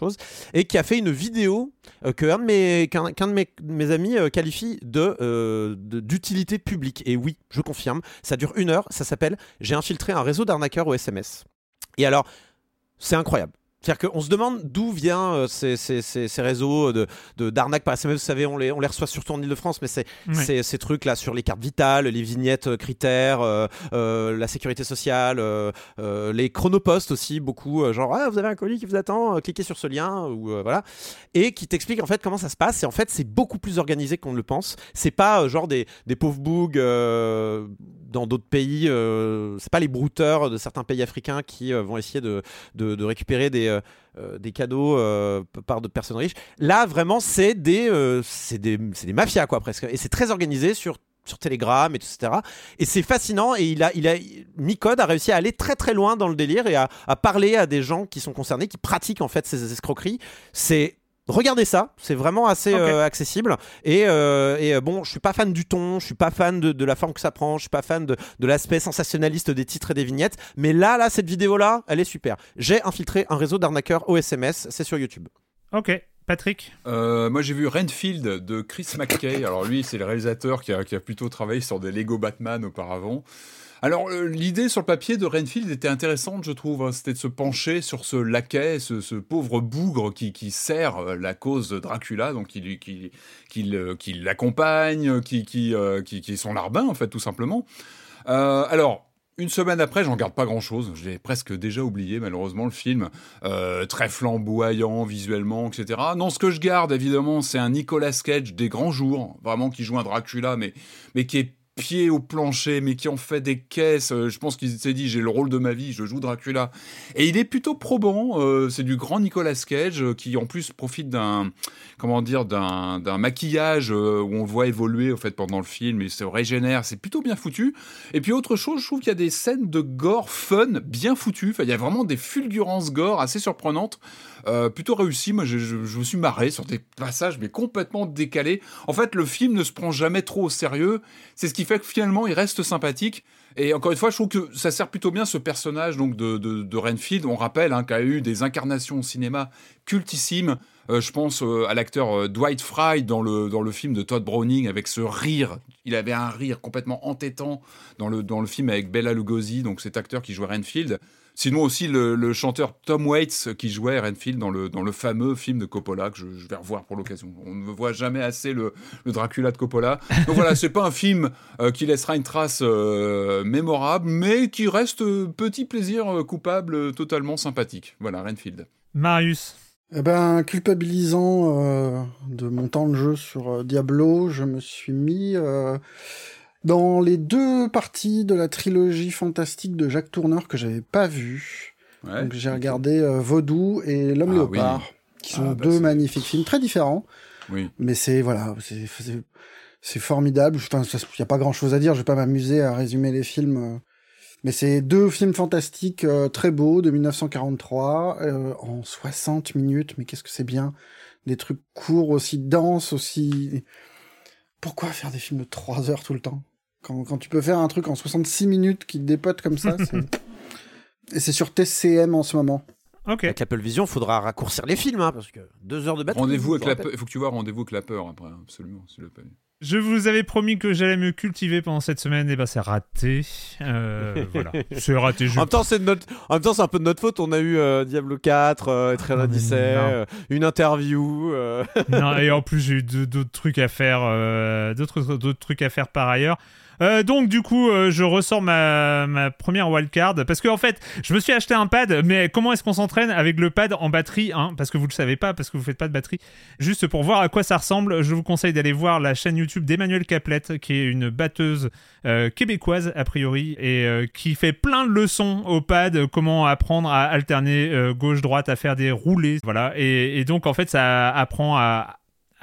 et qui a fait une vidéo euh, qu'un, de mes, amis euh, qualifie euh, de- d'utilité publique. Et oui, je confirme, ça dure une heure, ça s'appelle J'ai infiltré un réseau d'arnaqueurs au SMS. Et alors, c'est incroyable. C'est-à-dire qu'on se demande d'où viennent euh, ces, ces- ces- ces réseaux de, d'arnaques par SMS. Vous savez, on les, on les reçoit surtout en Ile-de-France, mais c'est ces, trucs-là sur les cartes vitales, les vignettes euh, critères, euh, euh, la sécurité sociale, les chronopostes aussi, beaucoup. genre, ah, vous avez un colis qui vous attend, cliquez sur ce lien, ou voilà. Et qui t'explique en fait comment ça se passe. Et en fait, c'est beaucoup plus organisé qu'on ne le pense. C'est pas genre des, des pauvres bougs euh, dans d'autres pays. euh, c'est pas les brouteurs de certains pays africains qui euh, vont essayer de, récupérer des, euh, des cadeaux par de personnes riches. Là, vraiment, c'est des, des, des mafias, quoi, presque. Et c'est très organisé sur sur Telegram et etc. Et c'est fascinant et il a, il a, Micode a réussi à aller très très loin dans le délire et à, à parler à des gens qui sont concernés, qui pratiquent en fait ces escroqueries. C'est Regardez ça, c'est vraiment assez euh, accessible. Et, euh, et, euh, bon, je suis pas fan du ton, je suis pas fan de, de la forme que ça prend, je suis pas fan de, de l'aspect sensationnaliste des titres et des vignettes. Mais là, là, cette vidéo-là, elle est super. J'ai infiltré un réseau d'arnaqueurs au SMS, c'est sur YouTube. Ok. Patrick Euh, moi, j'ai vu Renfield de Chris McKay. Alors, lui, c'est le réalisateur qui a, qui a plutôt travaillé sur des Lego Batman auparavant. Alors, euh, l'idée sur le papier de Renfield était intéressante, je trouve. hein. C'était de se pencher sur ce laquais, ce, pauvre bougre qui, sert euh, la cause de Dracula, donc qui, qui, qui, qui l'accompagne, qui, euh, qui, qui est son larbin, en fait, tout simplement. Alors, une semaine après, j'en garde pas grand chose. Je l'ai presque déjà oublié, malheureusement, le film. Très flamboyant visuellement, etc. Non, ce que je garde, évidemment, c'est un Nicolas Cage des grands jours, vraiment qui joue un Dracula, mais, mais qui est pied au plancher, mais qui en fait des caisses. Euh, Je pense qu'il s'est dit, j'ai le rôle de ma vie, je joue Dracula. Et il est plutôt probant. euh, c'est du grand Nicolas Cage euh, qui, en plus, profite d'un, comment dire, d'un, maquillage où on le voit évoluer, au fait, pendant le film. Il se régénère. C'est plutôt bien foutu. Et puis, autre chose, je trouve qu'il y a des scènes de gore fun, bien foutues. Enfin, il y a vraiment des fulgurances gore assez surprenantes. Euh, plutôt réussi. Moi, je, me suis marré sur des passages, mais complètement décalés. En fait, le film ne se prend jamais trop au sérieux. C'est ce qui fait que finalement, il reste sympathique. Et encore une fois, je trouve que ça sert plutôt bien ce personnage donc de, Renfield. On rappelle hein, qu'il a eu des incarnations au cinéma cultissimes. Euh, je pense euh, à l'acteur Dwight Fry dans le, dans le film de Todd Browning avec ce rire. Il avait un rire complètement entêtant dans le, dans le film avec Bella Lugosi, donc cet acteur qui jouait Renfield. Sinon aussi le, le chanteur Tom Waits qui jouait Renfield dans le, dans le fameux film de Coppola que je, je vais revoir pour l'occasion. On ne voit jamais assez le, le Dracula de Coppola. Donc voilà, c'est pas un film euh, qui laissera une trace euh, mémorable, mais qui reste euh, petit plaisir euh, coupable euh, totalement sympathique. Voilà, Renfield. Marius Eh ben, culpabilisant euh, de mon temps de jeu sur euh, Diablo, je me suis mis euh, dans les deux parties de la trilogie fantastique de Jacques Tourneur que j'avais pas vu. Ouais, j'ai regardé euh, Vaudou et L'homme Ah léopard, oui. qui sont Ah, bah, deux magnifiques films très différents. Oui. Mais c'est voilà, c'est formidable. Enfin, il y a pas grand chose à dire. Je vais pas m'amuser à résumer les films. euh. Mais c'est deux films fantastiques euh, très beaux de 1943 euh, en 60 minutes. Mais qu'est-ce que c'est bien Des trucs courts, aussi denses, aussi. Pourquoi faire des films de 3 heures tout le temps? Quand, quand tu peux faire un truc en 66 minutes qui te dépote comme ça, c'est. Et c'est sur TCM en ce moment. Ok. Avec Apple Vision, faudra raccourcir les films, hein, parce que deux heures de batterie. Rendez-vous avec la peur. Il faut que tu vois rendez-vous avec la peur après, absolument. si. Je vous avais promis que j'allais me cultiver pendant cette semaine, et ben c'est raté. Euh, voilà, c'est raté. Je... En même temps, c'est de notre... en même temps, c'est un peu de notre faute. On a eu euh, Diablo 4, euh, Odyssey, non. euh, une interview. euh. non, et en plus j'ai eu d'autres trucs à faire, euh, d'autres d'autres trucs à faire par ailleurs. Euh, donc du coup, euh, je ressors ma, première wildcard parce que en fait, je me suis acheté un pad, mais comment est-ce qu'on s'entraîne avec le pad en batterie hein Parce que vous le savez pas, parce que vous faites pas de batterie. Juste pour voir à quoi ça ressemble, je vous conseille d'aller voir la chaîne YouTube d'Emmanuel Caplette, qui est une batteuse euh, québécoise a priori et qui fait plein de leçons au pad, comment apprendre à alterner euh, gauche-droite, à faire des roulés, voilà. Et, donc en fait, ça apprend à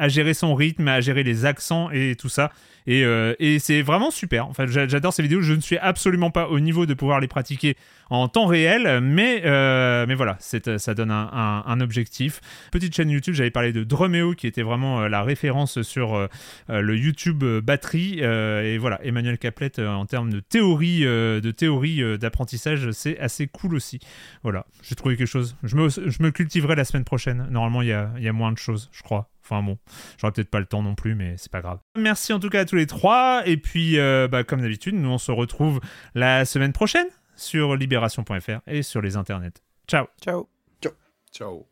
gérer son rythme, à gérer les accents et tout ça. Et, euh, et c'est vraiment super. Enfin, j'a- j'adore ces vidéos. Je ne suis absolument pas au niveau de pouvoir les pratiquer en temps réel, mais, euh, mais voilà, c'est- ça donne un, objectif. Petite chaîne YouTube, j'avais parlé de Drumeo, qui était vraiment euh, la référence sur euh, euh, le YouTube euh, batterie. Euh, et voilà, Emmanuel Caplette, euh, en termes de théorie, euh, de théorie euh, d'apprentissage, c'est assez cool aussi. Voilà, j'ai trouvé quelque chose. Je me, cultiverai la semaine prochaine. Normalement, il y a moins de choses, je crois. Enfin bon, j'aurai peut-être pas le temps non plus, mais c'est pas grave. Merci en tout cas à tous les trois. Et puis, euh, bah, comme d'habitude, nous on se retrouve la semaine prochaine sur libération.fr et sur les internets. Ciao. Ciao. Ciao.